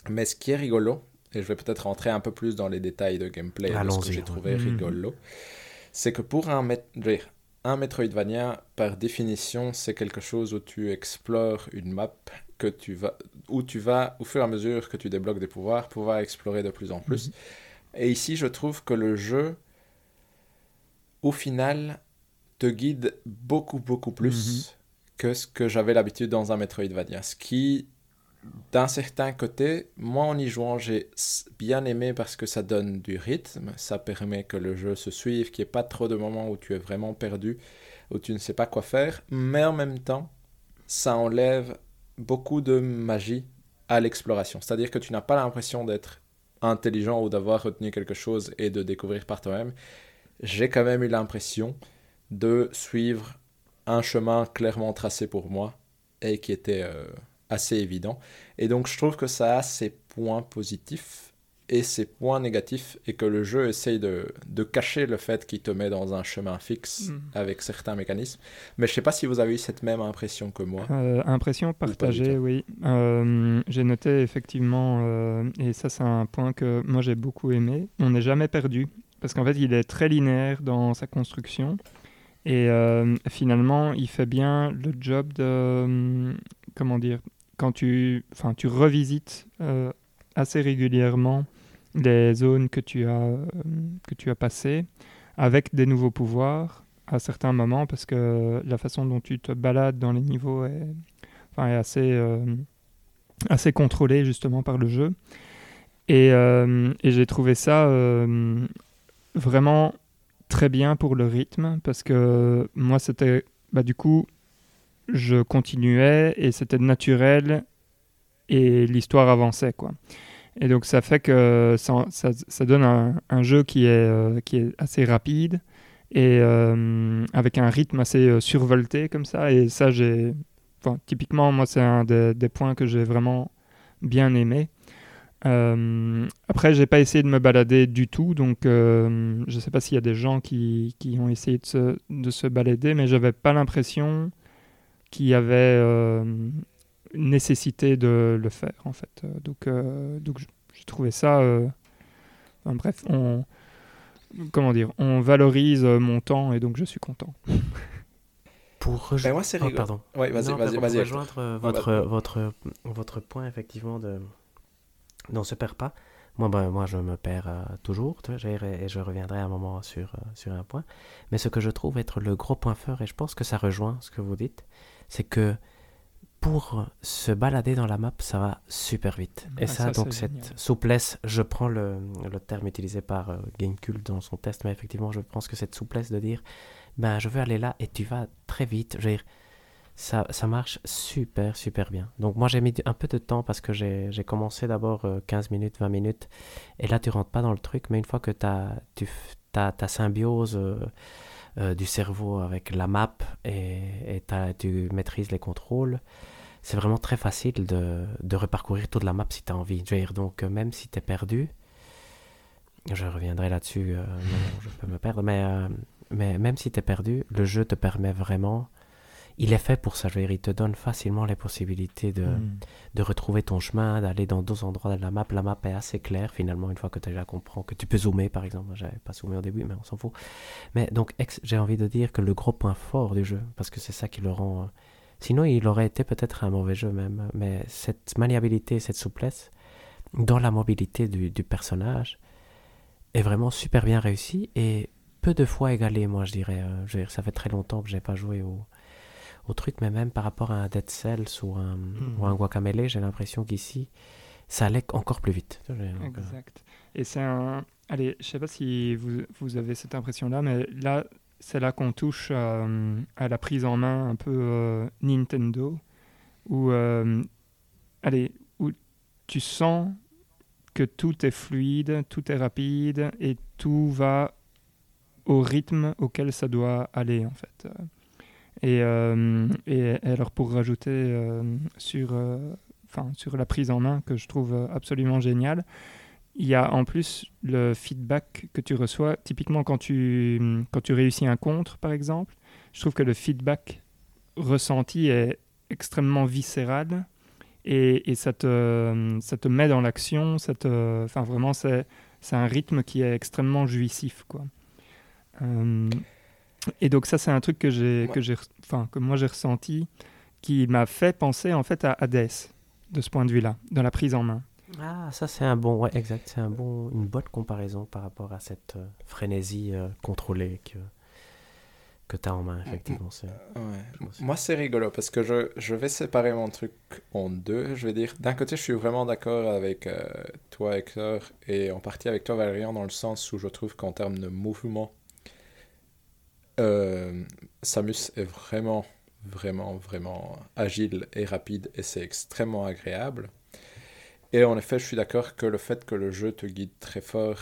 Mais ce qui est rigolo, et je vais peut-être rentrer un peu plus dans les détails de gameplay, de ce que j'ai trouvé mhm. rigolo, c'est que pour un, un Metroidvania, par définition, c'est quelque chose où tu explores une map que tu vas, où tu vas, au fur et à mesure que tu débloques des pouvoirs, pouvoir explorer de plus en plus. Mhm. Et ici, je trouve que le jeu au final, te guide beaucoup, beaucoup plus mhm. que ce que j'avais l'habitude dans un Metroidvania. Ce qui, d'un certain côté, moi en y jouant, j'ai bien aimé parce que ça donne du rythme, ça permet que le jeu se suive, qu'il n'y ait pas trop de moments où tu es vraiment perdu, où tu ne sais pas quoi faire, mais en même temps, ça enlève beaucoup de magie à l'exploration. C'est-à-dire que tu n'as pas l'impression d'être intelligent ou d'avoir retenu quelque chose et de découvrir par toi-même j'ai quand même eu l'impression de suivre un chemin clairement tracé pour moi et qui était euh, assez évident. Et donc je trouve que ça a ses points positifs et ses points négatifs et que le jeu essaye de, de cacher le fait qu'il te met dans un chemin fixe mm. avec certains mécanismes. Mais je ne sais pas si vous avez eu cette même impression que moi. Euh, impression partagée, oui. Euh, j'ai noté effectivement, et ça c'est un point que moi j'ai beaucoup aimé, on n'est jamais perdu parce qu'en fait, il est très linéaire dans sa construction. Et euh, finalement, il fait bien le job de. Euh, comment dire Quand tu, tu revisites euh, assez régulièrement les zones que tu as, que tu as passées avec des nouveaux pouvoirs à certains moments, parce que la façon dont tu te balades dans les niveaux est, est assez, assez contrôlée justement par le jeu. Et j'ai trouvé ça vraiment très bien pour le rythme parce que moi c'était bah, du coup je continuais et c'était naturel et l'histoire avançait quoi et donc ça fait que ça, ça, donne un, jeu qui est, euh, qui est assez rapide et avec un rythme assez survolté comme ça. Et ça, j'ai. Typiquement, moi, c'est un des, points que j'ai vraiment bien aimé. Euh, après, j'ai pas essayé de me balader du tout, donc euh, je sais pas s'il y a des gens qui, qui ont essayé de se, de se balader, mais j'avais pas l'impression qu'il y avait euh, nécessité de le faire en fait. Donc, euh, donc j'ai trouvé ça. bref, on comment dire, on valorise mon temps et donc je suis content. Pour rejoindre, ben moi, c'est oh, pardon. Ouais, vas-y, vas-y, vas-y. rejoindre votre, votre, votre point effectivement de on se perd pas. Moi, ben, moi, je me perds euh, toujours, tu vois, et je reviendrai un moment sur, euh, sur un point. Mais ce que je trouve être le gros point fort, et je pense que ça rejoint ce que vous dites, c'est que pour se balader dans la map, ça va super vite. et ça, donc, cette souplesse, je prends le, le terme utilisé par euh, Gamecult dans son test, mais effectivement, je pense que cette souplesse de dire, ben, je veux aller là et tu vas très vite. Je veux dire, ça, ça, marche super, super bien. Donc moi j'ai mis un peu de temps parce que j'ai commencé d'abord 15 euh, minutes, 20 minutes. Et là tu rentres pas dans le truc, mais une fois que as, tu as ta symbiose euh, euh, du cerveau avec la map et, et tu maîtrises les contrôles, c'est vraiment très facile de, de, reparcourir toute la map si tu as envie. Je donc même si tu es perdu, je reviendrai là-dessus, je peux me perdre, mais, mais même si tu es perdu, le jeu te permet vraiment il est fait pour ça. Je veux dire, il te donne facilement les possibilités de, hmm. de retrouver ton chemin, d'aller dans d'autres endroits de la map. La map est assez claire finalement une fois que tu déjà comprends que tu peux zoomer par exemple. J'avais pas zoomé au début, mais on s'en fout. Mais donc, j'ai envie de dire que le gros point fort du jeu, parce que c'est ça qui le rend. Euh, sinon, il aurait été peut-être un mauvais jeu même. Mais cette maniabilité, cette souplesse dans la mobilité du, du personnage est vraiment super bien réussi et peu de fois égalé, moi je dirais. Euh, je veux dire ça fait très longtemps que j'ai pas joué au au truc, mais même par rapport à un Dead Cells ou un, hmm. ou un Guacamele, j'ai l'impression qu'ici, ça allait encore plus vite. Euh, exact. Et c'est un. Allez, je sais pas si vous, vous avez cette impression-là, mais là, c'est là qu'on touche euh, à la prise en main un peu euh, Nintendo, où, allez, où tu sens que tout est fluide, tout est rapide et tout va au rythme auquel ça doit aller en fait. Et, euh, et, alors pour rajouter euh, sur, euh, sur la prise en main que je trouve absolument géniale, il y a en plus le feedback que tu reçois. Typiquement quand tu, quand tu réussis un contre par exemple, je trouve que le feedback ressenti est extrêmement viscéral et, et ça, te, ça te met dans l'action. Enfin vraiment c'est un rythme qui est extrêmement jouissif quoi. Et donc ça, c'est un truc que j'ai, que j'ai, enfin que moi j'ai ressenti, qui m'a fait penser en fait à Hades de ce point de vue-là, dans la prise en main. Ah, ça c'est un bon, ouais, exact, c'est un bon, une bonne comparaison par rapport à cette euh, frénésie euh, contrôlée que que tu as en main, effectivement. Ouais. Moi, c'est rigolo parce que je, je, vais séparer mon truc en deux. Je vais dire, d'un côté, je suis vraiment d'accord avec euh, toi, Hector, et en partie avec toi, Valérian, dans le sens où je trouve qu'en termes de mouvement, euh, Samus est vraiment, vraiment, vraiment agile et rapide et c'est extrêmement agréable. Et en effet, je suis d'accord que le fait que le jeu te guide très fort,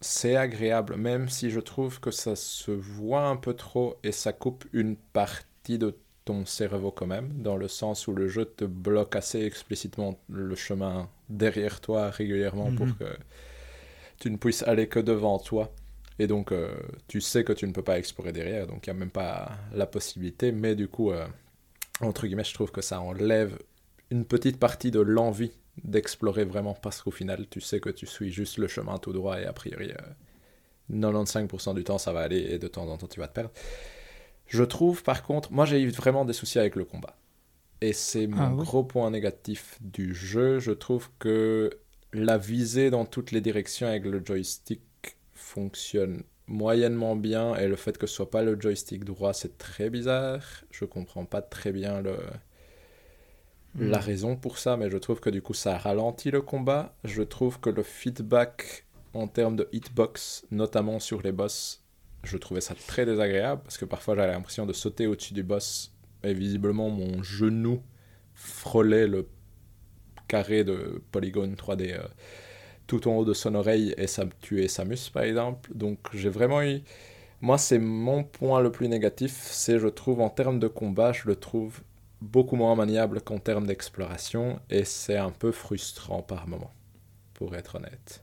c'est agréable, même si je trouve que ça se voit un peu trop et ça coupe une partie de ton cerveau quand même, dans le sens où le jeu te bloque assez explicitement le chemin derrière toi régulièrement pour mhm. que tu ne puisses aller que devant toi. Et donc, euh, tu sais que tu ne peux pas explorer derrière, donc il n'y a même pas la possibilité. Mais du coup, euh, entre guillemets, je trouve que ça enlève une petite partie de l'envie d'explorer vraiment, parce qu'au final, tu sais que tu suis juste le chemin tout droit et a priori, 95% euh, du temps, ça va aller et de temps en temps, tu vas te perdre. Je trouve, par contre, moi j'ai eu vraiment des soucis avec le combat. Et c'est mon ah gros point négatif du jeu. Je trouve que la visée dans toutes les directions avec le joystick fonctionne moyennement bien et le fait que ce soit pas le joystick droit c'est très bizarre je comprends pas très bien le hmm. la raison pour ça mais je trouve que du coup ça ralentit le combat je trouve que le feedback en termes de hitbox notamment sur les boss je trouvais ça très désagréable parce que parfois j'avais l'impression de sauter au-dessus du boss et visiblement mon genou frôlait le carré de polygone 3D tout en haut de son oreille et ça tuait Samus par exemple. Donc j'ai vraiment eu Moi, c'est mon point le plus négatif, c'est je trouve en termes de combat, je le trouve beaucoup moins maniable qu'en termes d'exploration et c'est un peu frustrant par moment, pour être honnête.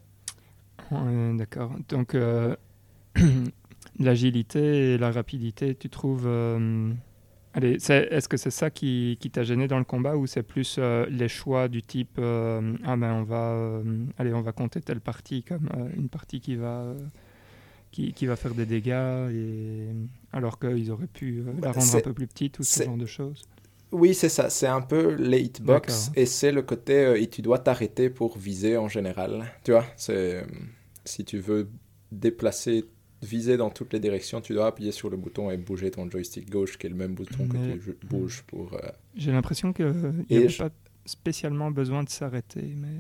D'accord. Donc, euh, l'agilité et la rapidité, tu trouves. Euh, allez, est-ce que c'est ça qui, qui t'a gêné dans le combat ou c'est plus euh, les choix du type Ah ben on va, allez, on va compter telle partie comme une partie qui va qui, qui, va faire des dégâts, et... alors qu'ils auraient pu la bah, rendre un peu plus petite ou ce genre de choses? Oui, c'est ça. C'est un peu les hitbox et c'est le côté euh, et tu dois t'arrêter pour viser en général. Tu vois, c'est euh, si tu veux déplacer, viser dans toutes les directions, tu dois appuyer sur le bouton et bouger ton joystick gauche qui est le même bouton que tu bouges pour. Euh, J'ai l'impression qu'il n'y a pas spécialement besoin de s'arrêter, mais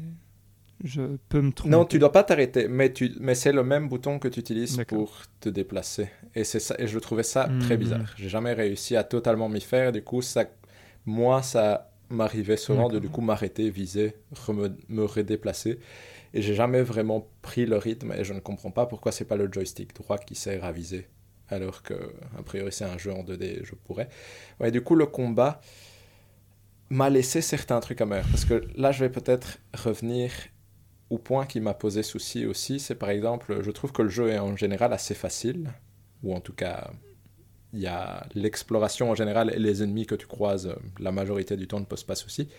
je peux me tromper. Non, tu dois pas t'arrêter, mais, tu... mais c'est le même bouton que tu utilises pour te déplacer. Et, ça... et je trouvais ça très mhm. bizarre. J'ai jamais réussi à totalement m'y faire. Du coup, ça moi, ça m'arrivait souvent de du coup m'arrêter, viser, me redéplacer. Et j'ai jamais vraiment pris le rythme et je ne comprends pas pourquoi c'est pas le joystick droit qui sert à viser. Alors que, a priori, c'est un jeu en 2D, je pourrais. Ouais, du coup, le combat m'a laissé certains trucs à amers. Parce que là, je vais peut-être revenir au point qui m'a posé souci aussi. C'est par exemple, je trouve que le jeu est en général assez facile. Ou en tout cas, il y a l'exploration en général et les ennemis que tu croises, euh, la majorité du temps ne pose pas souci.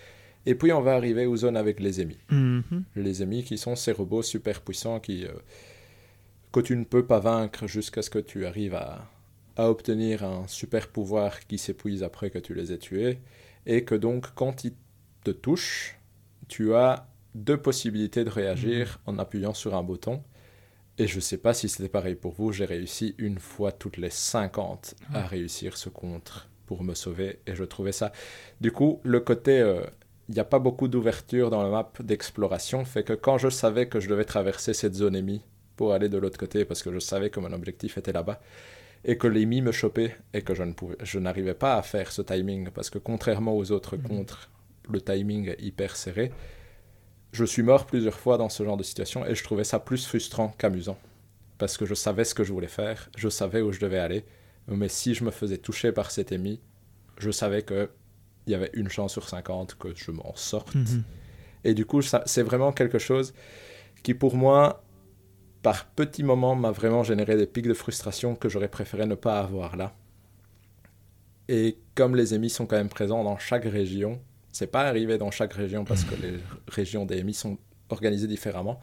Et puis on va arriver aux zones avec les ennemis. Mm-hmm. Les ennemis qui sont ces robots super puissants qui, euh, que tu ne peux pas vaincre jusqu'à ce que tu arrives à, à obtenir un super pouvoir qui s'épuise après que tu les aies tués. Et que donc quand ils te touchent, tu as deux possibilités de réagir mm-hmm. en appuyant sur un bouton. Et je sais pas si c'était pareil pour vous, j'ai réussi une fois toutes les 50 à réussir ce contre pour me sauver et je trouvais ça. Du coup, le côté, euh, il n'y a pas beaucoup d'ouverture dans la map d'exploration fait que quand je savais que je devais traverser cette zone émise pour aller de l'autre côté parce que je savais que mon objectif était là-bas et que l'émis me chopait et que je ne pouvais, je n'arrivais pas à faire ce timing parce que contrairement aux autres mhm. contres, le timing est hyper serré je suis mort plusieurs fois dans ce genre de situation et je trouvais ça plus frustrant qu'amusant. Parce que je savais ce que je voulais faire, je savais où je devais aller, mais si je me faisais toucher par cet émis, je savais qu'il y avait une chance sur 50 que je m'en sorte. Mhm. Et du coup, c'est vraiment quelque chose qui, pour moi, par petits moments, m'a vraiment généré des pics de frustration que j'aurais préféré ne pas avoir là. Et comme les émis sont quand même présents dans chaque région, c'est pas arrivé dans chaque région parce que les régions DMI sont organisées différemment.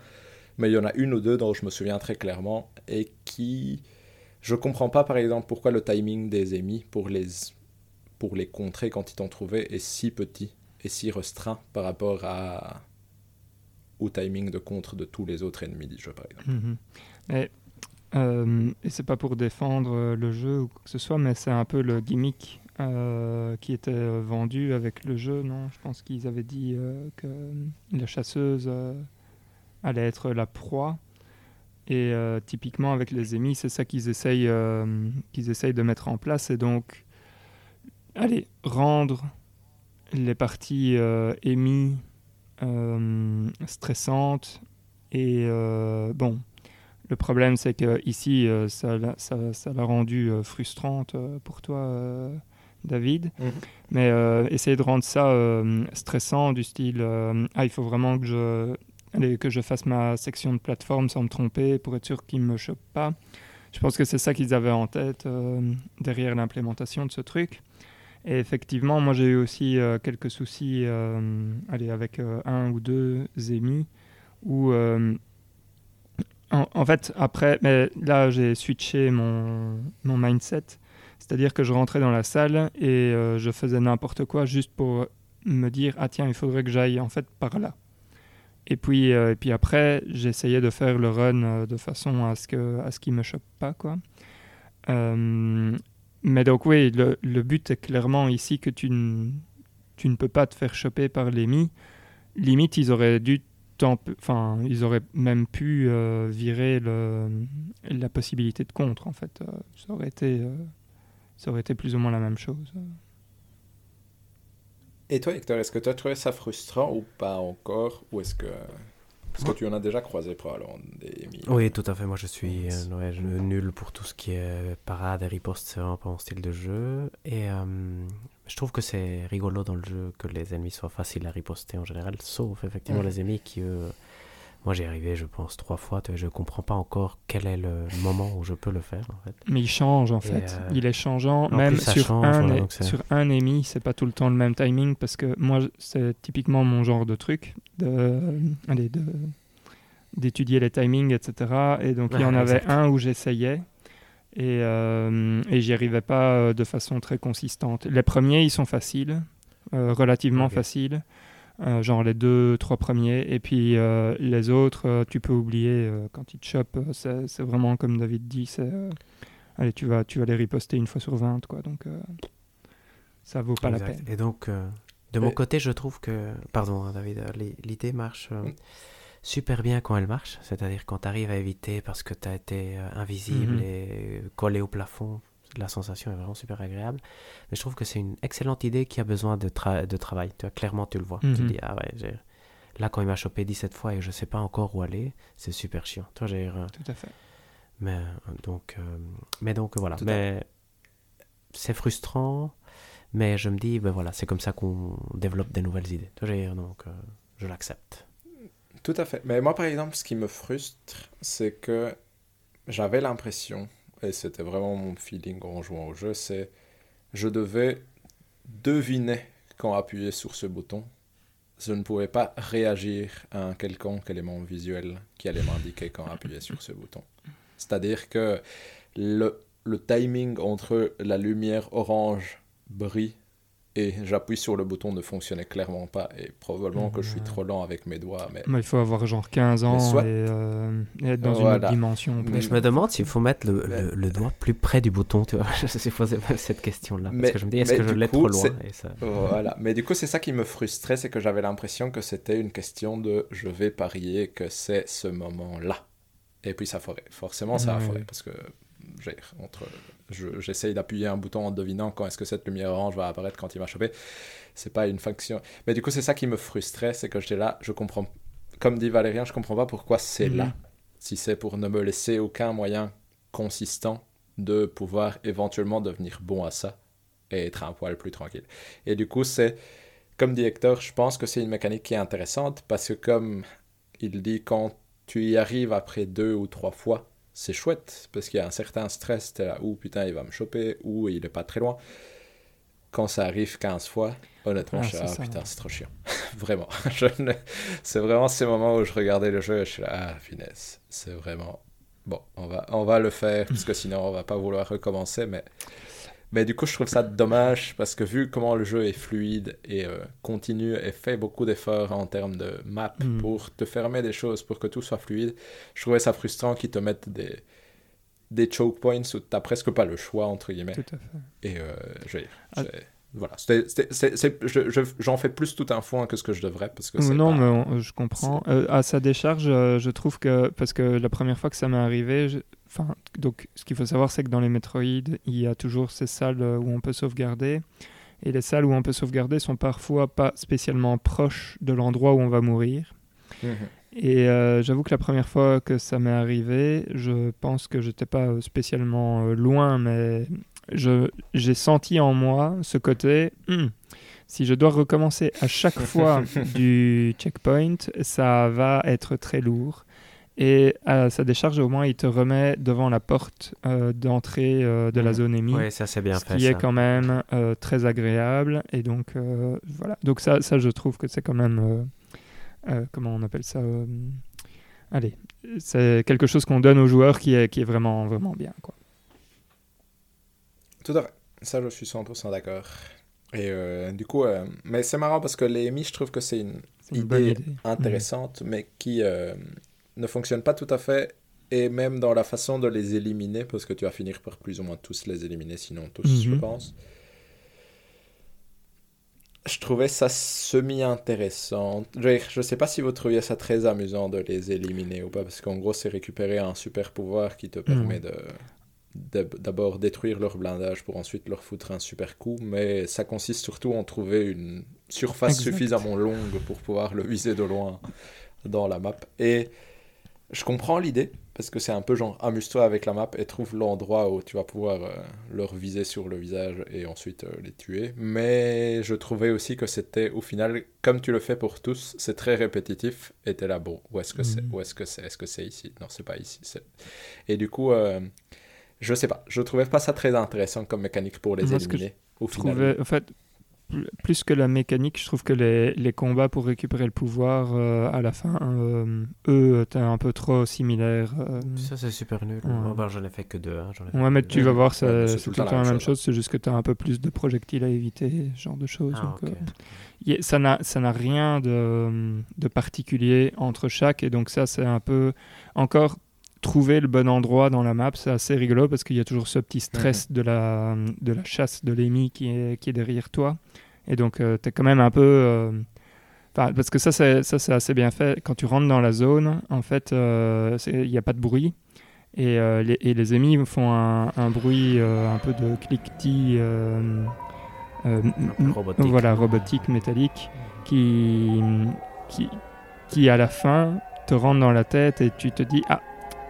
Mais il y en a une ou deux dont je me souviens très clairement et qui. Je comprends pas par exemple pourquoi le timing des émis pour les, pour les contrer quand ils t'ont trouvé est si petit et si restreint par rapport au timing de contre de tous les autres ennemis jeu par exemple. Mhm. Mais, euh, et c'est pas pour défendre le jeu ou quoi que ce soit, mais c'est un peu le gimmick euh, qui était euh, vendu avec le jeu, non? Je pense qu'ils avaient dit euh, que la chasseuse allait être la proie. Et typiquement avec les émis, c'est ça qu'ils essayent, qu'ils essayent de mettre en place. Et donc, allez, rendre les parties émis stressantes. Et bon, le problème, c'est que ici, ça, ça, ça l'a rendu frustrante pour toi David. Mhm. Mais euh, essayer de rendre ça euh, stressant, du style euh, Ah, il faut vraiment que je, allez, que je fasse ma section de plateforme sans me tromper pour être sûr qu'il ne me chope pas. Je pense que c'est ça qu'ils avaient en tête derrière l'implémentation de ce truc. Et effectivement, moi j'ai eu aussi quelques soucis allez, avec un ou deux émis où. En, fait, après, mais là j'ai switché mon, mon mindset c'est-à-dire que je rentrais dans la salle et euh, je faisais n'importe quoi juste pour me dire ah tiens il faudrait que j'aille en fait par là. Et puis euh, et puis après j'essayais de faire le run euh, de façon à ce que à me chope pas quoi. Mais donc oui le, but est clairement ici que tu, tu ne peux pas te faire choper par l'EMI. Limite ils auraient dû enfin ils auraient même pu virer le, la possibilité de contre en fait. ça aurait été ça aurait été plus ou moins la même chose. Et toi, Hector, est-ce que tu as trouvé ça frustrant ou pas encore? Ou est-ce que Parce que tu en as déjà croisé probablement des ennemis. Oui, tout à fait. Moi, je suis euh, nul pour tout ce qui est parade et riposte. C'est vraiment pas mon style de jeu. Et euh, je trouve que c'est rigolo dans le jeu que les ennemis soient faciles à riposter en général, sauf effectivement les ennemis qui, eux, moi, j'ai arrivé, je pense, trois fois. Je ne comprends pas encore quel est le moment où je peux le faire. En fait. Mais il change, en fait. Euh, il est changeant. Même sur, un, sur un ennemi, c'est pas tout le temps le même timing. Parce que moi, c'est typiquement mon genre de truc. De, allez, de, d'étudier les timings, etc. Et donc, il y en avait un où j'essayais. Et, euh, et j'y arrivais pas euh, de façon très consistante. Les premiers, ils sont faciles, relativement faciles. Euh, genre les deux, trois premiers. Et puis euh, les autres, euh, tu peux oublier quand ils te chopent. c'est vraiment comme David dit, c'est allez, tu vas, tu vas les riposter une fois sur 20, quoi. Donc ça vaut pas la peine. Et donc, de mon côté, je trouve que, pardon, hein, David, l'idée marche. super bien quand elle marche, c'est-à-dire quand tu arrives à éviter parce que tu as été invisible mhm. et collé au plafond, la sensation est vraiment super agréable. Mais je trouve que c'est une excellente idée qui a besoin de, de travail. Tu vois, clairement, tu le vois. Tu mhm. dis, ah ouais, là, quand il m'a chopé 17 fois et je sais pas encore où aller, c'est super chiant. Toi, j'ai. Euh, Tout à fait. Mais donc, euh, mais donc voilà. mais c'est frustrant, mais je me dis, ben voilà, c'est comme ça qu'on développe des nouvelles idées. Toi, j'ai donc euh, je l'accepte. Tout à fait. Mais moi, par exemple, ce qui me frustre, c'est que j'avais l'impression et c'était vraiment mon feeling en jouant au jeu, c'est je devais deviner quand appuyer sur ce bouton. Je ne pouvais pas réagir à un quelconque élément visuel qui allait m'indiquer quand appuyer sur ce bouton. C'est-à-dire que le, le timing entre la lumière orange brille et j'appuie sur le bouton ne fonctionnait clairement pas. Et probablement que je suis trop lent avec mes doigts mais, il faut avoir genre 15 ans euh, et, être dans une autre dimension mais je me demande s'il faut mettre le, le, doigt plus près du bouton tu vois. Je sais poser cette question là parce que je me dis est-ce que je l'ai trop loin voilà. Mais du coup c'est ça qui me frustrait c'est que j'avais l'impression que c'était une question de je vais parier que c'est ce moment là et puis ça ferait forcément ça ferait parce que entre j'essaye d'appuyer un bouton en devinant quand est-ce que cette lumière orange va apparaître quand il va choper. C'est pas une fonction. Mais du coup, c'est ça qui me frustrait, c'est que j'étais là, je comprends. Comme dit Valérien, je comprends pas pourquoi c'est là. Mhm. Si c'est pour ne me laisser aucun moyen consistant de pouvoir éventuellement devenir bon à ça et être un poil plus tranquille. Et du coup, c'est comme dit Hector, je pense que c'est une mécanique qui est intéressante parce que comme il dit, quand tu y arrives après deux ou trois fois, c'est chouette parce qu'il y a un certain stress, t'es là, ou putain, il va me choper, ou il est pas très loin. Quand ça arrive 15 fois, honnêtement, ah, je suis là, ah, putain, c'est trop chiant. vraiment. c'est vraiment ces moments où je regardais le jeu et je suis là, ah, finesse. C'est vraiment. Bon, on va, on va le faire parce que sinon on va pas vouloir recommencer, mais mais du coup, je trouve ça dommage parce que vu comment le jeu est fluide et euh, continue et fait beaucoup d'efforts en termes de map hmm. pour te fermer des choses, pour que tout soit fluide, je trouvais ça frustrant qu'ils te mettent des, des choke points où tu n'as presque pas le choix, entre guillemets. Tout à fait. Et euh, je, ah. voilà, j'en fais plus tout un foin que ce que je devrais parce que non, mais je comprends. Euh, à sa décharge, je trouve que parce que la première fois que ça m'est arrivé, je Enfin, donc, ce qu'il faut savoir, c'est que dans les Metroid, il y a toujours ces salles où on peut sauvegarder. Et les salles où on peut sauvegarder sont parfois pas spécialement proches de l'endroit où on va mourir. Mhm. Et euh, j'avoue que la première fois que ça m'est arrivé, je pense que j'étais pas spécialement euh, loin, mais j'ai senti en moi ce côté. Hmm, si je dois recommencer à chaque fois du checkpoint, ça va être très lourd. Et à sa décharge, au moins, il te remet devant la porte euh, d'entrée euh, de la zone émise. Oui, ça c'est bien ce Qui est quand même euh, très agréable. Et donc, voilà. Donc, ça, ça, je trouve que c'est quand même. comment on appelle ça Allez, c'est quelque chose qu'on donne aux joueurs qui est, qui est vraiment, vraiment bien. Quoi. Tout à fait. Ça, je suis 100% d'accord. Et du coup, mais c'est marrant parce que les EMI, je trouve que c'est une, idée, intéressante, mais qui ne fonctionne pas tout à fait, et même dans la façon de les éliminer, parce que tu vas finir par plus ou moins tous les éliminer, sinon tous, je mhm. pense. Je trouvais ça semi-intéressant. Je ne sais pas si vous trouviez ça très amusant de les éliminer ou pas, parce qu'en gros, c'est récupérer un super pouvoir qui te mhm. permet de d'abord détruire leur blindage pour ensuite leur foutre un super coup, mais ça consiste surtout en trouver une surface suffisamment longue pour pouvoir le viser de loin dans la map. Et je comprends l'idée, parce que c'est un peu genre amuse-toi avec la map et trouve l'endroit où tu vas pouvoir euh, leur viser sur le visage et ensuite euh, les tuer. Mais je trouvais aussi que c'était au final, comme tu le fais pour tous, c'est très répétitif et t'es là, bon, où est-ce que c'est Mhm. Où est-ce que c'est Est-ce que c'est ici? Non, c'est pas ici. Et du coup, euh, je sais pas, je trouvais pas ça très intéressant comme mécanique pour les éliminer. Au final. trouvais, en fait, plus que la mécanique, je trouve que les, les combats pour récupérer le pouvoir euh, à la fin, euh, eux, étaient un peu trop similaires. euh. Ça, c'est super nul. Ouais. Oh, bah, j'en ai fait que deux. hein, ai Ouais, mais tu deux. vas voir, Ouais, c'est tout le temps la même chose, c'est juste que tu as un peu plus de projectiles à éviter, ce genre de choses. Ah, donc, euh, a- ça n'a ça n'a rien de, de particulier entre chaque, et donc ça, c'est un peu encore trouver le bon endroit dans la map, c'est assez rigolo parce qu'il y a toujours ce petit stress de, la, de la chasse de l'ennemi qui est, qui est derrière toi. Et donc, tu es quand même un peu. euh, parce que ça, c'est ça, c'est assez bien fait. Quand tu rentres dans la zone, en fait, euh, il n'y a pas de bruit. Et, euh, les, et les ennemis font un, un bruit euh, un peu de cliquetis. euh, euh, robotique. Voilà, robotique, métallique, qui, qui, qui à la fin te rentre dans la tête et tu te dis Ah,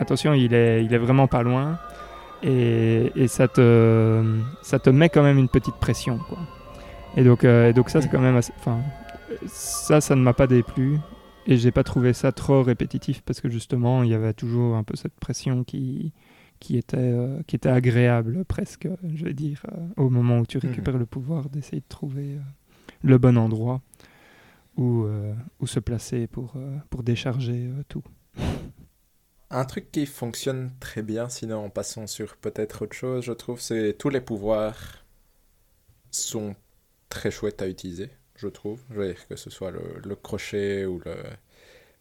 attention, il est, il est vraiment pas loin. Et, et ça, te, ça te met quand même une petite pression. Quoi. Et, donc, euh, et donc, ça, c'est quand même assez. Ça, ça ne m'a pas déplu. Et j'ai pas trouvé ça trop répétitif parce que justement, il y avait toujours un peu cette pression qui, qui, était, euh, qui était agréable presque, je vais dire, euh, au moment où tu récupères le pouvoir d'essayer de trouver le bon endroit où, où se placer pour, pour décharger tout. Un truc qui fonctionne très bien, sinon en passant sur peut-être autre chose, je trouve, c'est tous les pouvoirs sont très chouettes à utiliser, je trouve. Je veux dire que ce soit le, le crochet ou le,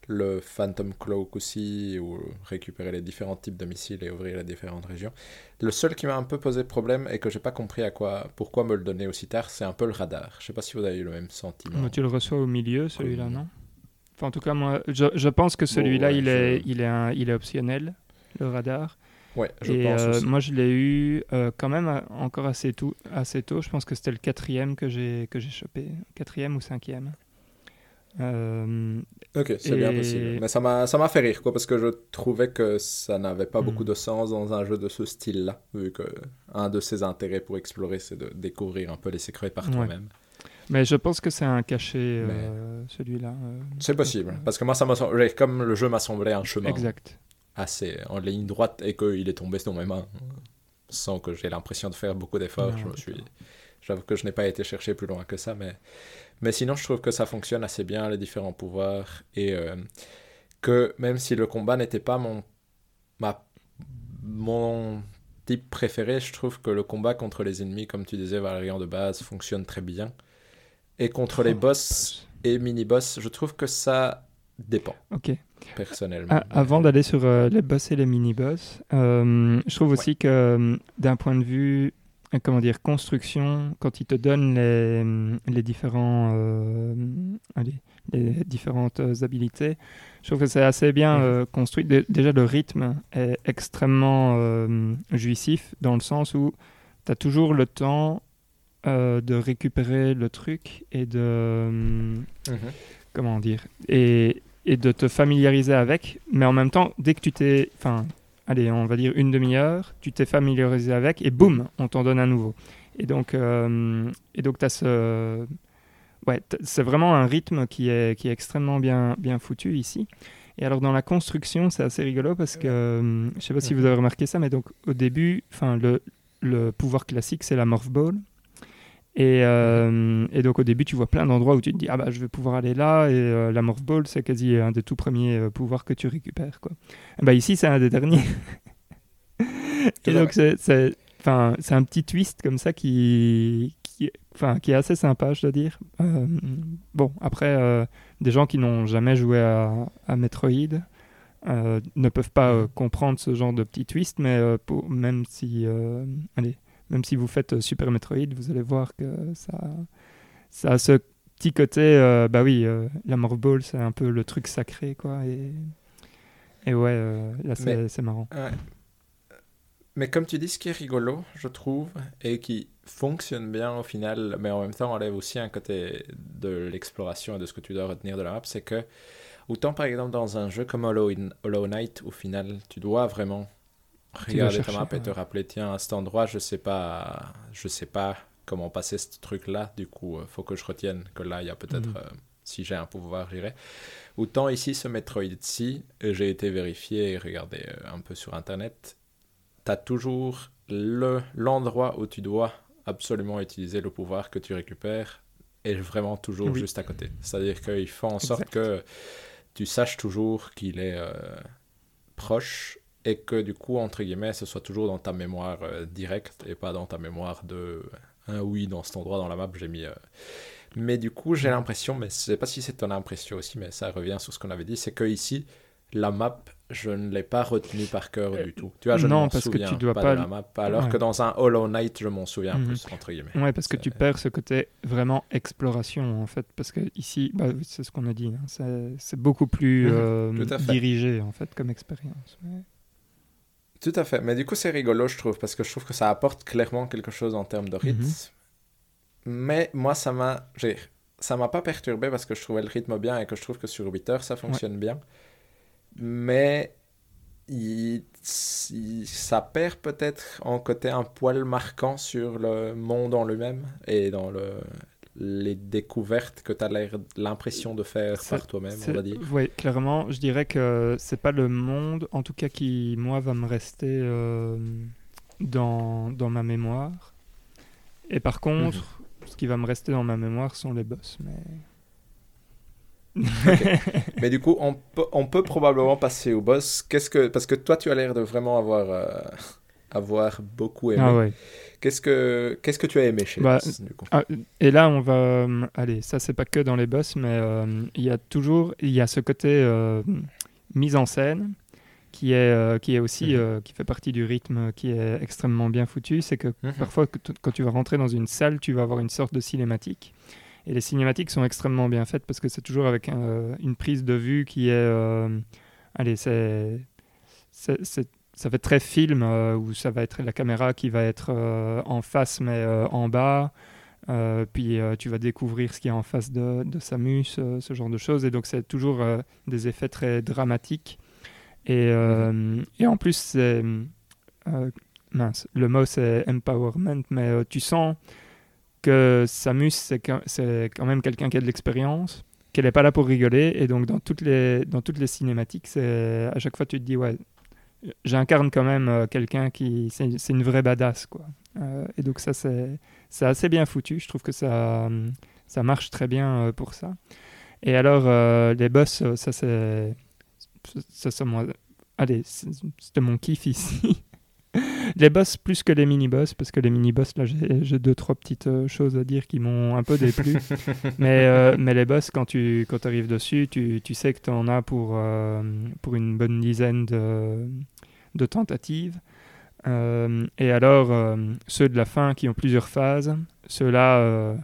le Phantom Cloak aussi, ou récupérer les différents types de missiles et ouvrir les différentes régions. Le seul qui m'a un peu posé problème et que j'ai pas compris à quoi, pourquoi me le donner aussi tard, c'est un peu le radar. Je sais pas si vous avez eu le même sentiment. Mais tu le reçois au milieu, celui-là, Comme- non? Enfin, En tout cas, moi, je, je pense que celui-là, ouais, il, je- est, il, est un- il est optionnel, le radar. Ouais, je Et pense euh, moi, je l'ai eu euh, quand même euh, encore assez tôt, assez tôt. Je pense que c'était le quatrième que j'ai que j'ai chopé, quatrième ou cinquième. Euh, Ok, c'est bien possible. Mais ça m'a, ça m'a fait rire, quoi, parce que je trouvais que ça n'avait pas Mm. beaucoup de sens dans un jeu de ce style-là, vu que un de ses intérêts pour explorer, c'est de découvrir un peu les secrets par Ouais. toi-même. Mais je pense que c'est un cachet, euh, celui-là. euh, C'est possible, parce que moi, ça comme le jeu m'a semblé un chemin exact. assez en ligne droite et qu'il est tombé dans mes mains, sans que j'ai l'impression de faire beaucoup d'efforts, je me suis... J'avoue que je n'ai pas été chercher plus loin que ça, mais, mais sinon je trouve que ça fonctionne assez bien, les différents pouvoirs, et euh, que même si le combat n'était pas mon, ma, mon type préféré, je trouve que le combat contre les ennemis, comme tu disais, Valérian de base, fonctionne très bien. Et contre les boss et mini-boss, je trouve que ça dépend, Ok. personnellement. Ah, avant d'aller sur euh, les boss et les mini-boss, euh, je trouve aussi que euh, d'un point de vue, comment dire, construction, quand ils te donnent les, les différents, euh, allez, les différentes habilités, je trouve que c'est assez bien construit. Dé- déjà, le rythme est extrêmement jouissif dans le sens où tu as toujours le temps euh, de récupérer le truc et de Mhm. comment dire, et, et de te familiariser avec, mais en même temps, dès que tu t'es, enfin, allez, on va dire une demi-heure, tu t'es familiarisé avec, et boum, on t'en donne un nouveau. Et donc, euh, et donc, as ce, ouais, c'est vraiment un rythme qui est, qui est extrêmement bien, bien foutu ici. Et alors, dans la construction, c'est assez rigolo parce que, euh, je sais pas si vous avez remarqué ça, mais donc, au début, enfin, le, le pouvoir classique, c'est la Morph Ball. Et, euh, et donc au début, tu vois plein d'endroits où tu te dis ah bah je vais pouvoir aller là et euh, la Morph Ball c'est quasi un des tout premiers euh, pouvoirs que tu récupères quoi. Et bah ici c'est un des derniers. et donc c'est un petit twist comme ça qui qui enfin qui est assez sympa je dois dire. Bon après des gens qui n'ont jamais joué à, à Metroid ne peuvent pas comprendre ce genre de petit twist mais pour, même si allez même si vous faites euh, Super Metroid, vous allez voir que ça, ça a ce petit côté, euh, bah oui, euh, la Ball, c'est un peu le truc sacré, quoi. Et, et ouais, euh, là, c'est marrant. Mais comme tu dis, ce qui est rigolo, je trouve, et qui fonctionne bien au final, mais en même temps enlève aussi un côté de l'exploration et de ce que tu dois retenir de la map, c'est que autant par exemple dans un jeu comme Hollow, Knight, au final, tu dois vraiment regarder ta map et te rappeler, tiens, à cet endroit, je sais pas, je sais pas comment passer ce truc-là, du coup, il euh, faut que je retienne que là, il y a peut-être, mhm. euh, si j'ai un pouvoir, j'irai. Autant ici, ce Metroid-ci, j'ai été vérifié et regardé euh, un peu sur Internet, tu as toujours l'endroit où tu dois absolument utiliser le pouvoir que tu récupères est vraiment toujours juste à côté. C'est-à-dire qu'il faut en sorte que tu saches toujours qu'il est euh, proche et que du coup, entre guillemets, ce soit toujours dans ta mémoire euh, directe et pas dans ta mémoire de ah oui, dans cet endroit dans la map, j'ai mis. Euh. Mais du coup, j'ai l'impression, mais je sais pas si c'est ton impression aussi, mais ça revient sur ce qu'on avait dit, c'est que ici, la map je ne l'ai pas retenu par cœur du tout. Tu vois, je non, ne parce souviens que tu dois pas, de la map, alors que dans un Hollow Knight, je m'en souviens mhm. plus, entre guillemets. Ouais, parce que tu perds ce côté vraiment exploration, en fait, parce que ici, bah, c'est ce qu'on a dit, hein, c'est beaucoup plus mhm. euh, dirigé, en fait, comme expérience. Tout à fait, mais du coup, c'est rigolo, je trouve, parce que je trouve que ça apporte clairement quelque chose en termes de rythme. Mhm. Mais moi, ça m'a... Ça m'a pas perturbé parce que je trouvais le rythme bien et que je trouve que sur 8 heures, ça fonctionne bien mais il, ça perd peut-être en côté un poil marquant sur le monde en lui-même et dans le, les découvertes que tu as l'impression de faire par toi-même, on va dire. Oui, clairement, je dirais que c'est pas le monde, en tout cas, qui, moi, va me rester euh, dans, dans ma mémoire. Et par contre, mhm. ce qui va me rester dans ma mémoire sont les boss. Mais Mais du coup, on peut, on peut probablement passer au boss. Qu'est-ce que parce que toi, tu as l'air de vraiment avoir euh, avoir beaucoup aimé. Ah qu'est-ce que qu'est-ce que tu as aimé chez bah, boss, du coup ah, Et là, on va euh, allez, ça c'est pas que dans les boss, mais euh, il y a toujours il y a ce côté mise en scène qui est qui est aussi mhm. qui fait partie du rythme qui est extrêmement bien foutu. C'est que mhm. parfois quand tu vas rentrer dans une salle, tu vas avoir une sorte de cinématique et les cinématiques sont extrêmement bien faites parce que c'est toujours avec une prise de vue qui est. Euh, allez, c'est. Ça fait très film euh, où ça va être la caméra qui va être euh, en face mais en bas. puis tu vas découvrir ce qui est en face de, Samus, ce genre de choses. Et donc c'est toujours des effets très dramatiques. Et, en plus, mince, le mot c'est empowerment, mais tu sens que Samus, c'est quand même quelqu'un qui a de l'expérience, qu'elle n'est pas là pour rigoler. Et donc, dans toutes les cinématiques, à chaque fois, tu te dis, ouais, j'incarne quand même euh, quelqu'un qui. C'est une vraie badass, quoi. Euh, et donc, ça, c'est assez bien foutu. Je trouve que ça, ça marche très bien euh, pour ça. Et alors, les boss, ça, c'est. Ça, c'est moi. Allez, c'était mon kiff ici. les boss plus que les mini-boss, parce que les mini-boss, là, j'ai deux, trois petites euh, choses à dire qui m'ont un peu déplu. mais, euh, mais les boss, quand tu quand arrives dessus, tu, tu, sais que tu en as pour, euh, pour une bonne dizaine de, de tentatives. et alors, ceux de la fin qui ont plusieurs phases, ceux-là,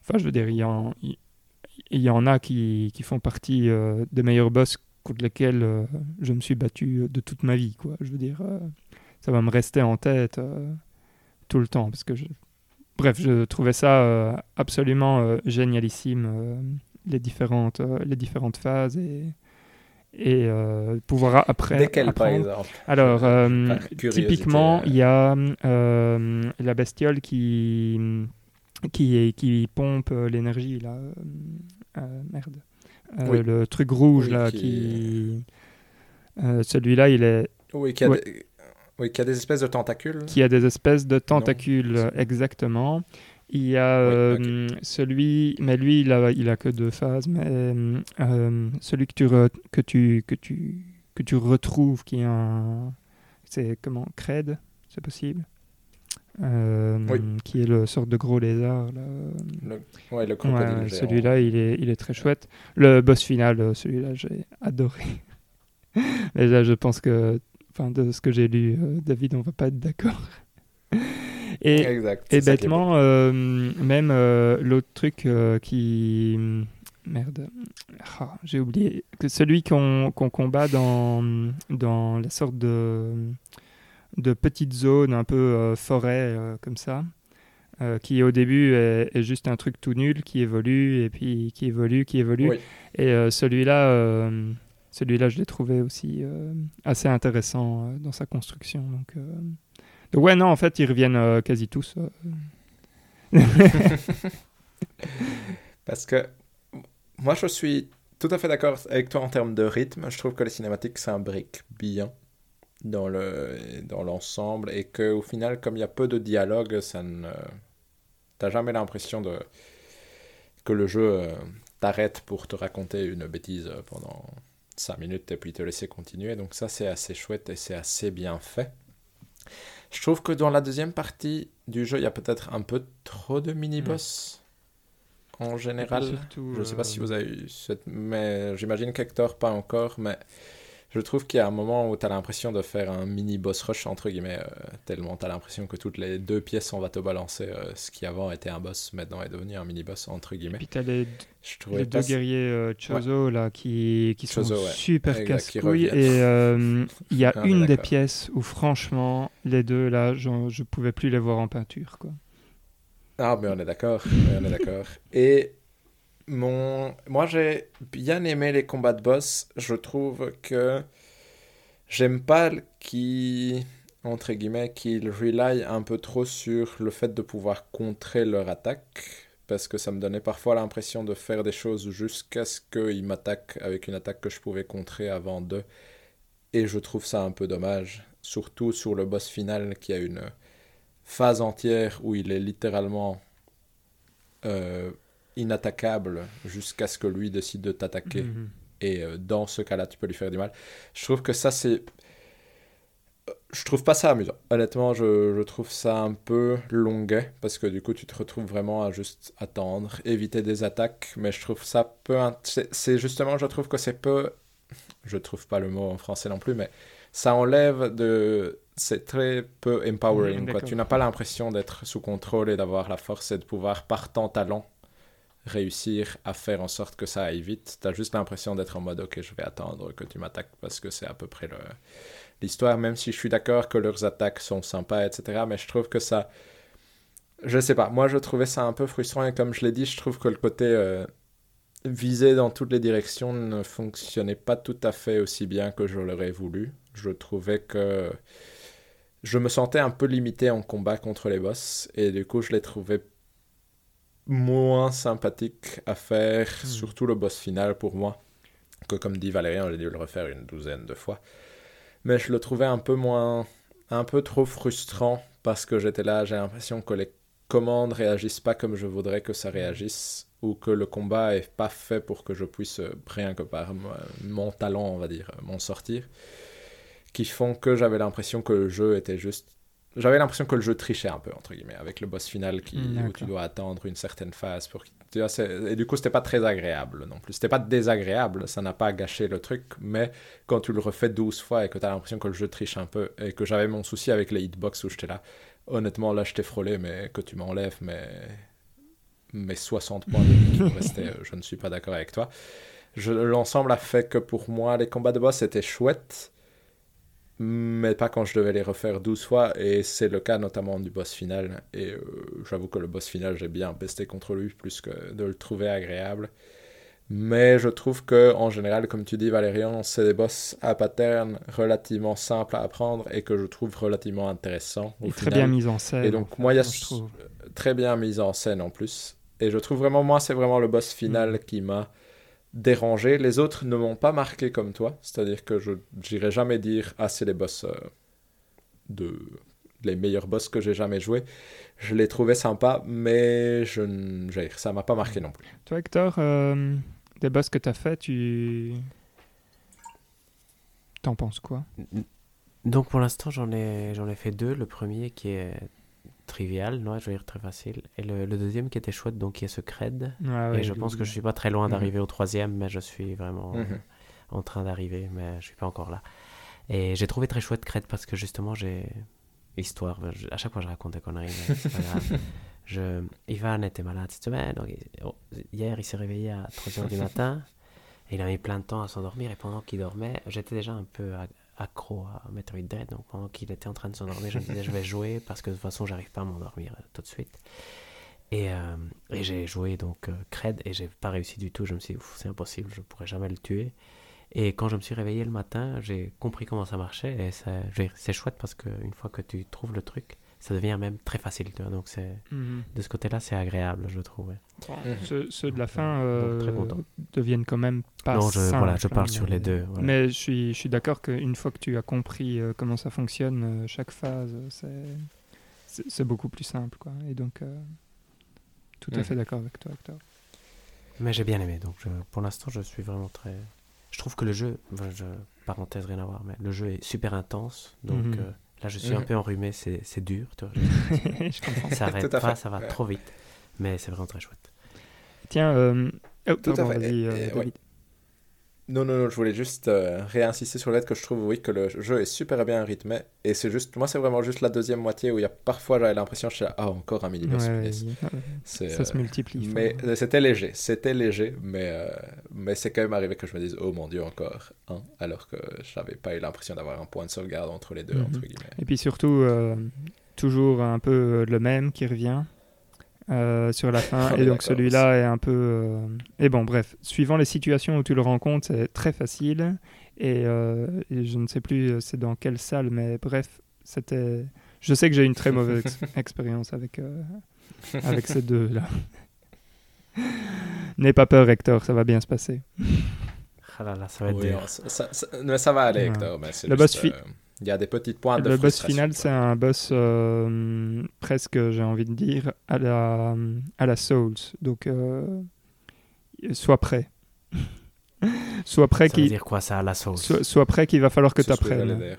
enfin, je veux dire, il y en, il y en a qui, qui font partie des meilleurs boss contre lesquels je me suis battu de toute ma vie, quoi. Je veux dire ça va me rester en tête euh, tout le temps. Parce que je... Bref, je trouvais ça euh, absolument euh, génialissime, les, différentes, les différentes phases et, et pouvoir après. Desquelles, par exemple? Alors, typiquement, il y a la bestiole qui, qui, qui pompe l'énergie, là. merde. Le truc rouge, là, qui. Celui-là, il est. Oui, qui a, oui, qui a des espèces de tentacules. Qui a des espèces de tentacules, exactement. Il y a euh, celui, mais lui, il a, il a que deux phases, mais euh, celui que tu, que, tu, que, tu, que tu retrouves, qui est un. C'est comment Cred, c'est possible? Euh, Qui est le sorte de gros lézard. Là. Le, ouais, le Celui-là, il est, il est très chouette. Le boss final, celui-là, j'ai adoré. mais là, je pense que Enfin, de ce que j'ai lu, euh, David, on va pas être d'accord. et, et bêtement, euh, même euh, l'autre truc qui. Merde. Ah, j'ai oublié. Que celui qu'on combat dans, dans la sorte de, de petite zone un peu forêt comme ça. euh, qui au début est, juste un truc tout nul, qui évolue, et puis qui évolue, qui évolue. Et euh, celui-là, euh, celui-là, je l'ai trouvé aussi assez intéressant dans sa construction. Donc, donc, ouais, non, en fait, ils reviennent quasi tous. Parce que moi, je suis tout à fait d'accord avec toi en termes de rythme. Je trouve que les cinématiques s'imbriquent bien dans le dans l'ensemble et que au final, comme il y a peu de dialogue, ça ne t'as jamais l'impression de que le jeu euh, t'arrête pour te raconter une bêtise pendant 5 minutes et puis te laisser continuer. Donc ça, c'est assez chouette et c'est assez bien fait. Je trouve que dans la deuxième partie du jeu, il y a peut-être un peu trop de mini-boss. En général, je ne sais pas si euh, vous avez eu cette... Mais j'imagine qu'Hector, pas encore, mais je trouve qu'il y a un moment où tu as l'impression de faire un mini boss rush, entre guillemets, euh, tellement tu as l'impression que toutes les deux pièces, on va te balancer euh, ce qui avant était un boss, maintenant est devenu un mini boss, entre guillemets. Puis tu as les, les deux guerriers euh, Chozo là, qui, qui sont super casse-couilles. Et il y a une des pièces où, franchement, les deux là, je pouvais plus les voir en peinture. quoi. Ah, mais on est d'accord. on est d'accord. Et mon... Moi, j'ai bien aimé les combats de boss. Je trouve que j'aime pas qui entre guillemets, qu'ils rely un peu trop sur le fait de pouvoir contrer leur attaque, parce que ça me donnait parfois l'impression de faire des choses jusqu'à ce qu'ils m'attaquent avec une attaque que je pouvais contrer avant d'eux, et je trouve ça un peu dommage, surtout sur le boss final qui a une phase entière où il est littéralement euh, inattaquable jusqu'à ce que lui décide de t'attaquer. Mhm. Et euh, dans ce cas-là, tu peux lui faire du mal. Je trouve que ça, c'est. Euh, je trouve pas ça amusant. Honnêtement, je, je, trouve ça un peu longuet parce que du coup, tu te retrouves vraiment à juste attendre, éviter des attaques. Mais je trouve ça peu. C'est justement, je trouve que c'est peu. Je trouve pas le mot en français non plus, mais ça enlève de. C'est très peu empowering. quoi. Tu n'as pas l'impression d'être sous contrôle et d'avoir la force et de pouvoir, par ton talent, réussir à faire en sorte que ça aille vite. Tu as juste l'impression d'être en mode ok, je vais attendre que tu m'attaques parce que c'est à peu près l'histoire, même si je suis d'accord que leurs attaques sont sympas, etc. Mais je trouve que ça. Je sais pas, moi je trouvais ça un peu frustrant et comme je l'ai dit, je trouve que le côté euh, visé dans toutes les directions ne fonctionnait pas tout à fait aussi bien que je l'aurais voulu. Je trouvais que je me sentais un peu limité en combat contre les boss et du coup je les trouvais moins sympathique à faire, hmm. surtout le boss final pour moi, que comme dit Valérien, j'ai dû le refaire une douzaine de fois. Mais je le trouvais un peu moins, un peu trop frustrant parce que j'étais là, j'ai l'impression que les commandes réagissent pas comme je voudrais que ça réagisse ou que le combat est pas fait pour que je puisse, rien que par mon talent, on va dire, m'en sortir, qui font que j'avais l'impression que le jeu était juste j'avais l'impression que le jeu trichait un peu, entre guillemets, avec le boss final qui, mm, où tu dois attendre une certaine phase. Pour... Et du coup, c'était pas très agréable non plus. C'était pas désagréable, ça n'a pas gâché le truc, mais quand tu le refais 12 fois et que tu as l'impression que le jeu triche un peu, et que j'avais mon souci avec les hitbox où j'étais là, honnêtement, là, je t'ai frôlé, mais que tu m'enlèves mes... mes 60 points de vie qui me restaient, euh, je ne suis pas d'accord avec toi. L'ensemble a fait que pour moi, les combats de boss étaient chouettes mais pas quand je devais les refaire 12 fois, et c'est le cas notamment du boss final, et euh, j'avoue que le boss final, j'ai bien pesté contre lui, plus que de le trouver agréable. Mais je trouve que en général, comme tu dis Valérian, c'est des boss à pattern relativement simples à apprendre et que je trouve relativement intéressants. Et très bien mis en scène. Et donc moi, il y a très bien mis en scène en plus. Et je trouve vraiment, moi, c'est vraiment le boss final mm. qui m'a dérangé. Les autres ne m'ont pas marqué comme toi, c'est-à-dire que je n'irai jamais dire ah c'est les boss euh, de les meilleurs boss que j'ai jamais joué. Je les trouvais sympas, mais je ça m'a pas marqué non plus. Toi Hector, euh, des boss que tu as fait, tu t'en penses quoi? Donc pour l'instant j'en ai j'en ai fait deux. Le premier qui est trivial, non, je veux dire très facile. Et le, deuxième qui était chouette, donc qui est ce cred. Ah et je pense que je suis pas très loin mhm. d'arriver au troisième, mais je suis vraiment mhm. en train d'arriver, mais je suis pas encore là. Et j'ai trouvé très chouette cred parce que justement j'ai histoire. à chaque fois je raconte des conneries, mais c'est pas grave. Je, Ivan était malade cette semaine. Donc, oh, hier, il s'est réveillé à 3h du matin. Et il a mis plein de temps à s'endormir. Et pendant qu'il dormait, j'étais déjà un peu accro à Metroid Dread. Donc pendant qu'il était en train de s'endormir, je me disais je vais jouer parce que de toute façon j'arrive pas à m'endormir tout de suite. Et, et j'ai joué donc Cred et j'ai pas réussi du tout. Je me suis dit c'est impossible, je pourrais jamais le tuer. Et quand je me suis réveillé le matin, j'ai compris comment ça marchait. Et c'est chouette parce qu'une fois que tu trouves le truc, ça devient même très facile. Donc c'est mhm. de ce côté-là, c'est agréable, je trouve. Mhm. ceux, de la fin euh, deviennent quand même pas non, je, simples, voilà, je parle sur les deux. Mais je suis, je suis d'accord qu'une fois que tu as compris euh, comment ça fonctionne, euh, chaque phase, c'est beaucoup plus simple. Quoi. Et donc, tout à mhm. fait d'accord avec toi, Hector. Mais j'ai bien aimé. Donc pour l'instant, je suis vraiment très je trouve que le jeu, je, parenthèse rien à voir, mais le jeu est super intense. Donc. Là, je suis un mhm. peu enrhumé, c'est dur. Je comprends. Ça arrête pas, ça va trop vite. Mais c'est vraiment très chouette. Tiens, euh... oh, tout à fait. Euh, non, non, non, je voulais juste euh, réinsister sur le fait que je trouve, oui, que le jeu est super bien rythmé. Et c'est juste, moi, c'est vraiment juste la deuxième moitié où il y a parfois, j'avais l'impression, je suis ah, encore un millimètre Ça se multiplie. Mais c'était léger, c'était léger, mais, euh, mais c'est quand même arrivé que je me dise, oh mon dieu, encore un, alors que je n'avais pas eu l'impression d'avoir un point de sauvegarde entre les deux, mhm. entre guillemets. Et puis surtout, euh, toujours un peu le même qui revient. Euh, sur la fin. et donc celui-là est un peu... Euh, et bon, bref, suivant les situations où tu le rencontres, c'est très facile. Et, euh, je ne sais plus c'est dans quelle salle, mais bref, c'était... Je sais que j'ai une très mauvaise expérience avec, avec ces deux-là. N'aie pas peur, Hector, ça va bien se passer. Ah là là, ça va être ça, mais ça va aller, Hector. Le boss il y a des petites pointes de Le boss final, c'est un boss euh, presque, j'ai envie de dire, à la, à la Souls. Donc, euh, sois prêt. sois prêt ça veut dire quoi ça, à la Souls? Sois, prêt qu'il va falloir que tu apprennes.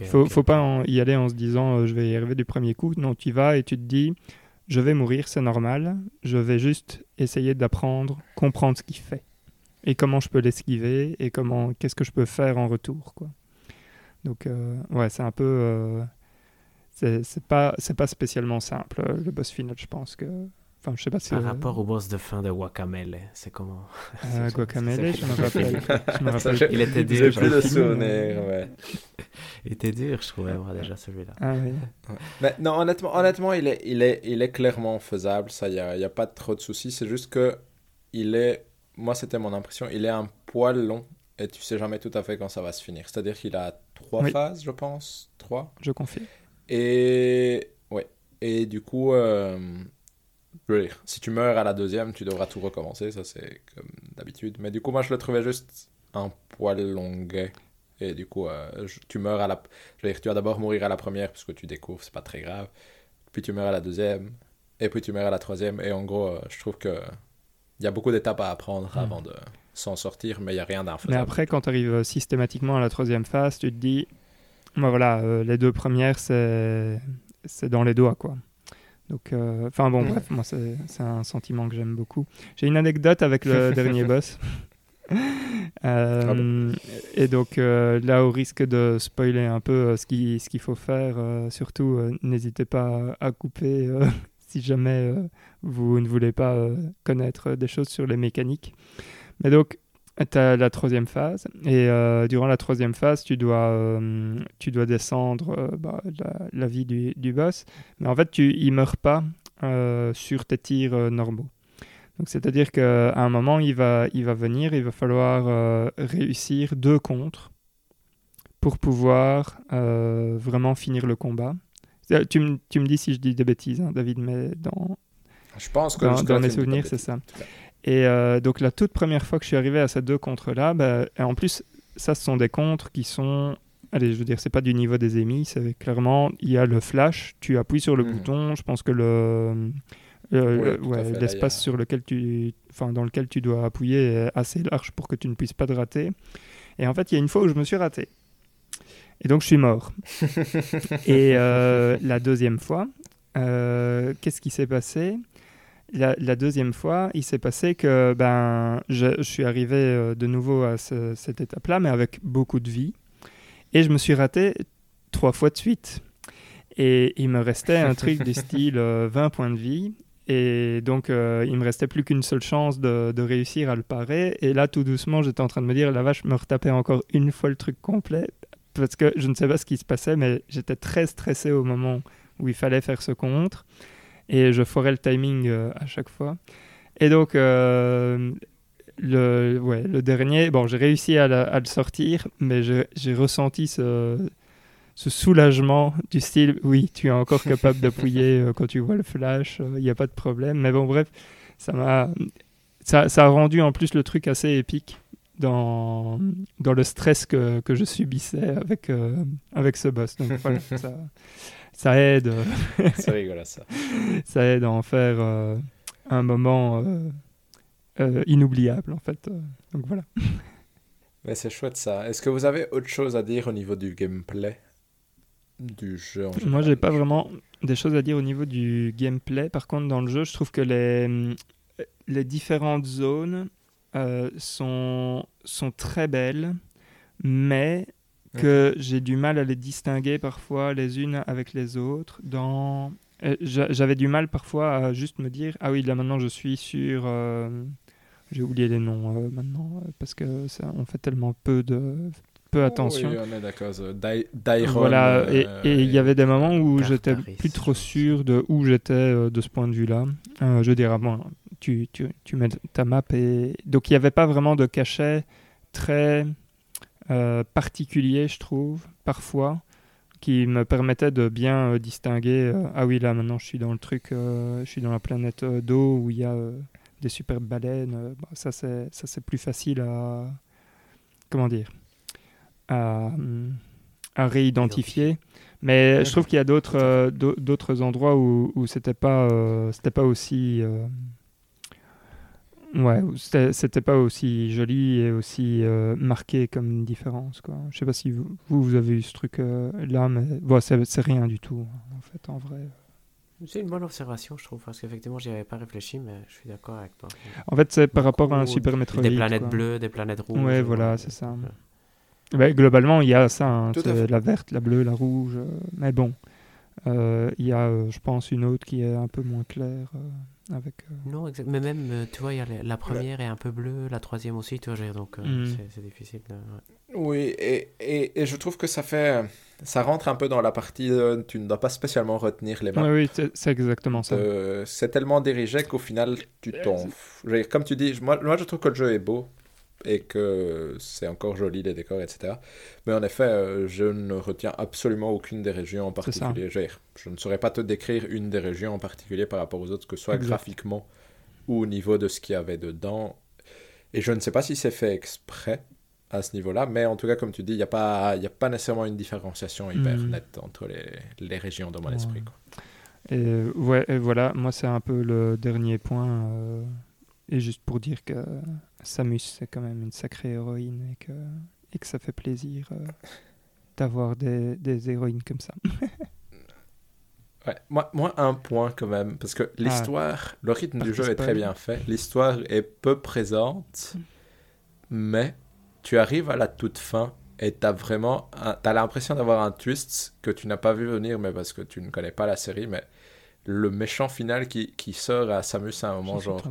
Il faut, faut pas y aller en se disant euh, je vais y arriver du premier coup. Non, tu y vas et tu te dis je vais mourir, c'est normal. Je vais juste essayer d'apprendre, comprendre ce qu'il fait et comment je peux l'esquiver et comment qu'est-ce que je peux faire en retour quoi. Donc, euh, ouais, c'est un peu. Euh, c'est pas, pas spécialement simple, euh, le boss final, je pense que. Enfin, je sais pas si. Par rapport au boss de fin de Guacamele, c'est comment? Euh, Guacamele, je me rappelle. je me rappelle. Il était dur. J'ai plus de souvenirs, ouais. il était dur, je trouvais, moi, déjà, celui-là. Ah oui. Mais non, honnêtement, honnêtement il, est, il, est, il est clairement faisable, ça, il n'y a, y a pas trop de soucis. C'est juste que il est. Moi, c'était mon impression, il est un poil long et tu sais jamais tout à fait quand ça va se finir. C'est-à-dire qu'il a trois phases, je pense. Trois. Je confie. Et ouais. Et du coup, euh... si tu meurs à la deuxième, tu devras tout recommencer. Ça, c'est comme d'habitude. Mais du coup, moi, je le trouvais juste un poil longuet. Et du coup, euh, tu meurs à la. Je veux dire, tu vas d'abord mourir à la première parce que tu découvres, c'est pas très grave. Puis tu meurs à la deuxième. Et puis tu meurs à la troisième. Et en gros, euh, je trouve que il y a beaucoup d'étapes à apprendre hmm. avant de s'en sortir, mais il n'y a rien d'infaisable. Mais après, quand tu arrives euh, systématiquement à la troisième phase, tu te dis, bah voilà, euh, les deux premières, c'est dans les doigts, quoi. Donc, euh, enfin bon, bref, moi, c'est un sentiment que j'aime beaucoup. J'ai une anecdote avec le dernier boss. Ah et donc, là, au risque de spoiler un peu ce qu'il ce qu'il faut faire, surtout, n'hésitez pas à couper si jamais euh, vous ne voulez pas euh, connaître des choses sur les mécaniques. Mais donc, tu as la troisième phase, et euh, durant la troisième phase, tu dois, tu dois descendre bah, la, vie du, du, boss, mais en fait, tu, il ne meurt pas sur tes tirs normaux. Donc, c'est-à-dire qu'à un moment, il va, il va venir, il va falloir réussir deux contres pour pouvoir vraiment finir le combat. Tu, me, tu me dis si je dis des bêtises, hein, David, mais dans, je pense que dans, mes souvenirs, c'est ça. Et euh, donc la toute première fois que je suis arrivé à ces deux contres-là, bah, en plus, ça, ce sont des contres qui sont... Allez, je veux dire, c'est pas du niveau des émis, c'est clairement, il y a le flash, tu appuies sur le mhm. bouton, je pense que le... l'espace sur lequel tu, enfin, dans lequel tu dois appuyer est assez large pour que tu ne puisses pas te rater. Et en fait, il y a une fois où je me suis raté. Et donc je suis mort. et euh, la deuxième fois, euh, qu'est-ce qui s'est passé? La, deuxième fois, il s'est passé que ben, je, suis arrivé euh, de nouveau à cette étape-là, mais avec beaucoup de vie. Et je me suis raté trois fois de suite. Et il me restait un truc du style 20 points de vie. et donc, euh, il me restait plus qu'une seule chance de, de, réussir à le parer. Et là, tout doucement, j'étais en train de me dire, la vache, me retaper encore une fois le truc complet. Parce que je ne sais pas ce qui se passait, mais j'étais très stressé au moment où il fallait faire ce contre. Et je forais le timing euh, à chaque fois. Et donc, euh, le, ouais, le dernier, bon, j'ai réussi à, à, le sortir, mais j'ai ressenti ce, ce soulagement du style oui, tu es encore capable d'appuyer euh, quand tu vois le flash, il euh, n'y a pas de problème. Mais bon, bref, ça m'a. Ça, ça, a rendu en plus le truc assez épique dans, dans le stress que, que je subissais avec, euh, avec ce boss. Donc voilà, ça, ça aide. C'est rigolo ça. ça aide à en faire un moment inoubliable en fait. donc voilà. Mais c'est chouette ça. Est-ce que vous avez autre chose à dire au niveau du gameplay? Du jeu en Moi, j'ai pas vraiment des choses à dire au niveau du gameplay. Par contre, dans le jeu, je trouve que les, les différentes zones euh, sont, sont très belles, mais que j'ai du mal à les distinguer parfois les unes avec les autres. Dans... Euh, j'avais du mal parfois à juste me dire Ah oui, là maintenant je suis sur. Euh, j'ai oublié les noms maintenant parce que ça, on fait tellement peu de peu attention. Oui, on est d'accord. Voilà, et il y avait des moments où j'étais plus trop sûr de où j'étais euh, de ce point de vue-là. Euh, je dirais, bon, tu, tu, tu, mets ta map et. Donc il n'y avait pas vraiment de cachet très euh, particulier, je trouve, parfois, qui me permettait de bien distinguer. ah oui, là maintenant je suis dans le truc, je suis dans la planète d'eau où il y a des superbes baleines. Bah, ça, c'est plus facile à. Comment dire à, réidentifier. Mais je trouve qu'il y a d'autres euh, d'autres endroits où, où c'était pas euh, c'était pas aussi euh, ouais c'était pas aussi joli et aussi marqué comme une différence quoi. Je sais pas si vous vous, avez eu ce truc là mais bon, c'est rien du tout en fait en vrai. C'est une bonne observation, je trouve, parce qu'effectivement, j'y avais pas réfléchi, mais je suis d'accord avec toi. En fait, c'est par rapport à un Super Metroid. Des planètes bleues, des planètes rouges. Ouais, voilà, c'est ça. Bah, globalement, il y a ça, hein, la verte, la bleue, la rouge. Euh, mais bon, euh, il y a, euh, je pense, une autre qui est un peu moins claire. Avec, Non, exact. mais même, tu vois, y a la première est un peu bleue, la troisième aussi, tu vois, donc mm. c'est difficile. Oui, et, et, et, je trouve que ça fait. Ça rentre un peu dans la partie. tu ne dois pas spécialement retenir les mains. Oui, oui c'est exactement ça. c'est tellement dirigé qu'au final, tu t'en. Comme tu dis, moi, moi, je trouve que le jeu est beau et que c'est encore joli les décors, etc. Mais en effet, euh, je ne retiens absolument aucune des régions en particulier. Je, ne saurais pas te décrire une des régions en particulier par rapport aux autres, que ce soit graphiquement ou au niveau de ce qu'il y avait dedans. Et je ne sais pas si c'est fait exprès à ce niveau-là, mais en tout cas, comme tu dis, il n'y a, pas, a pas nécessairement une différenciation hyper hmm. nette entre les, les, régions dans mon esprit. Et, ouais, et voilà, moi c'est un peu le dernier point. Euh, et juste pour dire que Samus, c'est quand même une sacrée héroïne et que, et que ça fait plaisir euh, d'avoir des, des, héroïnes comme ça. ouais, moi, moi, un point quand même, parce que ah. l'histoire, le rythme du jeu est très bien fait, l'histoire est peu présente, mais tu arrives à la toute fin et tu as vraiment, as l'impression d'avoir un twist que tu n'as pas vu venir, mais parce que tu ne connais pas la série, mais le méchant final qui, qui sort à Samus à un moment, genre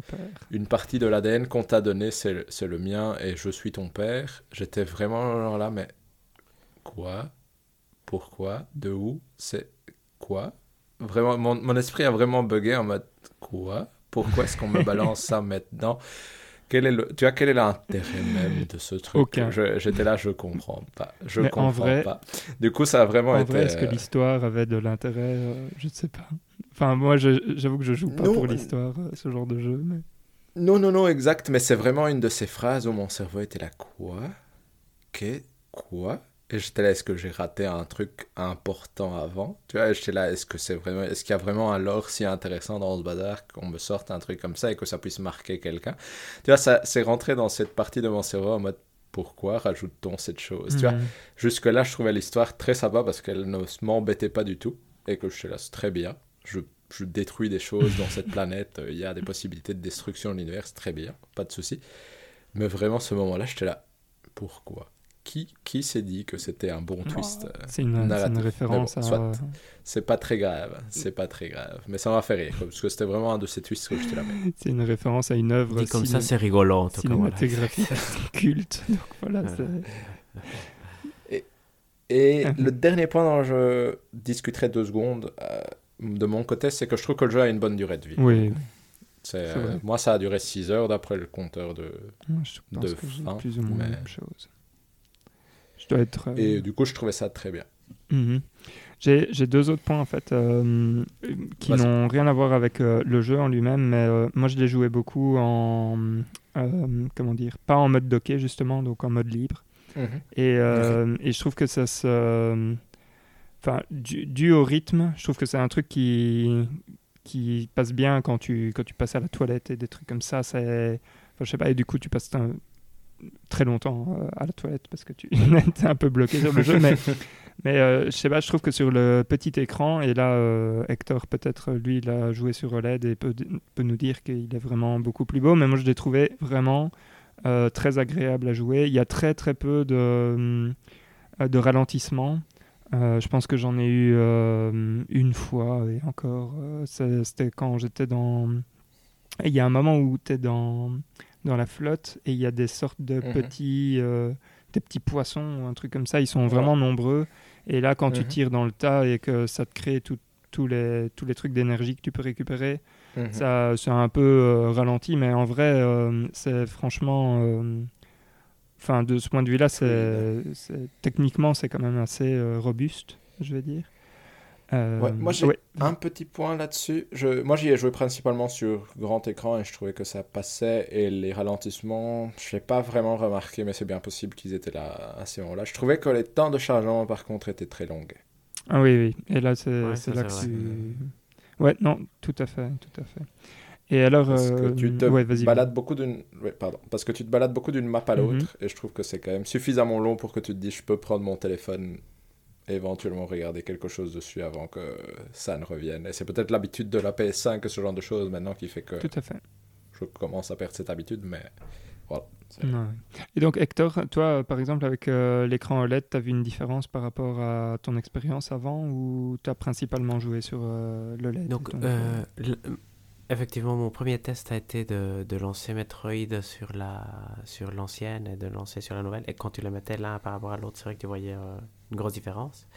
une partie de l'ADN qu'on t'a donné, c'est le, le mien et je suis ton père. J'étais vraiment là, mais quoi? Pourquoi? De où? C'est quoi? Vraiment, mon, mon, esprit a vraiment bugué en mode quoi? Pourquoi est-ce qu'on me balance ça maintenant? Quel est le, tu vois, quel est l'intérêt même de ce truc? Aucun. J'étais là, je comprends pas. Je comprends vrai, pas. Du coup, ça a vraiment en été. Vrai, est-ce que euh, l'histoire avait de l'intérêt? Euh, Je ne sais pas. Enfin, moi, j'avoue que je joue pas pour l'histoire, euh, ce genre de jeu. Mais... Non, non, non, exact. Mais c'est vraiment une de ces phrases où mon cerveau était là. Quoi? Qu'est Quoi? Et j'étais là, est-ce que j'ai raté un truc important avant? Tu vois, j'étais là, est-ce que c'est vraiment, est-ce qu'il y a vraiment un lore si intéressant dans ce bazar qu'on me sorte un truc comme ça et que ça puisse marquer quelqu'un? Tu vois, ça, c'est rentré dans cette partie de mon cerveau en mode, pourquoi rajoute-t-on cette chose? Tu vois, mhm. jusque-là, je trouvais l'histoire très sympa parce qu'elle ne m'embêtait pas du tout et que je là, c'est très bien. Je, je détruis des choses dans cette planète, il y a des possibilités de destruction de l'univers, très bien, pas de souci. Mais vraiment, ce moment-là, j'étais là, pourquoi? Qui, qui s'est dit que c'était un bon twist euh, C'est une, référence bon, à. soit. C'est pas très grave, c'est pas très grave. Mais ça m'a fait rire, parce que c'était vraiment un de ces twists que je te la. C'est une référence à une œuvre. Dit comme ciné- ça, c'est rigolo en tout cinématographique culte. Donc voilà, Ouais. c'est- Et le dernier point dont je discuterai deux secondes euh, de mon côté, c'est que je trouve que le jeu a une bonne durée de vie. Oui, euh, moi, ça a duré 6 heures d'après le compteur de. je pense De que fin, plus ou moins la même chose. Je dois être. euh, Et du coup, je trouvais ça très bien. Mhm. J'ai j'ai deux autres points en fait euh, qui n'ont rien à voir avec euh, le jeu en lui-même, mais moi je l'ai joué beaucoup en comment dire, pas en mode docké justement, donc en mode libre. Et, euh, et je trouve que ça se, enfin, dû, dû au rythme, je trouve que c'est un truc qui qui passe bien quand tu quand tu passes à la toilette et des trucs comme ça. C'est, enfin, je sais pas, et du coup tu passes un- très longtemps euh, à la toilette parce que tu es un peu bloqué sur le jeu, mais mais euh, je sais pas, je trouve que sur le petit écran, et là, euh, Hector, peut-être, lui, il a joué sur OLED et peut, peut nous dire qu'il est vraiment beaucoup plus beau, mais moi, je l'ai trouvé vraiment euh, très agréable à jouer. Il y a très, très peu de, de ralentissement. Euh, je pense que j'en ai eu euh, une fois, et encore, euh, c'était quand j'étais dans... Il y a un moment où tu es dans, dans la flotte, et il y a des sortes de Mhm. petits... des petits poissons ou un truc comme ça, ils sont vraiment nombreux. Et là, quand tu Mhm. tires dans le tas et que ça te crée tous les, tous les trucs d'énergie que tu peux récupérer, Mhm. ça c'est un peu euh, ralenti, mais en vrai, euh, c'est franchement. euh, Enfin, de ce point de vue-là, c'est, c'est- techniquement, c'est quand même assez euh, robuste, je vais dire. Euh, Ouais, moi, j'ai ouais. un petit point là-dessus. Je... Moi, j'y ai joué principalement sur grand écran et je trouvais que ça passait. Et les ralentissements, je l'ai pas vraiment remarqué, mais c'est bien possible qu'ils étaient là à ce moment-là. Je trouvais que les temps de chargement, par contre, étaient très longs. Ah oui, oui. Et là, c'est, Ouais, c'est ça, là que c'est tu. vrai. Ouais, non, tout à fait, tout à fait. Et alors, Parce que euh, tu te ouais, vas-y. balades beaucoup d'une... ouais, pardon. Parce que tu te balades beaucoup d'une map à Mhm. l'autre. Et je trouve que c'est quand même suffisamment long pour que tu te dises, je peux prendre mon téléphone et éventuellement regarder quelque chose dessus avant que ça ne revienne. Et c'est peut-être l'habitude de la PS5 et ce genre de choses maintenant qui fait que Tout à fait. je commence à perdre cette habitude. Mais voilà. Ouais. Et donc, Hector, toi, par exemple, avec euh, l'écran OLED, tu as vu une différence par rapport à ton expérience avant ou tu as principalement joué sur euh, l'OLED Donc, donc, euh, l- effectivement, mon premier test a été de, lancer Metroid sur la sur l'ancienne et de lancer sur la nouvelle. Et quand tu le mettais l'un par rapport à l'autre, c'est vrai que tu voyais euh, une grosse différence.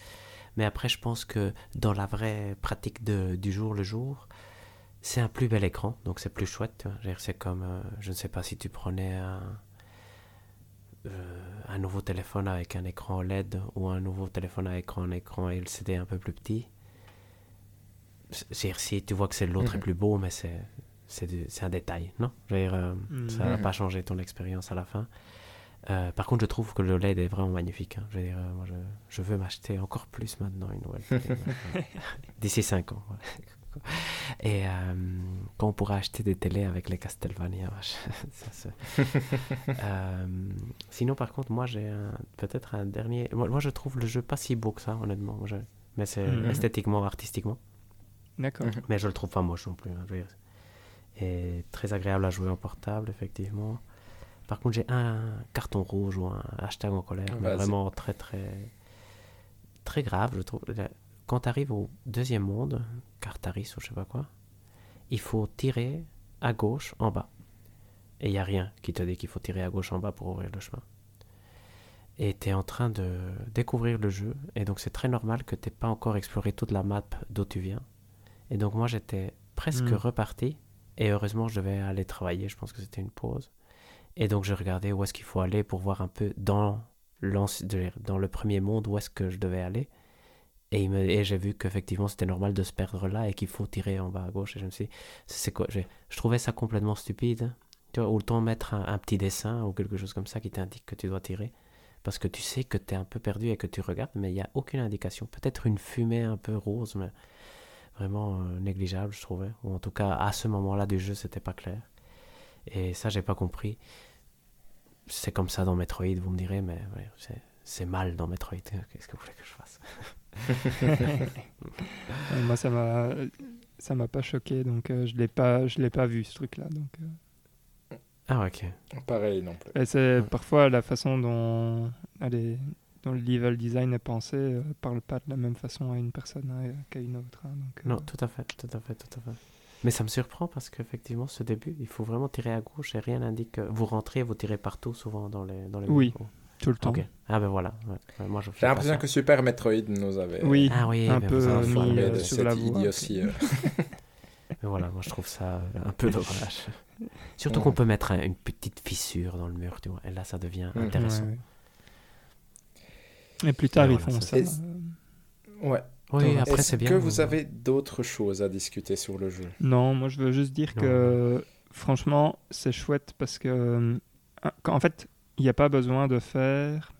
Mais après, je pense que dans la vraie pratique du jour le jour, c'est un plus bel écran, donc c'est plus chouette. C'est comme, euh, je ne sais pas si tu prenais un, euh, un nouveau téléphone avec un écran OLED ou un nouveau téléphone avec un écran LCD un peu plus petit. C'est-à-dire, si tu vois que c'est l'autre est Mhm. plus beau, mais c'est c'est c'est un détail, non? Je veux dire, euh, ça va Mhm. pas changer ton expérience à la fin. Euh, par contre, je trouve que le LED est vraiment magnifique. hein. Je veux dire, euh, moi, je, je veux m'acheter encore plus maintenant une nouvelle télé. D'ici 5 ans. Et euh, quand on pourra acheter des télés avec les Castlevania. ça, c'est- Euh, sinon, par contre, moi, j'ai peut-être un dernier. Moi, moi, je trouve le jeu pas si beau que ça, honnêtement. Je- Mais c'est Mhm. esthétiquement, artistiquement. D'accord. Mhm. Mais je le trouve pas moche non plus. hein. Et très agréable à jouer en portable, effectivement. Par contre, j'ai un carton rouge ou un hashtag en colère, mais vraiment très, très, très grave, je trouve. Quand tu arrives au deuxième monde, Cartaris ou je sais pas quoi, il faut tirer à gauche en bas. Et il n'y a rien qui te dit qu'il faut tirer à gauche en bas pour ouvrir le chemin. Et tu es en train de découvrir le jeu, et donc c'est très normal que tu pas encore exploré toute la map d'où tu viens. Et donc moi j'étais presque Mm. reparti, et heureusement je devais aller travailler, je pense que c'était une pause. Et donc je regardais où est-ce qu'il faut aller pour voir un peu dans, dans le premier monde où est-ce que je devais aller. Et, il me- et j'ai vu qu'effectivement c'était normal de se perdre là et qu'il faut tirer en bas à gauche. Et je me suis dit, c'est quoi? J'ai- Je trouvais ça complètement stupide. Tu vois, autant mettre un, un petit dessin ou quelque chose comme ça qui t'indique que tu dois tirer. Parce que tu sais que tu es un peu perdu et que tu regardes, mais il n'y a aucune indication. Peut-être une fumée un peu rose, mais vraiment euh, négligeable, je trouvais. Ou en tout cas, à ce moment-là du jeu, c'était pas clair. Et ça, j'ai pas compris. C'est comme ça dans Metroid, vous me direz, mais ouais, c'est- mal dans Metroid. Qu'est-ce que vous voulez que je fasse? Moi, ça m'a, ça m'a pas choqué, donc euh, je l'ai pas, je l'ai pas vu ce truc-là. Donc, euh. Ah, ok. Pareil non plus. Et c'est Ouais. parfois la façon dont, allez, dont le level design est pensé euh, parle pas de la même façon à une personne hein, qu'à une autre. hein, donc, euh, Non, tout à fait, tout à fait, tout à fait. Mais ça me surprend parce qu'effectivement, ce début, il faut vraiment tirer à gauche et rien n'indique que vous rentrez, vous tirez partout souvent dans les dans les Oui. tout le temps. Ah ben voilà. ouais. Moi, J'ai l'impression que Super Metroid nous avait Oui, Ah oui, un mais peu euh, mis euh, de sur cette la voie. idiotie. euh. Mais voilà, moi je trouve ça euh, un peu dommage. Surtout qu'on peut mettre un- une petite fissure dans le mur, tu vois. Et là, ça devient intéressant. Ouais, Et plus tard, Et ils voilà, font ça, Ouais. Oui, après Est-ce c'est bien. que vous avez d'autres choses à discuter sur le jeu? Non, moi je veux juste dire Non. que franchement, c'est chouette parce que euh, en fait, il n'y a pas besoin de faire.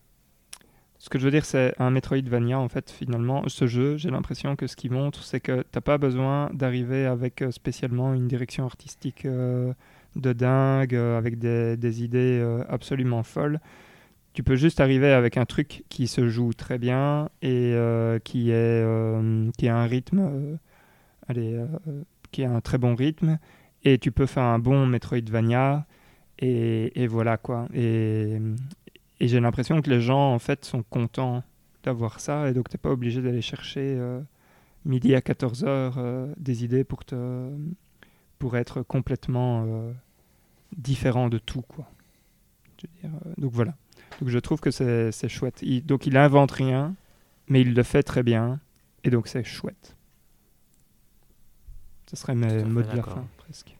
Ce que je veux dire, c'est un Metroidvania en fait. Finalement, ce jeu, j'ai l'impression que ce qu'il montre, c'est que t'as pas besoin d'arriver avec euh, spécialement une direction artistique euh, de dingue, avec des, des idées euh, absolument folles. Tu peux juste arriver avec un truc qui se joue très bien et euh, qui, est, euh, qui a un rythme, euh, allez, qui a un très bon rythme, et tu peux faire un bon Metroidvania, et, voilà quoi. Et, j'ai l'impression que les gens en fait sont contents d'avoir ça, et donc t'es pas obligé d'aller chercher midi à 14h des idées pour, te, pour être complètement différent de tout quoi. Donc voilà. Donc je trouve que c'est chouette. Il- donc il invente rien, mais il le fait très bien, et donc c'est chouette. Ce serait mes mots de la fin presque.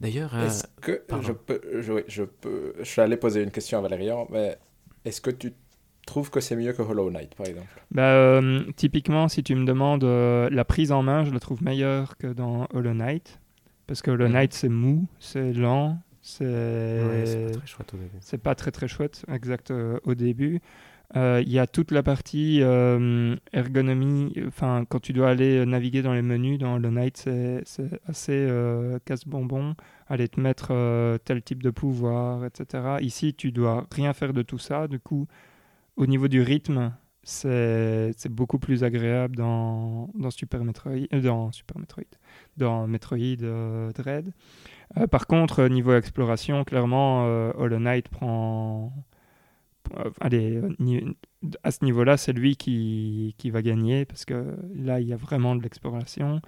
D'ailleurs, euh, Est-ce que pardon. je peux, je, oui, je peux, je suis allé poser une question à Valérian, mais est-ce que tu trouves que c'est mieux que Hollow Knight, par exemple? Bah, euh, typiquement, si tu me demandes euh, la prise en main, je la trouve meilleure que dans Hollow Knight. Parce que Hollow Mhm. Knight, c'est mou, c'est lent, c'est ouais, pas très chouette au début. c'est pas très très chouette, exact, euh, au début. Euh, Il y a toute la partie euh, ergonomie, enfin, quand tu dois aller naviguer dans les menus dans Hollow Knight, c'est assez casse-bonbon. Aller te mettre tel type de pouvoir, etc. Ici, tu dois rien faire de tout ça. Du coup, au niveau du rythme, c'est beaucoup plus agréable dans, Super Metroid, euh, dans Super Metroid, dans Metroid euh, Dread. Euh, par contre, niveau exploration, clairement, Hollow Knight prend. allez, à ce niveau-là, c'est lui qui, qui va gagner parce que là, il y a vraiment de l'exploration.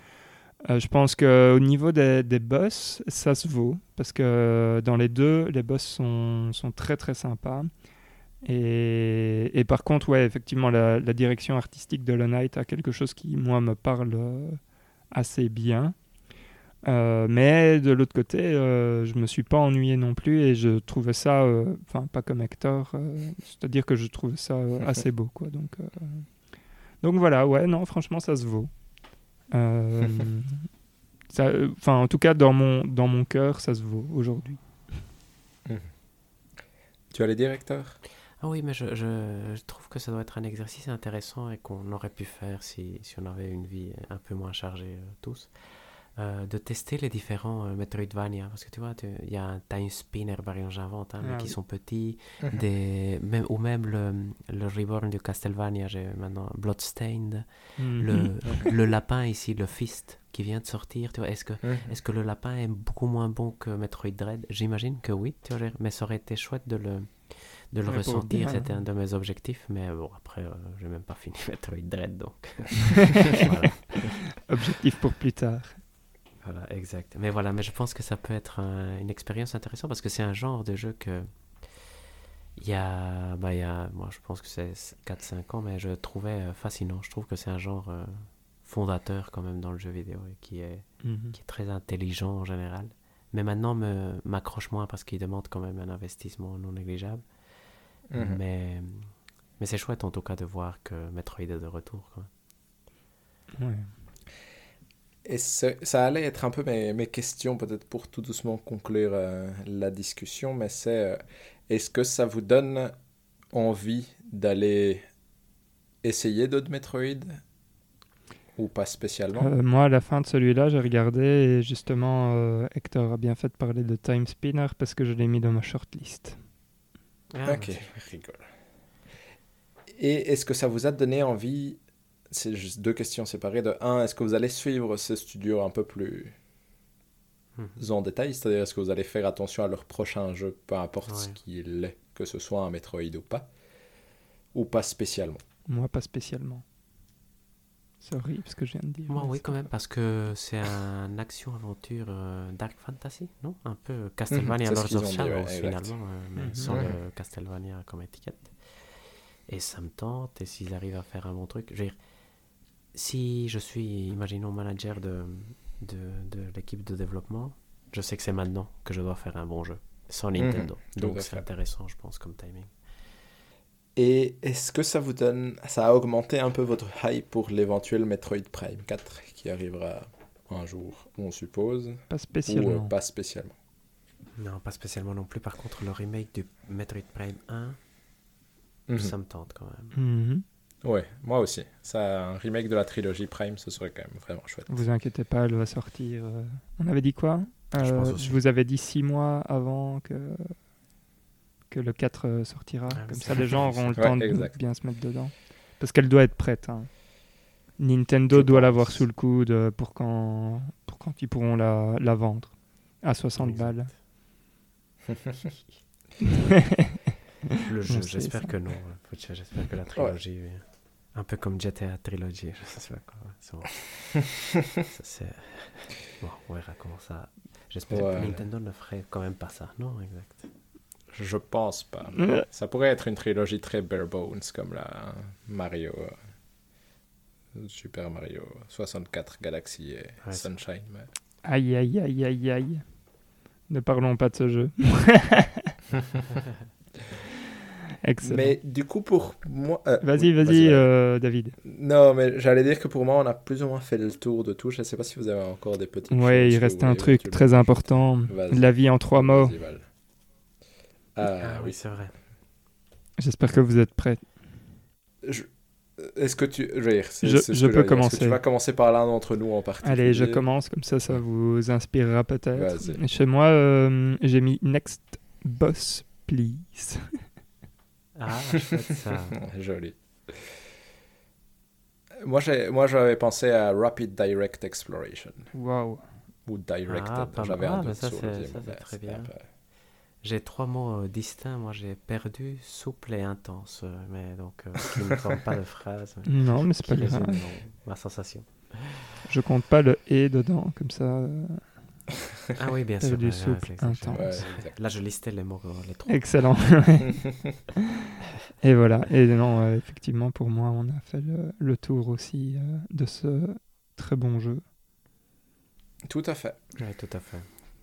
Je pense qu'au niveau des, des boss, ça se vaut parce que dans les deux, les boss sont, sont très très sympas. Et, et par contre, ouais, effectivement, la, la direction artistique de Knight a quelque chose qui, moi, me parle euh, assez bien. Euh, mais de l'autre côté, euh, je me suis pas ennuyé non plus et je trouvais ça, euh, enfin pas comme Hector, euh, c'est-à-dire que je trouvais ça euh, assez beau, quoi. Donc, euh, donc voilà, ouais, non, franchement, ça se vaut. Enfin, en tout cas, dans mon dans mon cœur, ça se vaut aujourd'hui. Tu as les directeurs? Ah oui, mais je, je, je trouve que ça doit être un exercice intéressant et qu'on aurait pu faire si, si on avait une vie un peu moins chargée euh, tous. Euh, de tester les différents euh, Metroidvania. Parce que tu vois, il y a un Time Spinner, par exemple, j'invente, hein, mais Ah qui oui. sont petits. Mhm. des, même, ou même le, le Reborn de Castlevania, j'ai maintenant Bloodstained. Mhm. Le, le lapin ici, le Fist, qui vient de sortir. Tu vois, est-ce que, est-ce que le lapin est beaucoup moins bon que Metroid Dread? J'imagine que oui, tu vois, mais ça aurait été chouette de le, de le ressentir. C'était un de mes objectifs, mais bon, après, euh, j'ai même pas fini Metroid Dread, donc. voilà, Objectif pour plus tard. voilà, exact. Mais voilà, mais je pense que ça peut être un- une expérience intéressante parce que c'est un genre de jeu que. Il y a, bah, il y a, moi je pense que c'est 4-5 ans, mais je trouvais euh, fascinant. Je trouve que c'est un genre euh, fondateur quand même dans le jeu vidéo et qui est, Mhm. qui est très intelligent en général. Mais maintenant me m'accroche moins parce qu'il demande quand même un investissement non négligeable. Mhm. Mais, mais c'est chouette en tout cas de voir que Metroid est de retour. Quoi. Ouais. Et ce- ça allait être un peu mes, mes questions, peut-être pour tout doucement conclure euh, la discussion, mais c'est euh, est-ce que ça vous donne envie d'aller essayer d'autres Metroid Ou pas spécialement? Euh, moi, à la fin de celui-là, j'ai regardé et justement, euh, Hector a bien fait de parler de Time Spinner parce que je l'ai mis dans ma shortlist. Ah, Ok, rigole. Et est-ce que ça vous a donné envie C'est juste deux questions séparées. De un, est-ce que vous allez suivre ce studio un peu plus en détail C'est-à-dire, est-ce que vous allez faire attention à leur prochain jeu, peu importe ce qu'il est, que ce soit un Metroid ou pas Ou pas spécialement? Moi, pas spécialement. C'est horrible ce que je viens de dire. Moi, oui, quand même, parce que c'est un action-aventure euh, Dark Fantasy, non? Un peu Castlevania Mhm, ce Lords of Shadows, ouais, finalement, euh, mais Mhm. sans Ouais. le Castlevania comme étiquette. Et ça me tente, et s'ils arrivent à faire un bon truc, je veux dire, si je suis, imaginons, manager de, de, de l'équipe de développement, je sais que c'est maintenant que je dois faire un bon jeu, sans Nintendo. tout Donc c'est intéressant, je pense, comme timing. Et est-ce que ça vous donne, ça a augmenté un peu votre hype pour l'éventuel Metroid Prime 4 qui arrivera un jour, on suppose, Pas ou spécialement. euh, pas spécialement? Non, pas spécialement non plus. Par contre, le remake du Metroid Prime 1, Mhm. ça me tente quand même. Mhm. Ouais, moi aussi. Ça, un remake de la trilogie Prime, ce serait quand même vraiment chouette. Vous inquiétez pas, elle va sortir. euh, On avait dit quoi? Je pense Euh, aussi. Je vous avais dit six mois avant que, que le 4 euh, sortira. Ah, Comme ça, les gens auront le Ouais, temps de exact. bien se mettre dedans. Parce qu'elle doit être prête. hein. Nintendo Je doit l'avoir sous le coude euh, pour quand, pour quand ils pourront la, la vendre à 60 Exact. balles. Le jeu, c'est j'espère que non. J'espère que la trilogie, euh, un peu comme GTA Trilogy, je sais pas quoi. c'est bon. Ça, c'est- bon, on verra comment ça. J'espère Ouais. que Nintendo ne ferait quand même pas ça. Non, exact. Je pense pas. Ça pourrait être une trilogie très bare bones comme la Mario, euh, Super Mario 64 Galaxy et Ouais, Sunshine. mais- Aïe, aïe, aïe, aïe, aïe. Ne parlons pas de ce jeu. Excellent. Mais du coup, pour moi. euh, Vas-y, oui, vas-y, euh, David. Non, mais j'allais dire que pour moi, on a plus ou moins fait le tour de tout. Je ne sais pas si vous avez encore des petites Ouais, choses il reste un truc très important. La vie en trois mots. Ah oui, oui. c'est vrai. J'espère que vous êtes prêts. Je- Est-ce que tu. Je, veux dire, c'est- Je- je peux que commencer. Tu vas commencer par l'un d'entre nous en particulier? Allez, je commence, comme ça, ça vous inspirera peut-être. Chez moi, euh, j'ai mis Next Boss, please. Ah, ça. Joli. Moi, j'ai- moi, j'avais pensé à Rapid Direct Exploration. Waouh. Ou Directed. Ah, pas J'avais mal. un Ah, doute ça, sur c'est- très bien. un peu- J'ai trois mots euh, distincts. Moi, j'ai perdu, souple et intense. euh, Mais donc, euh, qui ne forment pas de phrase. mais Non, mais c'est pas grave. mon- ma sensation. Je compte pas le et dedans, comme ça. euh, Ah oui, bien sûr. Ouais, ouais, souple, intense. Ouais, exact. Là, je listais les mots, euh, les trois. Excellent. Et voilà. Et non, euh, effectivement, pour moi, on a fait le, le tour aussi euh, de ce très bon jeu. Tout à fait. Oui, tout à fait.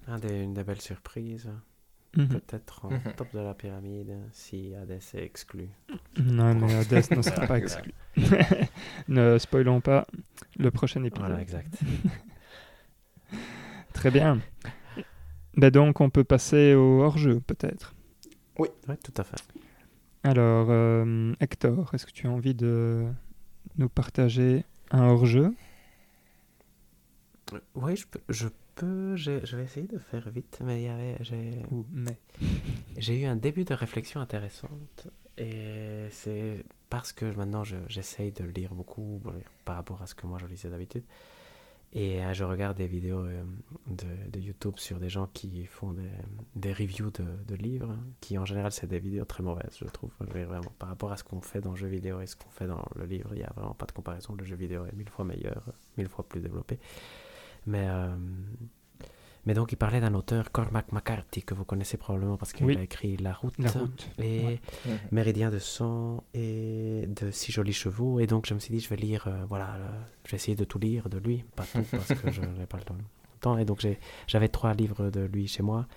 Un des, une des belles surprises. Mhm. Peut-être en Mhm. top de la pyramide, si Hades est exclu. Non, mais Hades ne sera pas exclu. ne spoilons pas le prochain épisode. Voilà, exact. Très bien. Ben donc, on peut passer au hors-jeu, peut-être. Oui, tout à fait. Alors, euh, Hector, est-ce que tu as envie de nous partager un hors-jeu? Oui, je peux. Je, j'ai- je vais essayer de faire vite, mais il y avait, j'ai, mais j'ai eu un début de réflexion intéressante. Et c'est parce que maintenant je- j'essaye de lire beaucoup bon, par rapport à ce que moi je lisais d'habitude. Et euh, je regarde des vidéos euh, de, de YouTube sur des gens qui font des, des reviews de, de livres, qui en général c'est des vidéos très mauvaises, je trouve. Vraiment, par rapport à ce qu'on fait dans le jeu vidéo et ce qu'on fait dans le livre, il n'y a vraiment pas de comparaison. Le jeu vidéo est mille fois meilleur, mille fois plus développé. Mais, euh, mais donc il parlait d'un auteur, Cormac McCarthy, que vous connaissez probablement parce qu'il Oui. a écrit La Route, La route. et Ouais. Méridien de sang et de Six jolis chevaux. Et donc je me suis dit, je vais lire, euh, voilà, le- je vais essayer de tout lire de lui, pas tout parce que je n'ai pas le temps. Et donc j'avais trois livres de lui chez moi.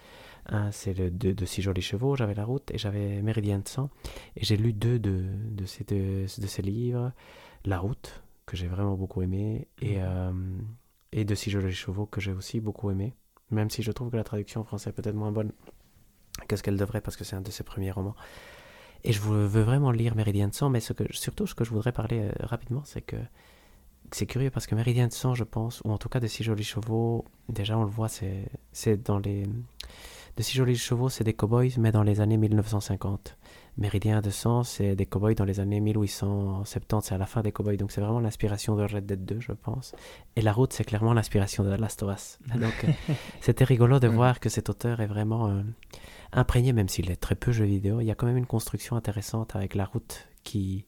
Un, c'est le de, de Six jolis chevaux, j'avais La Route et j'avais Méridien de sang. Et j'ai lu deux de, de, ces, de ces livres. La Route, que j'ai vraiment beaucoup aimé, et, Mhm. euh, et de Six jolis chevaux, que j'ai aussi beaucoup aimé. Même si je trouve que la traduction en français est peut-être moins bonne que ce qu'elle devrait, parce que c'est un de ses premiers romans. Et je veux vraiment lire Méridien de sang, mais ce surtout ce que je voudrais parler euh, rapidement, c'est que c'est curieux parce que Méridien de sang, je pense, ou en tout cas de Six jolis chevaux, déjà on le voit, c'est dans les De si jolis chevaux, c'est des cowboys, mais dans les années 1950. Méridien de sang, c'est des cowboys dans les années 1870, c'est à la fin des cowboys. Donc c'est vraiment l'inspiration de Red Dead 2, je pense. Et la route, c'est clairement l'inspiration de The Last of Us. Donc euh, c'était rigolo de voir que cet auteur est vraiment euh, imprégné, même s'il est très peu jeu vidéo. Il y a quand même une construction intéressante avec la route qui,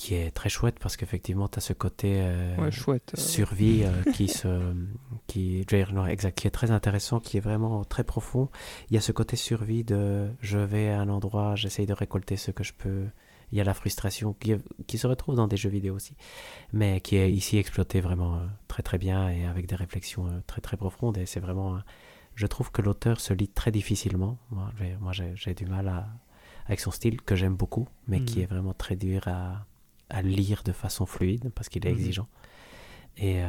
qui est très chouette parce qu'effectivement, tu as ce côté euh, chouette, euh. survie euh, qui, se, qui, exact, qui est très intéressant, qui est vraiment très profond. Il y a ce côté survie de je vais à un endroit, j'essaye de récolter ce que je peux. Il y a la frustration qui, qui, se retrouve dans des jeux vidéo aussi, mais qui est ici exploitée vraiment très très bien et avec des réflexions très très profondes. Et c'est vraiment. je trouve que l'auteur se lit très difficilement. Moi, j'ai du mal à, avec son style que j'aime beaucoup, mais qui mm. est vraiment très dur à à lire de façon fluide parce qu'il est mhm. exigeant. Et, euh,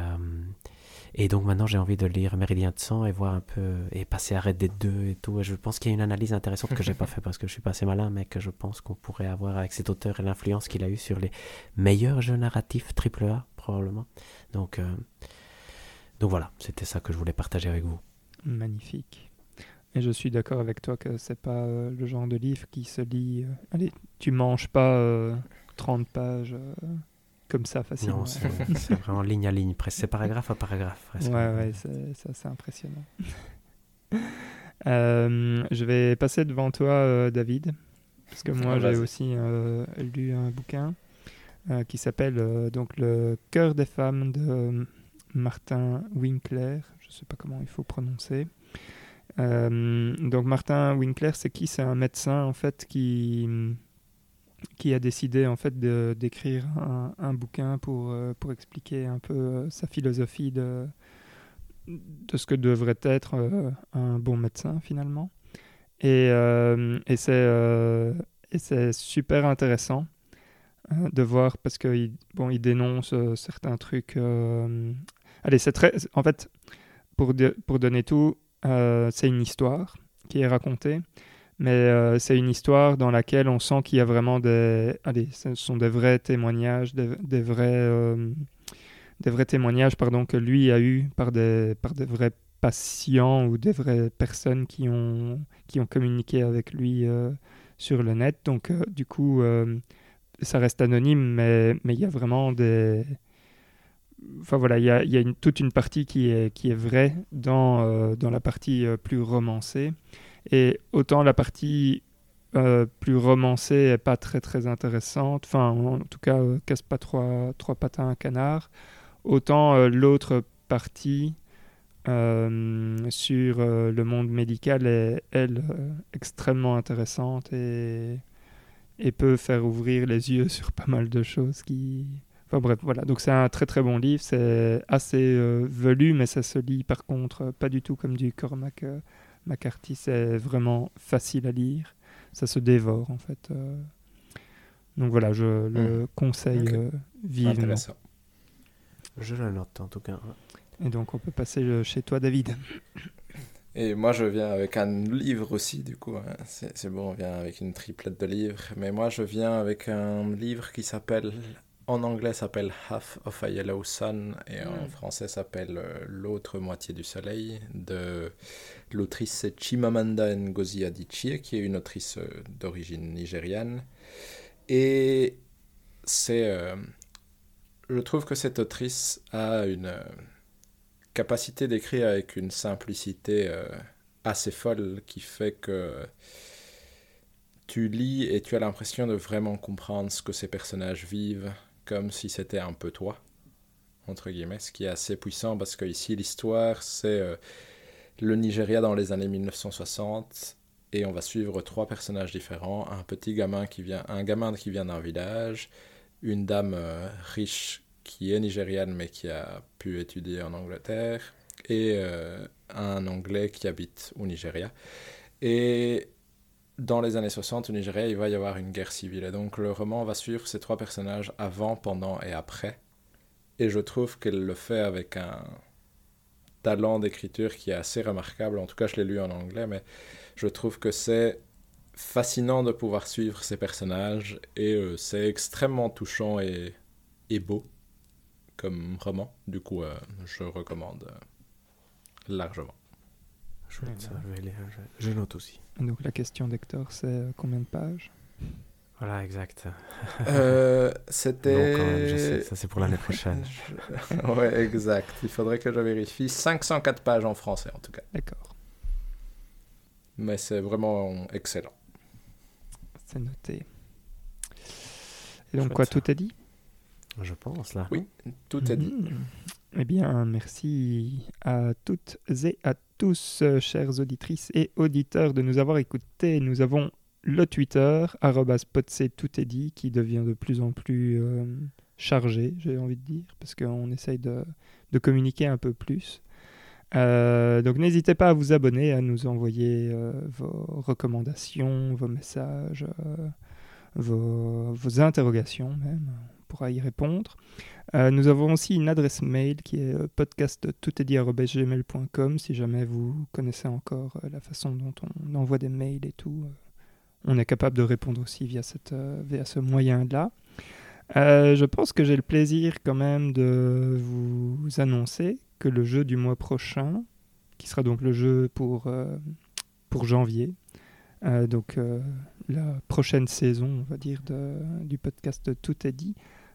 et donc maintenant j'ai envie de lire Méridien de sang et voir un peu et passer à Red Dead 2 et tout. Et je pense qu'il y a une analyse intéressante que j'ai pas fait parce que je suis pas assez malin, mais que je pense qu'on pourrait avoir avec cet auteur et l'influence qu'il a eu sur les meilleurs jeux narratifs AAA probablement. Donc euh, donc voilà, c'était ça que je voulais partager avec vous. Magnifique. Et je suis d'accord avec toi que c'est pas euh, le genre de livre qui se lit. allez, tu manges pas 30 pages euh, comme ça facilement. Non, c'est vraiment ligne à ligne, presque. C'est paragraphe à paragraphe. Presque. Ouais, ouais, c'est impressionnant. Euh, je vais passer devant toi, euh, David, parce que moi j'ai aussi lu un bouquin qui s'appelle donc Le cœur des femmes de Martin Winkler. Je ne sais pas comment il faut prononcer. donc Martin Winkler, c'est qui? C'est un médecin en fait qui qui a décidé en fait d'écrire un, bouquin pour, euh, pour expliquer un peu euh, sa philosophie de, de ce que devrait être euh, un bon médecin finalement. Et, et c'est super intéressant de voir parce qu'il bon, il dénonce certains trucs. Allez, c'est très. En fait, pour, pour donner tout, c'est une histoire qui est racontée mais euh, c'est une histoire dans laquelle on sent qu'il y a vraiment des... Allez, ce sont des vrais témoignages, des, vrais, euh, des vrais témoignages pardon, que lui a eu par des, par des vrais patients ou des vraies personnes qui ont, qui ont communiqué avec lui euh, sur le net. Donc, du coup, ça reste anonyme, mais, il y a vraiment des... Enfin voilà, il y a, y a une, toute une partie qui est, qui est vraie dans, dans la partie plus romancée. Et autant la partie euh, plus romancée est pas très très intéressante, enfin en tout cas euh, casse pas trois, trois patins à un canard, autant euh, l'autre partie sur le monde médical est elle extrêmement intéressante et, et peut faire ouvrir les yeux sur pas mal de choses qui... Enfin bref, voilà, donc c'est un très très bon livre, c'est assez velu, mais ça se lit par contre pas du tout comme du Cormac McCarthy, c'est vraiment facile à lire. Ça se dévore, en fait. Euh. Donc voilà, je le hmm. conseille euh, vivement. Je le note, en tout cas. Et donc, on peut passer euh, chez toi, David. Et moi, je viens avec un livre aussi, du coup. Hein. C'est bon, on vient avec une triplette de livres. Mais moi, je viens avec un livre qui s'appelle en anglais s'appelle Half of a Yellow Sun et en hmm. français s'appelle euh, L'autre moitié du soleil de l'autrice Chimamanda Ngozi Adichie qui est une autrice euh, d'origine nigériane et c'est euh, je trouve que cette autrice a une capacité d'écrire avec une simplicité assez folle qui fait que tu lis et tu as l'impression de vraiment comprendre ce que ces personnages vivent comme si c'était un peu toi, entre guillemets, ce qui est assez puissant parce que ici l'histoire c'est euh, le Nigeria dans les années 1960 et on va suivre trois personnages différents, un petit gamin qui vient, un gamin qui vient d'un village, une dame euh, riche qui est nigériane mais qui a pu étudier en Angleterre et euh, un anglais qui habite au Nigeria. Dans les années 60 au Nigeria, il va y avoir une guerre civile. Et donc le roman va suivre ces trois personnages avant, pendant et après. Et je trouve qu'elle le fait avec un talent d'écriture qui est assez remarquable. En tout cas, je l'ai lu en anglais, mais je trouve que c'est fascinant de pouvoir suivre ces personnages et euh, c'est extrêmement touchant et, et, beau comme roman. Du coup, euh, je recommande euh, largement. Je, vais je, je note aussi. Donc la question d'Hector, c'est euh, combien de pages? Voilà, exact. Euh, C'était. Non, quand même, je sais, ça c'est pour l'année prochaine. ouais, exact. Il faudrait que je vérifie. 504 pages en français en tout cas. D'accord, Mais c'est vraiment excellent. c'est noté. Et donc Chouette. quoi, tout est dit? Je pense là. Oui, tout est dit. Mhm. Eh bien, merci à toutes et à tous, euh, chères auditrices et auditeurs, de nous avoir écoutés. Nous avons le Twitter, potsé, tout est dit, qui devient de plus en plus euh, chargé, j'ai envie de dire, parce qu'on essaye de, communiquer un peu plus. Euh, donc n'hésitez pas à vous abonner, à nous envoyer vos recommandations, vos messages, vos, interrogations même, pourra y répondre. Euh, nous avons aussi une adresse mail qui est euh, podcasttoutestdit@gmail.com si jamais vous connaissez encore euh, la façon dont on envoie des mails et tout. on est capable de répondre aussi via, ce moyen-là. Je pense que j'ai le plaisir quand même de vous annoncer que le jeu du mois prochain, qui sera donc le jeu pour, pour janvier, donc la prochaine saison, on va dire, du podcast Tout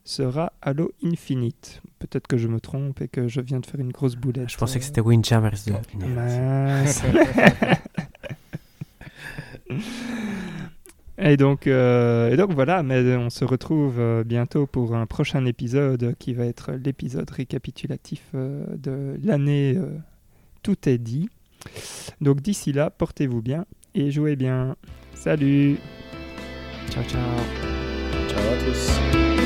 sera Halo Infinite. Peut-être que je me trompe et que je viens de faire une grosse boulette. Je pensais que euh, c'était Windjammers 2. Mince. et, donc, euh, et donc voilà, mais on se retrouve euh, bientôt pour un prochain épisode qui va être l'épisode récapitulatif de l'année Tout est dit. Donc d'ici là, portez-vous bien et jouez bien. Salut Ciao, ciao. Ciao à tous.